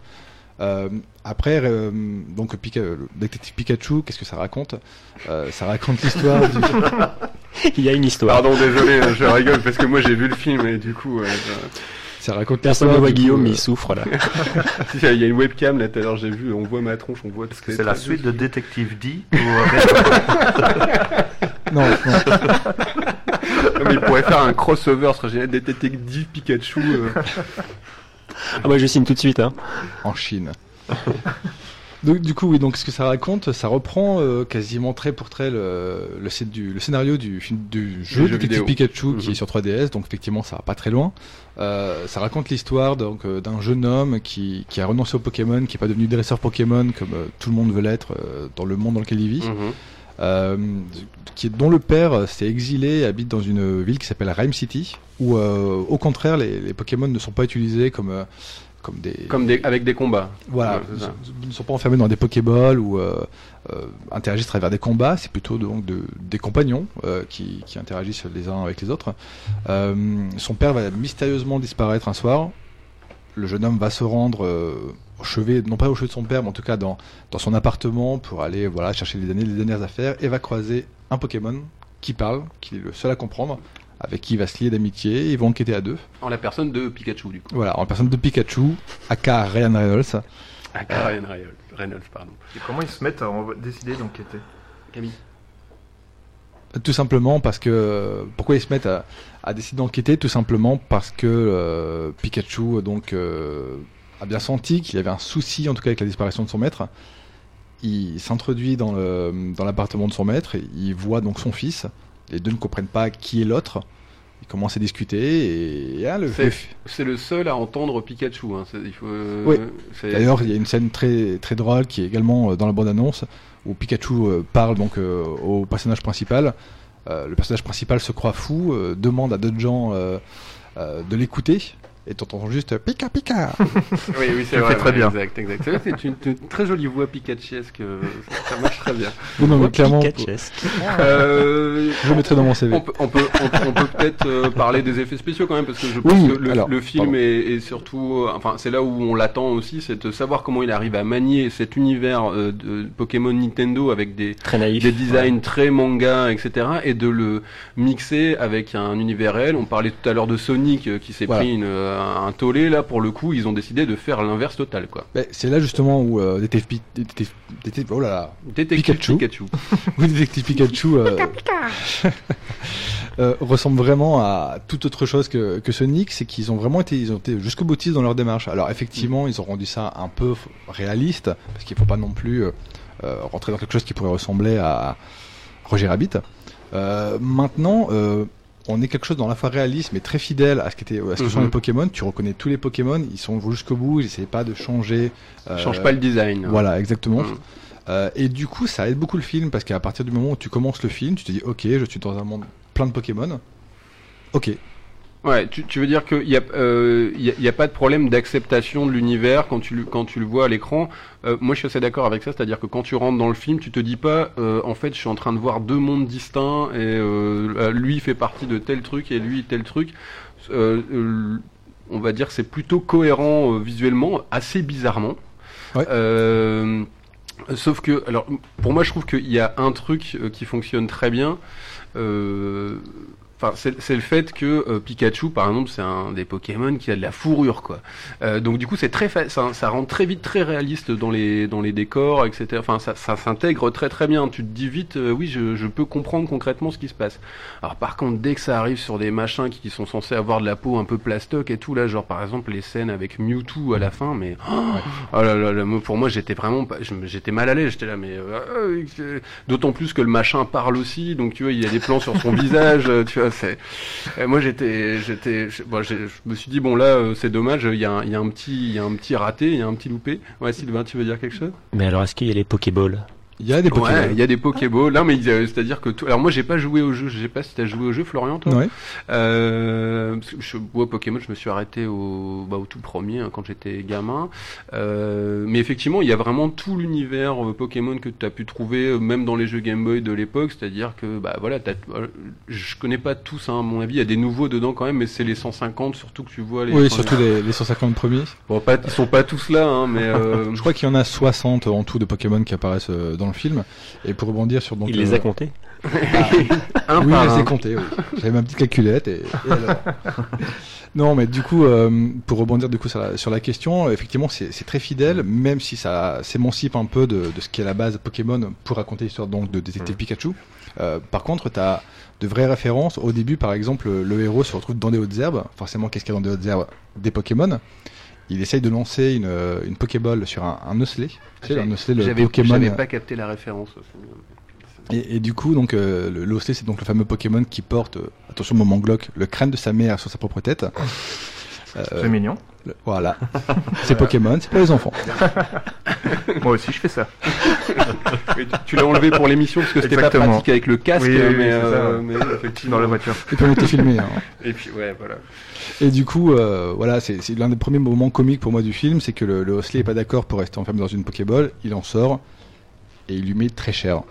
Euh, après, euh, donc Pika- le détective Pikachu, qu'est-ce que ça raconte? Euh, Ça raconte l'histoire du, Il y a une histoire. Pardon, désolé, je rigole parce que moi j'ai vu le film et du coup, euh, je- ça raconte Personne ne voit Guillaume, mais euh, il souffre là. il y a- il une webcam là tout à l'heure, j'ai vu, on voit ma tronche, on voit. Est-ce que c'est la suite de Détective D ou Non, non. Non, mais il pourrait faire un crossover, ce serait génial, détective Pikachu. euh. Ah, moi je signe tout de suite. Hein. en Chine. donc, du coup, oui, donc ce que ça raconte, ça reprend euh, quasiment trait pour trait le, le, scé- du, le scénario du, du jeu Détective. Pikachu qui Mhm. est sur 3DS, donc effectivement ça va pas très loin. Euh, ça raconte l'histoire donc euh, d'un jeune homme qui, qui a renoncé au Pokémon, qui est pas devenu dresseur Pokémon comme euh, tout le monde veut l'être euh, dans le monde dans lequel il vit. Euh, qui dont le père s'est exilé et habite dans une ville qui s'appelle Rhyme City, où euh, au contraire les, les Pokémon ne sont pas utilisés comme, euh, comme des... Comme des, avec des combats. Voilà, Ouais, ils ne sont pas enfermés dans des Pokéballs ou euh, euh, interagissent à travers des combats, c'est plutôt donc de, des compagnons euh, qui, qui interagissent les uns avec les autres. Son père va mystérieusement disparaître un soir. Le jeune homme va se rendre au chevet, non pas au chevet de son père, mais en tout cas dans, dans son appartement pour aller voilà chercher les, derniers- les dernières affaires et va croiser un Pokémon qui parle, qui est le seul à comprendre, avec qui il va se lier d'amitié. Ils vont enquêter à deux. En la personne de Pikachu du coup. Voilà, en personne de Pikachu, aka Ryan Reynolds. Ah, Ryan Reynolds, Reynolds, pardon. Et comment ils se mettent à décider d'enquêter? Camille. Tout simplement parce que pourquoi ils se mettent à, à décider d'enquêter? Tout simplement parce que euh, Pikachu donc euh, a bien senti qu'il y avait un souci en tout cas avec la disparition de son maître. Il s'introduit dans l'appartement de son maître, et il voit donc son fils. Les deux ne comprennent pas qui est l'autre. Ils commencent à discuter et C'est- le- C'est le seul à entendre Pikachu. Hein. c'est- Il faut, euh, Oui. D'ailleurs, il y a une scène très très drôle qui est également euh, dans la bande-annonce où Pikachu euh, parle donc euh, au personnage principal. Euh, le personnage principal se croit fou, demande à d'autres gens de l'écouter. Et t'entends juste Pika Pika. Oui, oui, c'est vrai. très bien. Exact, exact. C'est vrai, C'est une, une très jolie voix Pikachuesque. euh, Ça, marche très bien. non, non, mais clairement, Pikachesque. Euh, je le mettrai dans mon CV. On peut, on peut, on peut- on peut peut-être euh, parler des effets spéciaux quand même parce que je pense Oui, que le, alors, le film est, est surtout, euh, enfin c'est là où on l'attend aussi, c'est de savoir comment il arrive à manier cet univers euh, de Pokémon Nintendo avec des, Très naïf. des designs très manga, etc. et de le mixer avec un univers réel. On parlait tout à l'heure de Sonic euh, qui s'est Voilà. pris une, un tollé là pour le coup, ils ont décidé de faire l'inverse total quoi. C'est là justement où euh, Détective Pi- Détective- Détective- oh là là, Détective Pikachu. Pikachu. Détective Pikachu euh, euh, ressemble vraiment à toute autre chose que, que Sonic, c'est qu'ils ont vraiment été, ils ont été jusqu'au boutiste dans leur démarche. Alors effectivement, ils ont rendu ça un peu réaliste, parce qu'il faut pas non plus euh, euh, rentrer dans quelque chose qui pourrait ressembler à Roger Rabbit. Euh, maintenant, euh, on est quelque chose dans la fois réaliste, mais très fidèle à ce, à ce que sont Mhm. les Pokémon. Tu reconnais tous les Pokémon, ils sont jusqu'au bout, ils n'essayent pas de changer. euh, Change pas le design. Voilà, exactement. Mhm. Euh, et du coup, ça aide beaucoup le film parce qu'à partir du moment où tu commences le film, tu te dis ok, je suis dans un monde plein de Pokémon. Ok. Ouais, tu, tu veux dire qu'il n'y a, euh, y a, y a pas de problème d'acceptation de l'univers quand tu, le- quand tu le vois à l'écran? Euh, moi, je suis assez d'accord avec ça, c'est-à-dire que quand tu rentres dans le film, tu te dis pas, euh, en fait, je suis en train de voir deux mondes distincts et euh, lui fait partie de tel truc et lui tel truc. Euh, euh, on va dire c'est plutôt cohérent euh, visuellement, assez bizarrement. Ouais. Euh, sauf que, alors, pour moi, je trouve qu'il y a un truc euh, qui fonctionne très bien. euh, Enfin, c'est le fait que euh, Pikachu, par exemple, c'est un des Pokémon qui a de la fourrure, quoi. Euh, donc du coup, c'est très ça, ça rend très vite très réaliste dans les dans les décors, etc. Enfin, ça, ça s'intègre très très bien. Tu te dis vite, euh, oui, je, je, peux comprendre concrètement ce qui se passe. Alors par contre, dès que ça arrive sur des machins qui sont censés avoir de la peau un peu plastoc et tout là, genre par exemple les scènes avec Mewtwo à la fin, mais oh, là là, là, pour moi, j'étais vraiment, j'étais mal à l'aise. J'étais là, mais d'autant plus que le machin parle aussi, donc tu vois, il y a des plans sur son visage, tu vois moi j'étais j'étais je, me suis dit bon là euh, c'est dommage il y, a un, y a un petit il y a un petit raté il y a un petit loupé. Ouais Sylvain tu veux dire quelque chose? Mais alors est-ce qu'il y a les Pokéballs? Il y a des Pokéballs. il y a des Pokéballs. Non, mais c'est-à-dire que tout... alors moi j'ai pas joué au jeu. Je sais pas si t'as joué au jeu, Florian, toi? Ouais. Euh, parce que je Pokémon, je me suis arrêté au, bah, au tout premier hein, quand j'étais gamin. Euh, mais effectivement, il y a vraiment tout l'univers euh, Pokémon que tu as pu trouver, euh, même dans les jeux Game Boy de l'époque. C'est-à-dire que bah voilà, euh, je connais pas tous. Hein, à mon avis, il y a des nouveaux dedans quand même, mais c'est les 150 surtout que tu vois. Les, oui, surtout les, les, 150 premiers. Bon, pas, ils sont pas tous là, hein, mais je crois qu'il y en a 60 en tout de Pokémon qui apparaissent dans le film. Et pour rebondir sur donc. Il les a comptés? Ah, oui, il les a comptés. Oui. J'avais ma petite calculette et. non, mais du coup, euh, pour rebondir du coup sur la, sur la question, effectivement, c'est très fidèle, même si ça s'émancipe un peu de, de ce qui est la base Pokémon pour raconter l'histoire donc de détective Pikachu. Euh, par contre, tu as de vraies références. Au début, par exemple, le héros se retrouve dans des hautes herbes. Forcément, qu'est-ce qu'il y a dans des hautes herbes? Des Pokémon il essaye de lancer une, une Pokéball sur un, un osselet. Tu sais, un osselet, le Pokémon. J'avais pas capté la référence. Et, et, du coup, donc, euh, le, c'est donc le fameux Pokémon qui porte, euh, attention, moment Glock, le crâne de sa mère sur sa propre tête. Euh, c'est mignon. Voilà. c'est Pokémon, c'est pour les enfants. Moi aussi, je fais ça. tu l'as enlevé pour l'émission parce que c'était pas pratique avec le casque, mais, euh, mais, effectivement. Dans la voiture. Et puis on était filmé. Hein. Et puis, ouais, voilà. Et du coup, euh, voilà, c'est l'un des premiers moments comiques pour moi du film, c'est que le, le Hosley est pas d'accord pour rester enfermé dans une Pokéball, il en sort et il lui met très cher.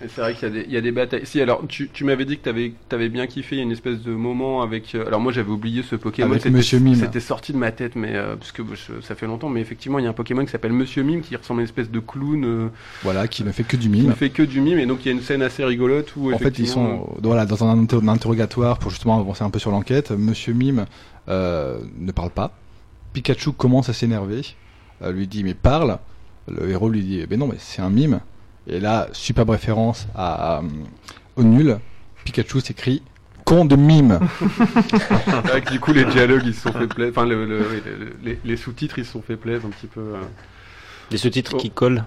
C'est vrai qu'il y, y, a des batailles. Si, alors, tu, tu m'avais dit que tu avais, bien kiffé une espèce de moment avec. Euh, alors, moi, j'avais oublié ce Pokémon. C'était sorti de ma tête, mais euh, parce que ça fait longtemps. Mais effectivement, il y a un Pokémon qui s'appelle Monsieur Mime qui ressemble à une espèce de clown. Euh, voilà, qui ne fait que du mime. Qui ne fait que du mime, et donc il y a une scène assez rigolote où. En fait, ils sont voilà, dans un, interrogatoire pour justement avancer un peu sur l'enquête. Monsieur Mime ne parle pas. Pikachu commence à s'énerver. lui dit, mais parle. Le héros lui dit, mais non, mais c'est un mime. Et là, superbe référence à, au nul. Pikachu s'écrit con de mime. du coup, les dialogues, ils se sont fait plaisir. Enfin, les, sous-titres, ils se sont fait plaisir un petit peu. Euh. Les sous-titres qui collent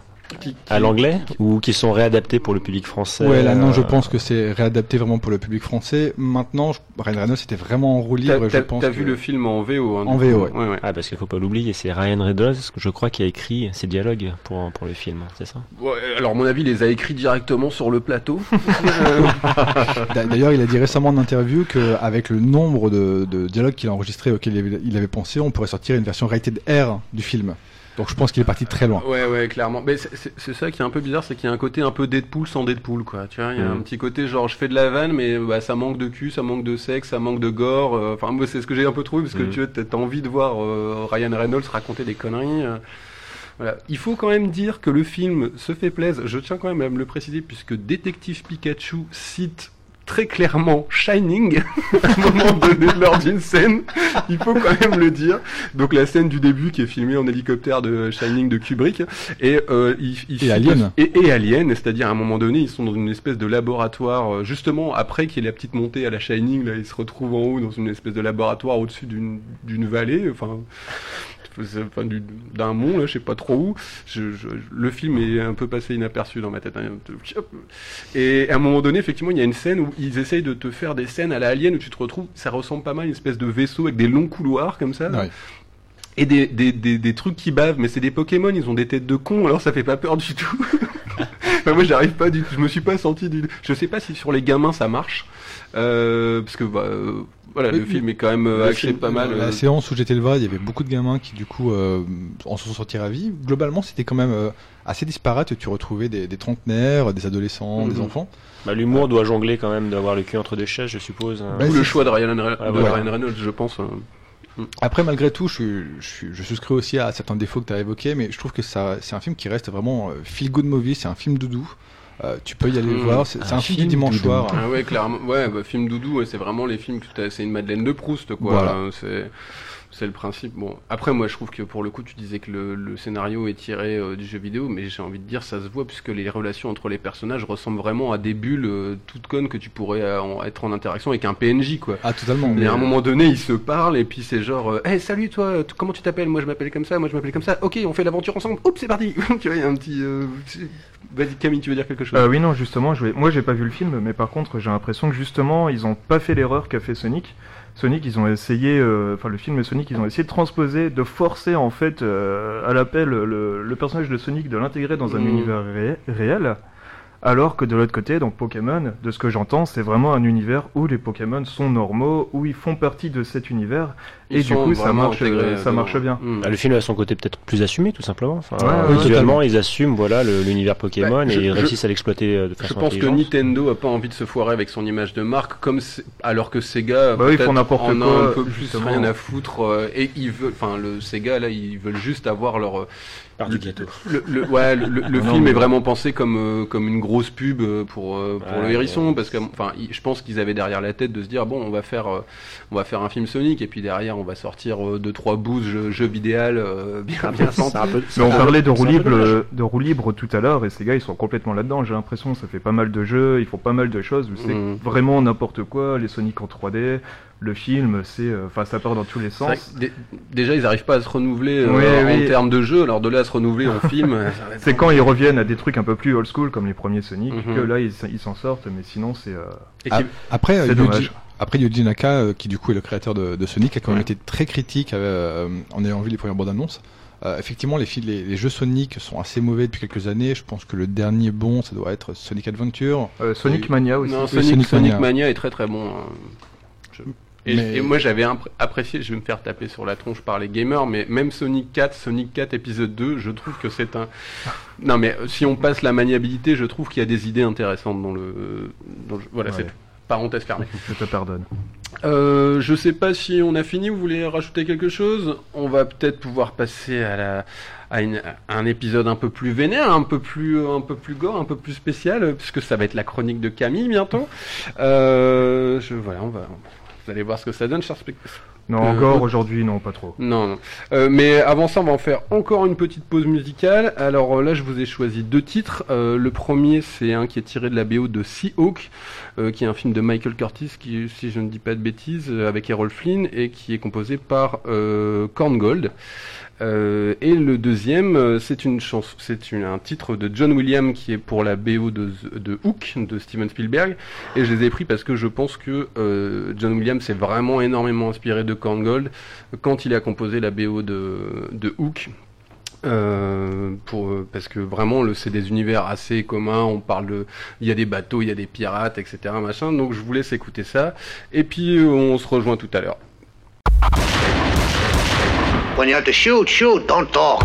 à l'anglais ou qui sont réadaptés pour le public français Ouais, là non, je euh, pense que c'est réadapté vraiment pour le public français. Maintenant, Ryan Reynolds c'était vraiment en roue libre. T'as, t'as vu le film en VO hein, En VO, ouais. ouais, Ah, parce qu'il faut pas l'oublier, c'est Ryan Reynolds, je crois, qui a écrit ces dialogues pour, pour le film, c'est ça? Ouais, Alors, à mon avis, il les a écrits directement sur le plateau. D'ailleurs, il a dit récemment en interview qu'avec le nombre de, de dialogues qu'il a enregistrés auxquels il avait pensé, on pourrait sortir une version rated R du film. Donc je pense qu'il est parti très loin. Ouais, ouais, clairement. Mais c'est ça qui est un peu bizarre, c'est qu'il y a un côté un peu Deadpool sans Deadpool, quoi. Tu vois, il y a un mm. petit côté genre je fais de la vanne, mais bah, ça manque de cul, ça manque de sexe, ça manque de gore. Euh, enfin, moi, c'est ce que j'ai un peu trouvé parce que mm. tu as envie de voir euh, Ryan Reynolds raconter des conneries. Euh. Voilà. Il faut quand même dire que le film se fait plaisir. Je tiens quand même à me le préciser puisque Détective Pikachu cite très clairement Shining à un moment donné lors d'une scène. Il faut quand même le dire. Donc la scène du début qui est filmée en hélicoptère de Shining de Kubrick et euh, et Alien et, Alien, c'est-à-dire à un moment donné ils sont dans une espèce de laboratoire euh, justement après qu'il y ait la petite montée à la Shining là ils se retrouvent en haut dans une espèce de laboratoire au-dessus d'une d'une vallée. Enfin enfin, d'un mont, là, je sais pas trop où. Je, le film est un peu passé inaperçu dans ma tête. Hein. Et à un moment donné, effectivement, il y a une scène où ils essayent de te faire des scènes à la Alien où tu te retrouves, ça ressemble pas mal à une espèce de vaisseau avec des longs couloirs comme ça. Et des, des, des, des, trucs qui bavent, mais c'est des Pokémon, ils ont des têtes de cons, alors ça fait pas peur du tout. moi j'arrive pas du tout, je me suis pas senti du Je sais pas si sur les gamins ça marche, euh, parce que bah, euh, voilà, le film est quand même euh, axé pas mal. La séance où j'étais le voir, il y avait beaucoup de gamins qui du coup euh, en se sont sortis ravis. Globalement, c'était quand même euh, assez disparate. Tu retrouvais des, des trentenaires, des adolescents, des mhm. enfants. Bah, L'humour doit jongler quand même d'avoir le cul entre deux chaises, je suppose. Hein. Bah, le choix de Ryan, ah, Reynolds, je pense. Hein. Mm. Après, malgré tout, je, je, je, souscris aussi à certains défauts que tu as évoqués, mais je trouve que c'est un film qui reste vraiment feel good movie, c'est un film doudou. Euh, tu peux y aller le Mmh. voir. C'est c'est Un un film film dimanche doudou. soir. Ah ouais, clairement. Ouais, bah, film doudou, ouais, c'est vraiment les films c'est une Madeleine de Proust, quoi. Voilà. C'est, le principe. Bon, après, moi, je trouve que pour le coup, tu disais que le, le scénario est tiré euh, du jeu vidéo, mais j'ai envie de dire, ça se voit puisque les relations entre les personnages ressemblent vraiment à des bulles euh, toutes connes que tu pourrais euh, en- être en interaction avec un PNJ, quoi. Ah, totalement. Mais à un moment donné, ils se parlent et puis c'est genre, euh, hey, salut toi, t- comment tu t'appelles? Moi je m'appelle comme ça, moi je m'appelle comme ça. Ok, on fait l'aventure ensemble. Oups, c'est parti. tu vois, il y a un petit. euh, Vas-y, Camille, tu veux dire quelque chose? Euh, oui, non, justement, je vais... moi j'ai pas vu le film, mais par contre j'ai l'impression que justement ils ont pas fait l'erreur qu'a fait Sonic. Sonic, ils ont essayé, euh, enfin le film Sonic, ils ont essayé de transposer, de forcer en fait euh, à l'appel le, le personnage de Sonic, de l'intégrer dans un Mhm. univers ré- réel. Alors que de l'autre côté, donc Pokémon, de ce que j'entends, c'est vraiment un univers où les Pokémon sont normaux, où ils font partie de cet univers, Ils et du coup ça marche, intégrés ça marche bien. Bah, le film a son côté peut-être plus assumé, tout simplement. Enfin, Ouais, euh, ils assument voilà l'univers Pokémon Bah, je- et ils je- réussissent à l'exploiter euh, de Je façon pense que. Nintendo a pas envie de se foirer avec son image de marque, comme c'est- alors que Sega Bah oui, ils peut-être font n'importe en a quoi, un peu plus justement. rien à foutre euh, et ils veulent, enfin le Sega là, ils veulent juste avoir leur euh, Part du gâteau. Le, le- ouais, le, le- le Non, film mais- est vraiment pensé comme euh, comme une grosse pub pour euh, pour Ouais, le hérisson ouais. parce que enfin je pense qu'ils avaient derrière la tête de se dire bon on va faire euh, on va faire un film Sonic et puis derrière on va sortir euh, deux trois boosts jeux, jeux vidéo euh, bien bien peu- Mais on parlait peu- de roue libre, euh, de roue libre tout à l'heure, et ces gars ils sont complètement là-dedans. J'ai l'impression, ça fait pas mal de jeux, ils font pas mal de choses. où C'est Mhm. vraiment n'importe quoi. Les Sonic en 3D, le film, c'est, euh, enfin, ça part dans tous les sens. déjà ils arrivent pas à se renouveler euh, Oui, en termes de jeu alors de là à se renouveler en film euh, C'est quand ils reviennent à des trucs un peu plus old school comme les premiers Sonic Mhm. que là ils s'en sortent. Mais sinon, c'est. euh, Ah, Après, euh, C'est Yuji, dommage. Après Yuji Naka, euh, qui du coup est le créateur de, de Sonic, a quand même Ouais. été très critique euh, en ayant vu les premières bandes annonces. Euh, effectivement, les, films- les, les jeux Sonic sont assez mauvais depuis quelques années. Je pense que le dernier bon, ça doit être Sonic Adventure. euh, Sonic. Mania aussi. Non, Sonic, Sonic Sonic Mania. Mania. est très très bon. hein. Je- Et, Mais- et moi j'avais apprécié, je vais me faire taper sur la tronche par les gamers, mais même Sonic 4, Sonic 4 épisode 2, je trouve que c'est un... Non mais euh, si on passe la maniabilité, je trouve qu'il y a des idées intéressantes dans le... Dans le. Voilà, Ouais. c'est parenthèse fermée. Je te pardonne. Euh, je sais pas si on a fini, vous voulez rajouter quelque chose? On va peut-être pouvoir passer à la à, une- à un épisode un peu plus vénère, un peu plus un peu plus gore, un peu plus spécial, puisque ça va être la chronique de Camille bientôt. Euh, je voilà, on va vous allez voir ce que ça donne, cher spect- Non, encore aujourd'hui, non, pas trop. non, non. Euh, mais avant ça, on va en faire encore une petite pause musicale. Alors euh, là, je vous ai choisi deux titres. Euh, le premier, c'est un qui est tiré de la BO de Seahawk, euh, qui est un film de Michael Curtis, qui, si je ne dis pas de bêtises, avec Errol Flynn, et qui est composé par euh, Korngold. Euh, et le deuxième, euh, c'est une chanson, c'est un titre de John Williams qui est pour la BO de, de Hook de Steven Spielberg. Et je les ai pris parce que je pense que euh, John Williams s'est vraiment énormément inspiré de Korngold quand il a composé la BO de, de Hook. Parce que vraiment c'est des univers assez communs on parle il y a des bateaux il y a des pirates etc donc je vous laisse écouter ça et puis on se rejoint tout à l'heure When you have to shoot, shoot, don't talk.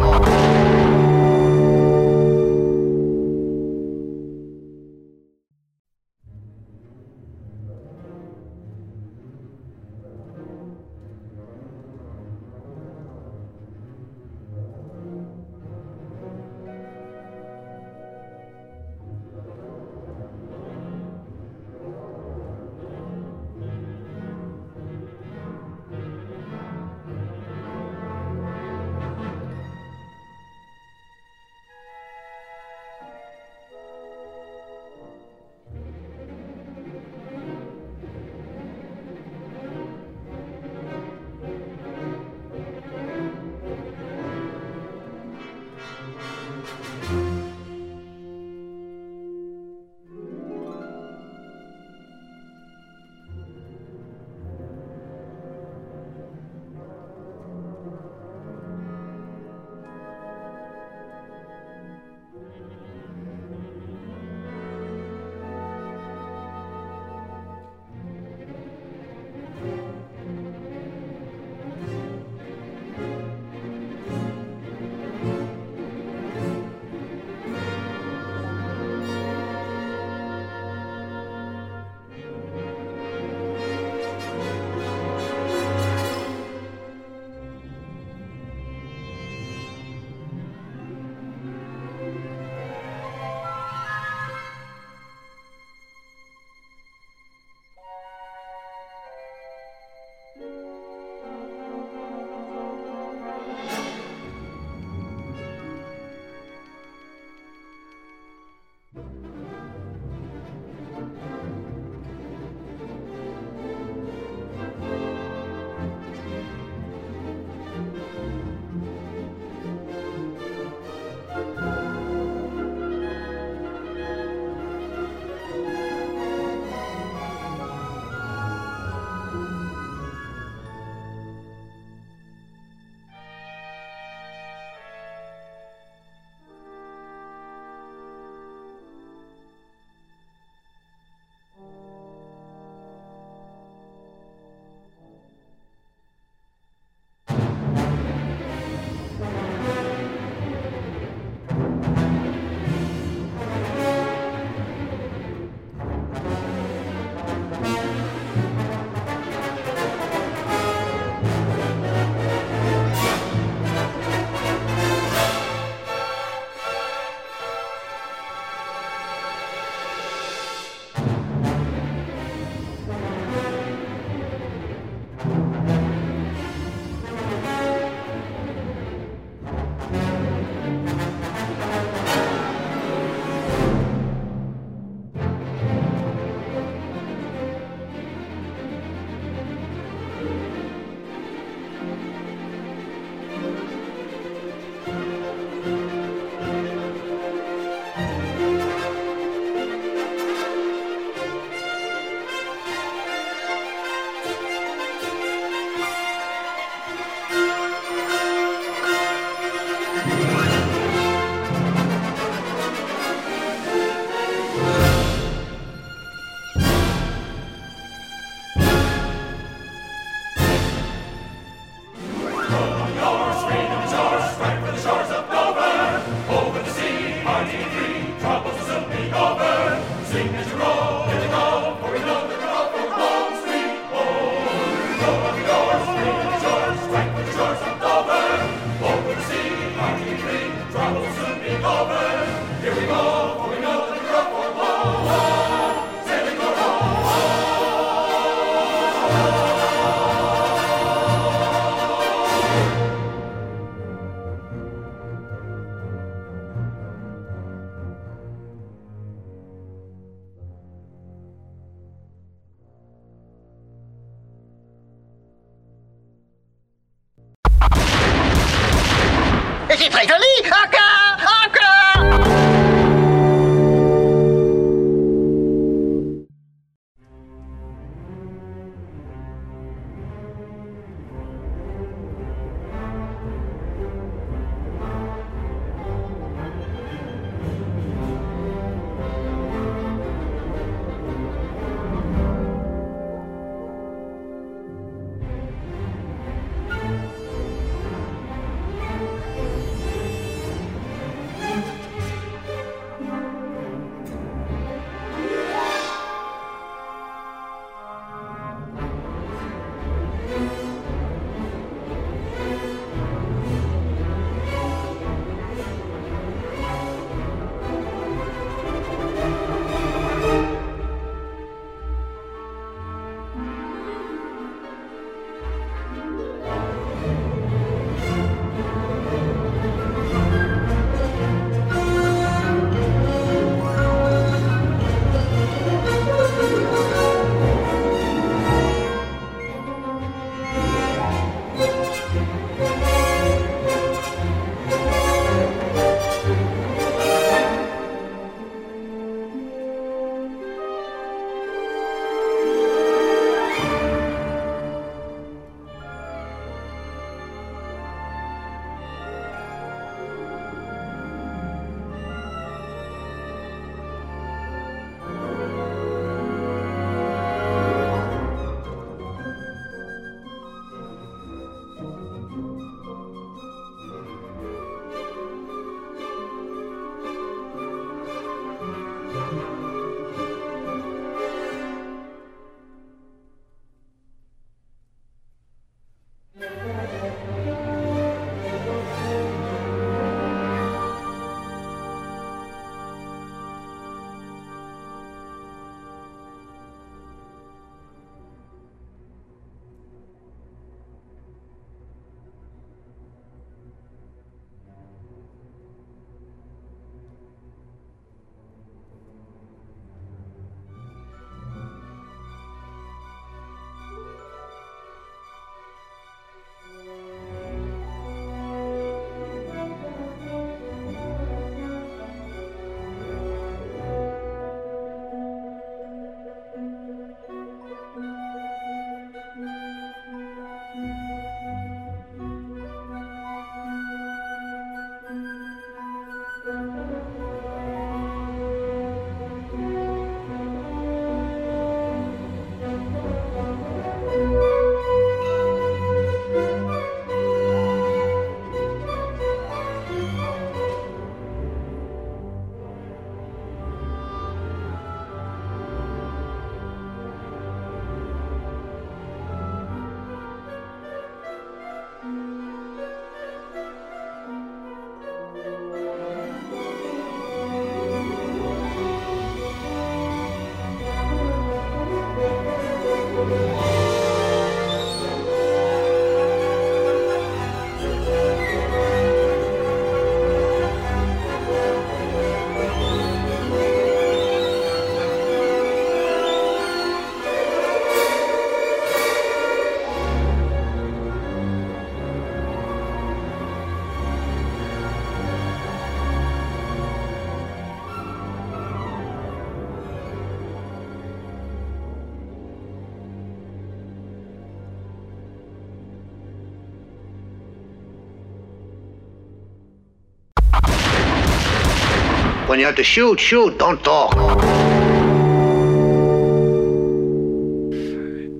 When you have to shoot, shoot, don't talk.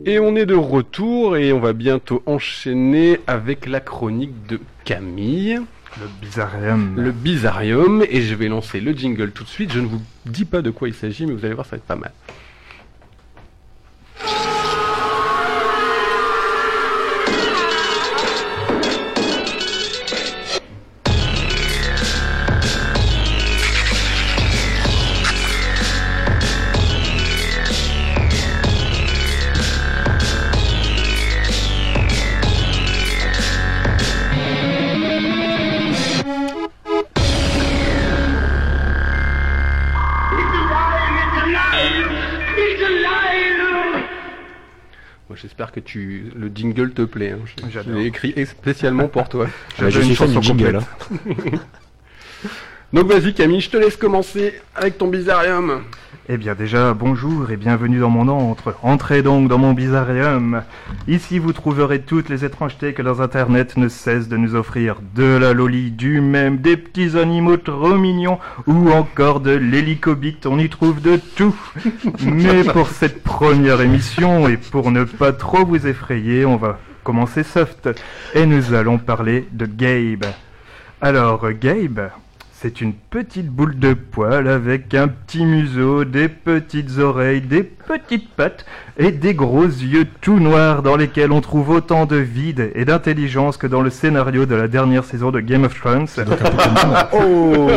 Et on est de retour et on va bientôt enchaîner avec la chronique de Camille. Le bizarrium. Le bizarrium. Et je vais lancer le jingle tout de suite. Je ne vous dis pas de quoi il s'agit, mais vous allez voir, ça va être pas mal. J'espère que tu le jingle te plaît. Hein. Je- l'ai écrit spécialement pour toi. Je J'avais une chanson jingle. complète. Donc vas-y Camille, je te laisse commencer avec ton bizarrium. Eh bien déjà, bonjour et bienvenue dans mon antre. Entrez donc dans mon bizarrium. Ici, vous trouverez toutes les étrangetés que leurs internet ne cessent de nous offrir. De la loli, du même, des petits animaux trop mignons ou encore de l'hélicobite. On y trouve de tout. Mais pour cette première émission et pour ne pas trop vous effrayer, on va commencer soft. Et nous allons parler de Gabe. Alors, Gabe, c'est une petite boule de poil avec un petit museau, des petites oreilles, des petites pattes et des gros yeux tout noirs dans lesquels on trouve autant de vide et d'intelligence que dans le scénario de la dernière saison de Game of Thrones. oh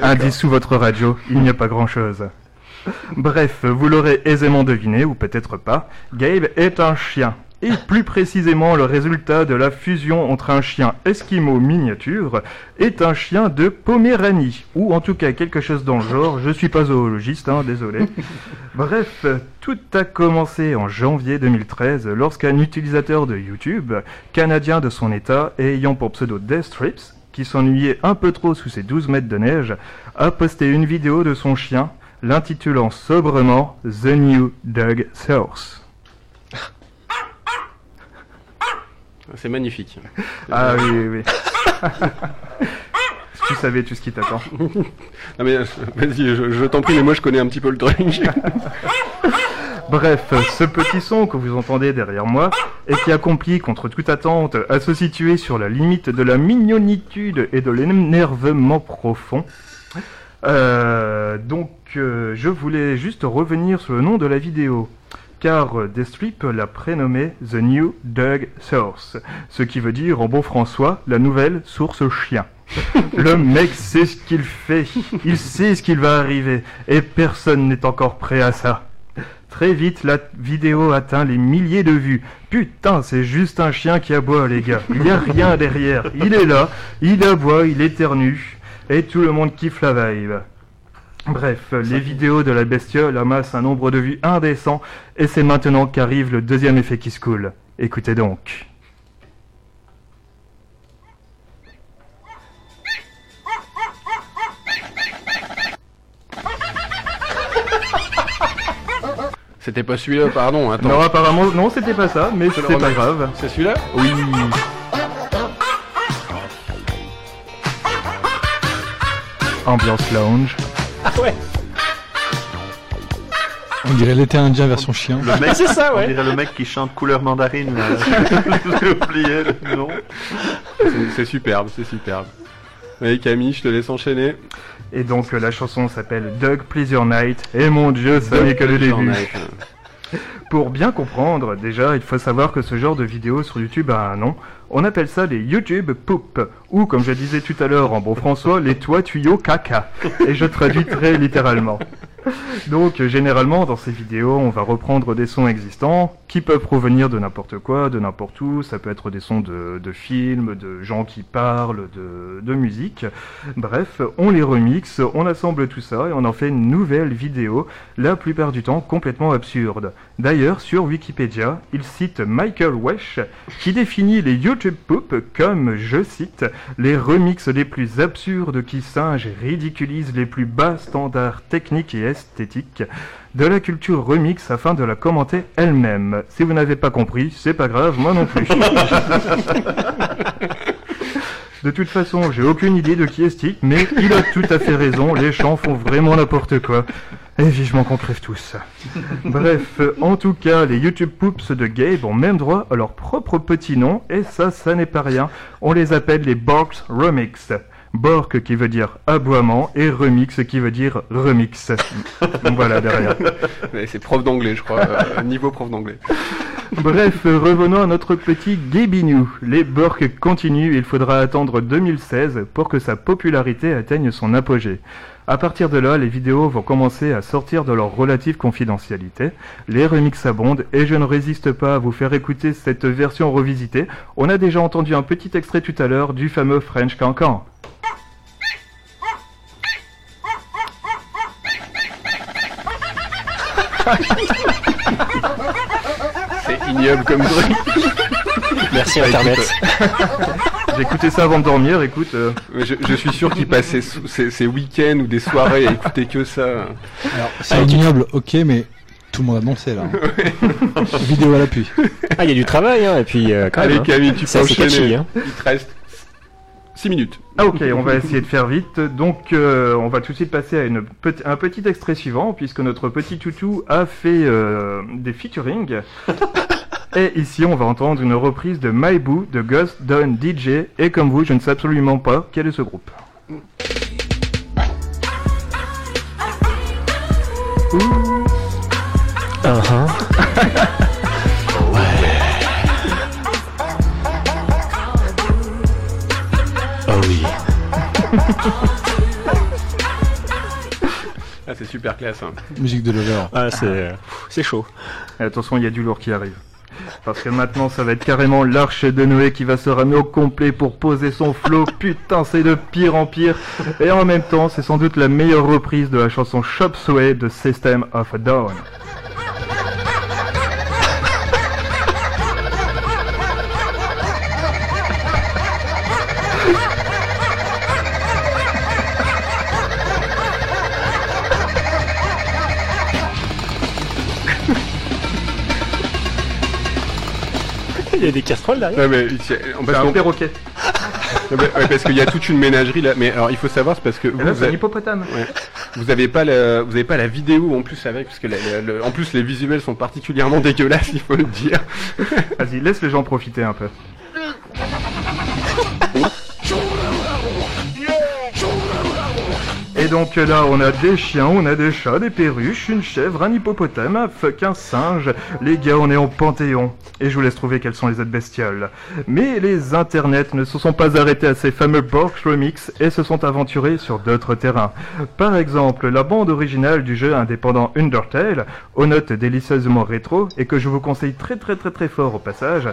Indice sous votre radio, il n'y a pas grand-chose. Bref, vous l'aurez aisément deviné, ou peut-être pas, Gabe est un chien. Et plus précisément, le résultat de la fusion entre un chien esquimau miniature est un chien de Poméranie, ou en tout cas quelque chose dans le genre, je suis pas zoologiste, hein, désolé. Bref, tout a commencé en janvier 2013 lorsqu'un utilisateur de YouTube, canadien de son état et ayant pour pseudo Death Strips, qui s'ennuyait un peu trop sous ses 12 mètres de neige, a posté une vidéo de son chien, l'intitulant sobrement The New Dog Source. C'est magnifique. Ah oui, oui, oui. Tu savais tout ce qui t'attend. Non mais euh, vas-y, je, je t'en prie, mais moi je connais un petit peu le truc. Bref, ce petit son que vous entendez derrière moi, et qui accomplit contre toute attente, à se situer sur la limite de la mignonitude et de l'énervement profond. Euh, donc, euh, je voulais juste revenir sur le nom de la vidéo. Car euh, Destrip l'a prénommé The New Dog Source, ce qui veut dire en bon François la nouvelle source chien. Le mec sait ce qu'il fait, il sait ce qu'il va arriver, et personne n'est encore prêt à ça. Très vite, la vidéo atteint les milliers de vues. Putain, c'est juste un chien qui aboie, les gars. Il n'y a rien derrière. Il est là, il aboie, il éternue, et tout le monde kiffe la vibe. Bref, les vidéos de la bestiole amassent un nombre de vues indécent, et c'est maintenant qu'arrive le deuxième effet qui se coule. Écoutez donc. C'était pas celui-là, pardon. Attends. Non, apparemment, non, c'était pas ça, mais c'est le pas grave. C'est celui-là Oui. Ambiance lounge. On dirait l'été indien version chien. Le mec, C'est ça, on ouais. dirait le mec qui chante couleur mandarine. là. J'ai oublié le nom. C'est- superbe, c'est superbe. Allez Camille, je te laisse enchaîner. Et donc euh, la chanson s'appelle Dog Please Your Night. Et mon dieu, ça n'est que le début. ai. Pour bien comprendre, déjà, il faut savoir que ce genre de vidéo sur YouTube a un nom. On appelle ça les YouTube poop, ou comme je disais tout à l'heure en bon François, les toits tuyaux caca. Et je traduis très littéralement. Donc, euh, généralement, dans ces vidéos, on va reprendre des sons existants qui peuvent provenir de n'importe quoi, de n'importe où. Ça peut être des sons de, films, de gens qui parlent, de, de musique. Bref, on les remixe, on assemble tout ça et on en fait une nouvelle vidéo, la plupart du temps complètement absurde. D'ailleurs, sur Wikipédia, il cite Michael Wesh qui définit les YouTube Poop comme, je cite, les remixes les plus absurdes qui singent et ridiculisent les plus bas standards techniques et esthétiques de la culture remix afin de la commenter elle-même. Si vous n'avez pas compris, c'est pas grave, moi non plus. De toute façon, j'ai aucune idée de qui est Stick, mais il a tout à fait raison, les chants font vraiment n'importe quoi. Et vivement qu'on crève tous. Bref, en tout cas, les YouTube Poops de Gabe ont même droit à leur propre petit nom, et ça, ça n'est pas rien. On les appelle les Borks Remix. Bork qui veut dire aboiement, et remix qui veut dire remix. voilà derrière. Mais C'est prof d'anglais, je crois. euh, niveau prof d'anglais. Bref, revenons à notre petit Gabinou. Les Bork continuent, il faudra attendre 2016 pour que sa popularité atteigne son apogée. À partir de là, les vidéos vont commencer à sortir de leur relative confidentialité, les remixes abondent et je ne résiste pas à vous faire écouter cette version revisitée. On a déjà entendu un petit extrait tout à l'heure du fameux French Cancan. ignoble comme truc. Merci Internet. J'ai écouté ça avant de dormir, écoute. euh, Mais Je, je suis sûr qu'il passait ses, ses week-ends ou des soirées à écouter que ça. Alors, c'est ignoble, ok, mais tout le monde a dansé là. Vidéo à l'appui. Ah, il y a du travail, hein, et puis euh, quand Allez même. hein. Camille, tu peux C'est enchaîner. catchy, hein. Il te reste 6 minutes. Ah ok, on va essayer de faire vite. Donc euh, on va tout de suite passer à une petit- un petit extrait suivant, puisque notre petit toutou a fait euh, des featuring. Et ici, on va entendre une reprise de My Boo de Ghost Done DJ. Et comme vous, je ne sais absolument pas quel est ce groupe. Oh oui. Ah, c'est super classe. hein. Musique de Lover. Ah, c'est c'est chaud. Et attention, il y a du lourd qui arrive. Parce que maintenant, ça va être carrément l'arche de Noé qui va se ramener au complet pour poser son flow. Putain, c'est de pire en pire. Et en même temps, c'est sans doute la meilleure reprise de la chanson Shop Sway de System of a Down. Il y a des casseroles derrière. Ouais, mais, C'est parce, un qu'on- perroquet. Ouais, ouais, parce qu'il y a toute une ménagerie là. Mais alors, il faut savoir, c'est parce que Et vous, là, vous c'est un avez- hippopotame. Ouais. Vous avez pas la, vous avez pas la vidéo en plus avec, parce que la- la- le- en plus les visuels sont particulièrement dégueulasses, il faut le dire. Vas-y, laisse les gens profiter un peu. donc là, on a des chiens, on a des chats, des perruches, une chèvre, un hippopotame, un fuck, un singe. Les gars, on est en panthéon. Et je vous laisse trouver quelles sont les autres bestioles. Mais les internets ne se sont pas arrêtés à ces fameux Borg Remix et se sont aventurés sur d'autres terrains. Par exemple, la bande originale du jeu indépendant Undertale, aux notes délicieusement rétro, et que je vous conseille très très très très fort au passage,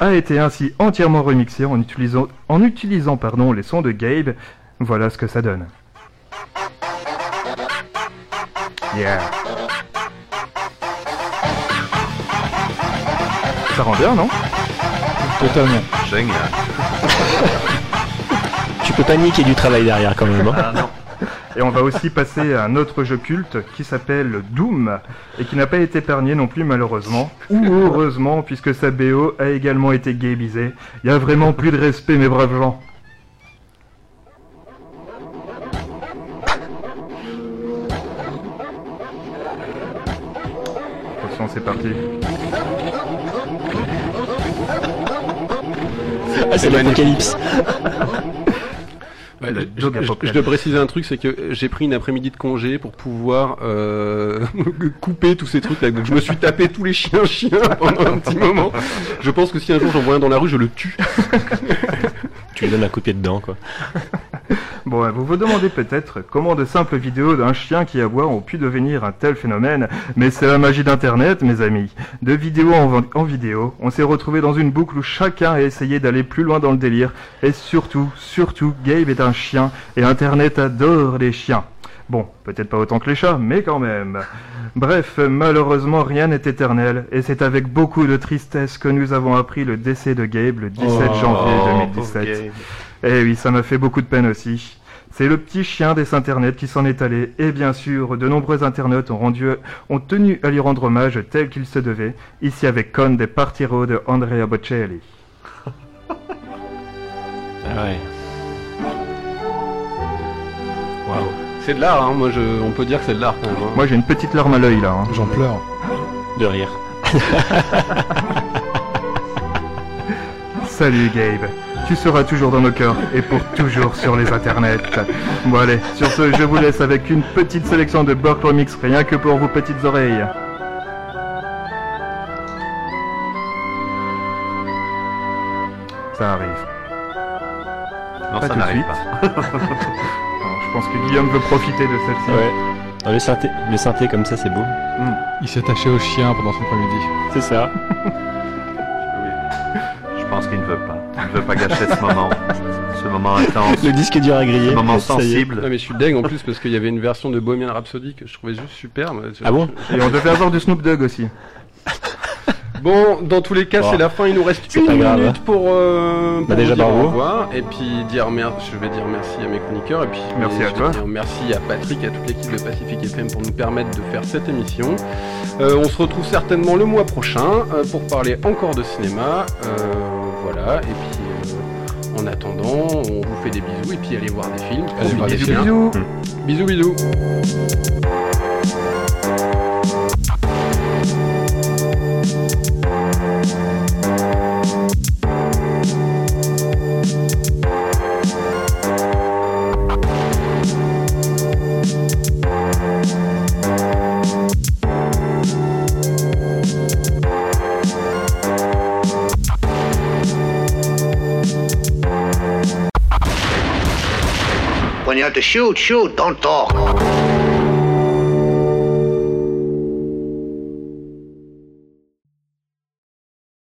a été ainsi entièrement remixée en utilisant, en utilisant pardon, les sons de Gabe. Voilà ce que ça donne. Yeah. Ça rend bien, non? Totalement. Génial. Tu peux pas nier qu'il y ait du travail derrière quand même. hein. Ah non. Et on va aussi passer à un autre jeu culte qui s'appelle Doom et qui n'a pas été épargné non plus malheureusement ou heureusement puisque sa BO a également été gabisée. Il y a vraiment plus de respect mes braves gens. Attention, c'est parti. Ah, c'est l'apocalypse. Ouais, Le je, je- dois préciser un truc, c'est que j'ai pris une après-midi de congé pour pouvoir euh, couper tous ces trucs là. Donc je me suis tapé tous les chiens chiens pendant un petit moment. Je pense que si un jour j'en vois un dans la rue, je le tue. Tu lui donnes un coup de pied dedans, quoi. Bon, vous vous demandez peut-être comment de simples vidéos d'un chien qui aboie ont pu devenir un tel phénomène, mais c'est la magie d'Internet, mes amis. De vidéo en, vidéo, on s'est retrouvé dans une boucle où chacun a essayé d'aller plus loin dans le délire, et surtout, surtout, Gabe est un chien, et Internet adore les chiens. Bon, peut-être pas autant que les chats, mais quand même. Bref, malheureusement, rien n'est éternel, et c'est avec beaucoup de tristesse que nous avons appris le décès de Gabe le 17 janvier Oh, 2017. Eh oui, ça m'a fait beaucoup de peine aussi. C'est le petit chien des internets qui s'en est allé, et bien sûr, de nombreux internautes ont, rendu, ont tenu à lui rendre hommage tel qu'il se devait, ici avec Con des Partiro de Andrea Bocelli. Ah ouais. Waouh. C'est de l'art, hein. moi je, on peut dire que c'est de l'art hein. Moi j'ai une petite larme à l'œil là. hein. J'en pleure. De rire. Salut Gabe, tu seras toujours dans nos cœurs et pour toujours sur les internets. Bon allez, sur ce, je vous laisse avec une petite sélection de Bork Remix, rien que pour vos petites oreilles. Ça arrive. Non, Pas ça tout de n'arrive suite. pas. Alors, je pense que Guillaume veut profiter de celle-ci. Ouais. Ah, le synthé, le synthé comme ça, c'est beau. Il s'est attaché au chien pendant son après-midi. C'est ça. Je pense qu'il ne veut pas. Il ne veut pas gâcher ce moment. Ce moment intense. Le disque est dur à griller. Ce moment sensible. Ouais, mais je suis deg en plus parce qu'il y avait une version de Bohemian Rhapsody que je trouvais juste superbe. Ah bon Et on devait avoir du Snoop Dogg aussi. Bon, dans tous les cas, Bon. c'est la fin. Il nous reste une grave. minute pour, euh, pour Bah, déjà, vous dire bravo. au revoir et puis dire merci. Je vais dire merci à mes chroniqueurs et puis Merci je à vais toi. dire merci à Patrick et à toute l'équipe de Pacific FM pour nous permettre de faire cette émission. Euh, on se retrouve certainement le mois prochain euh, pour parler encore de cinéma. Euh, voilà. Et puis. euh, en attendant, on vous fait des bisous et puis allez voir des films. Allez voir des films. bien. Bisous bisous. When you have to shoot, shoot, don't talk.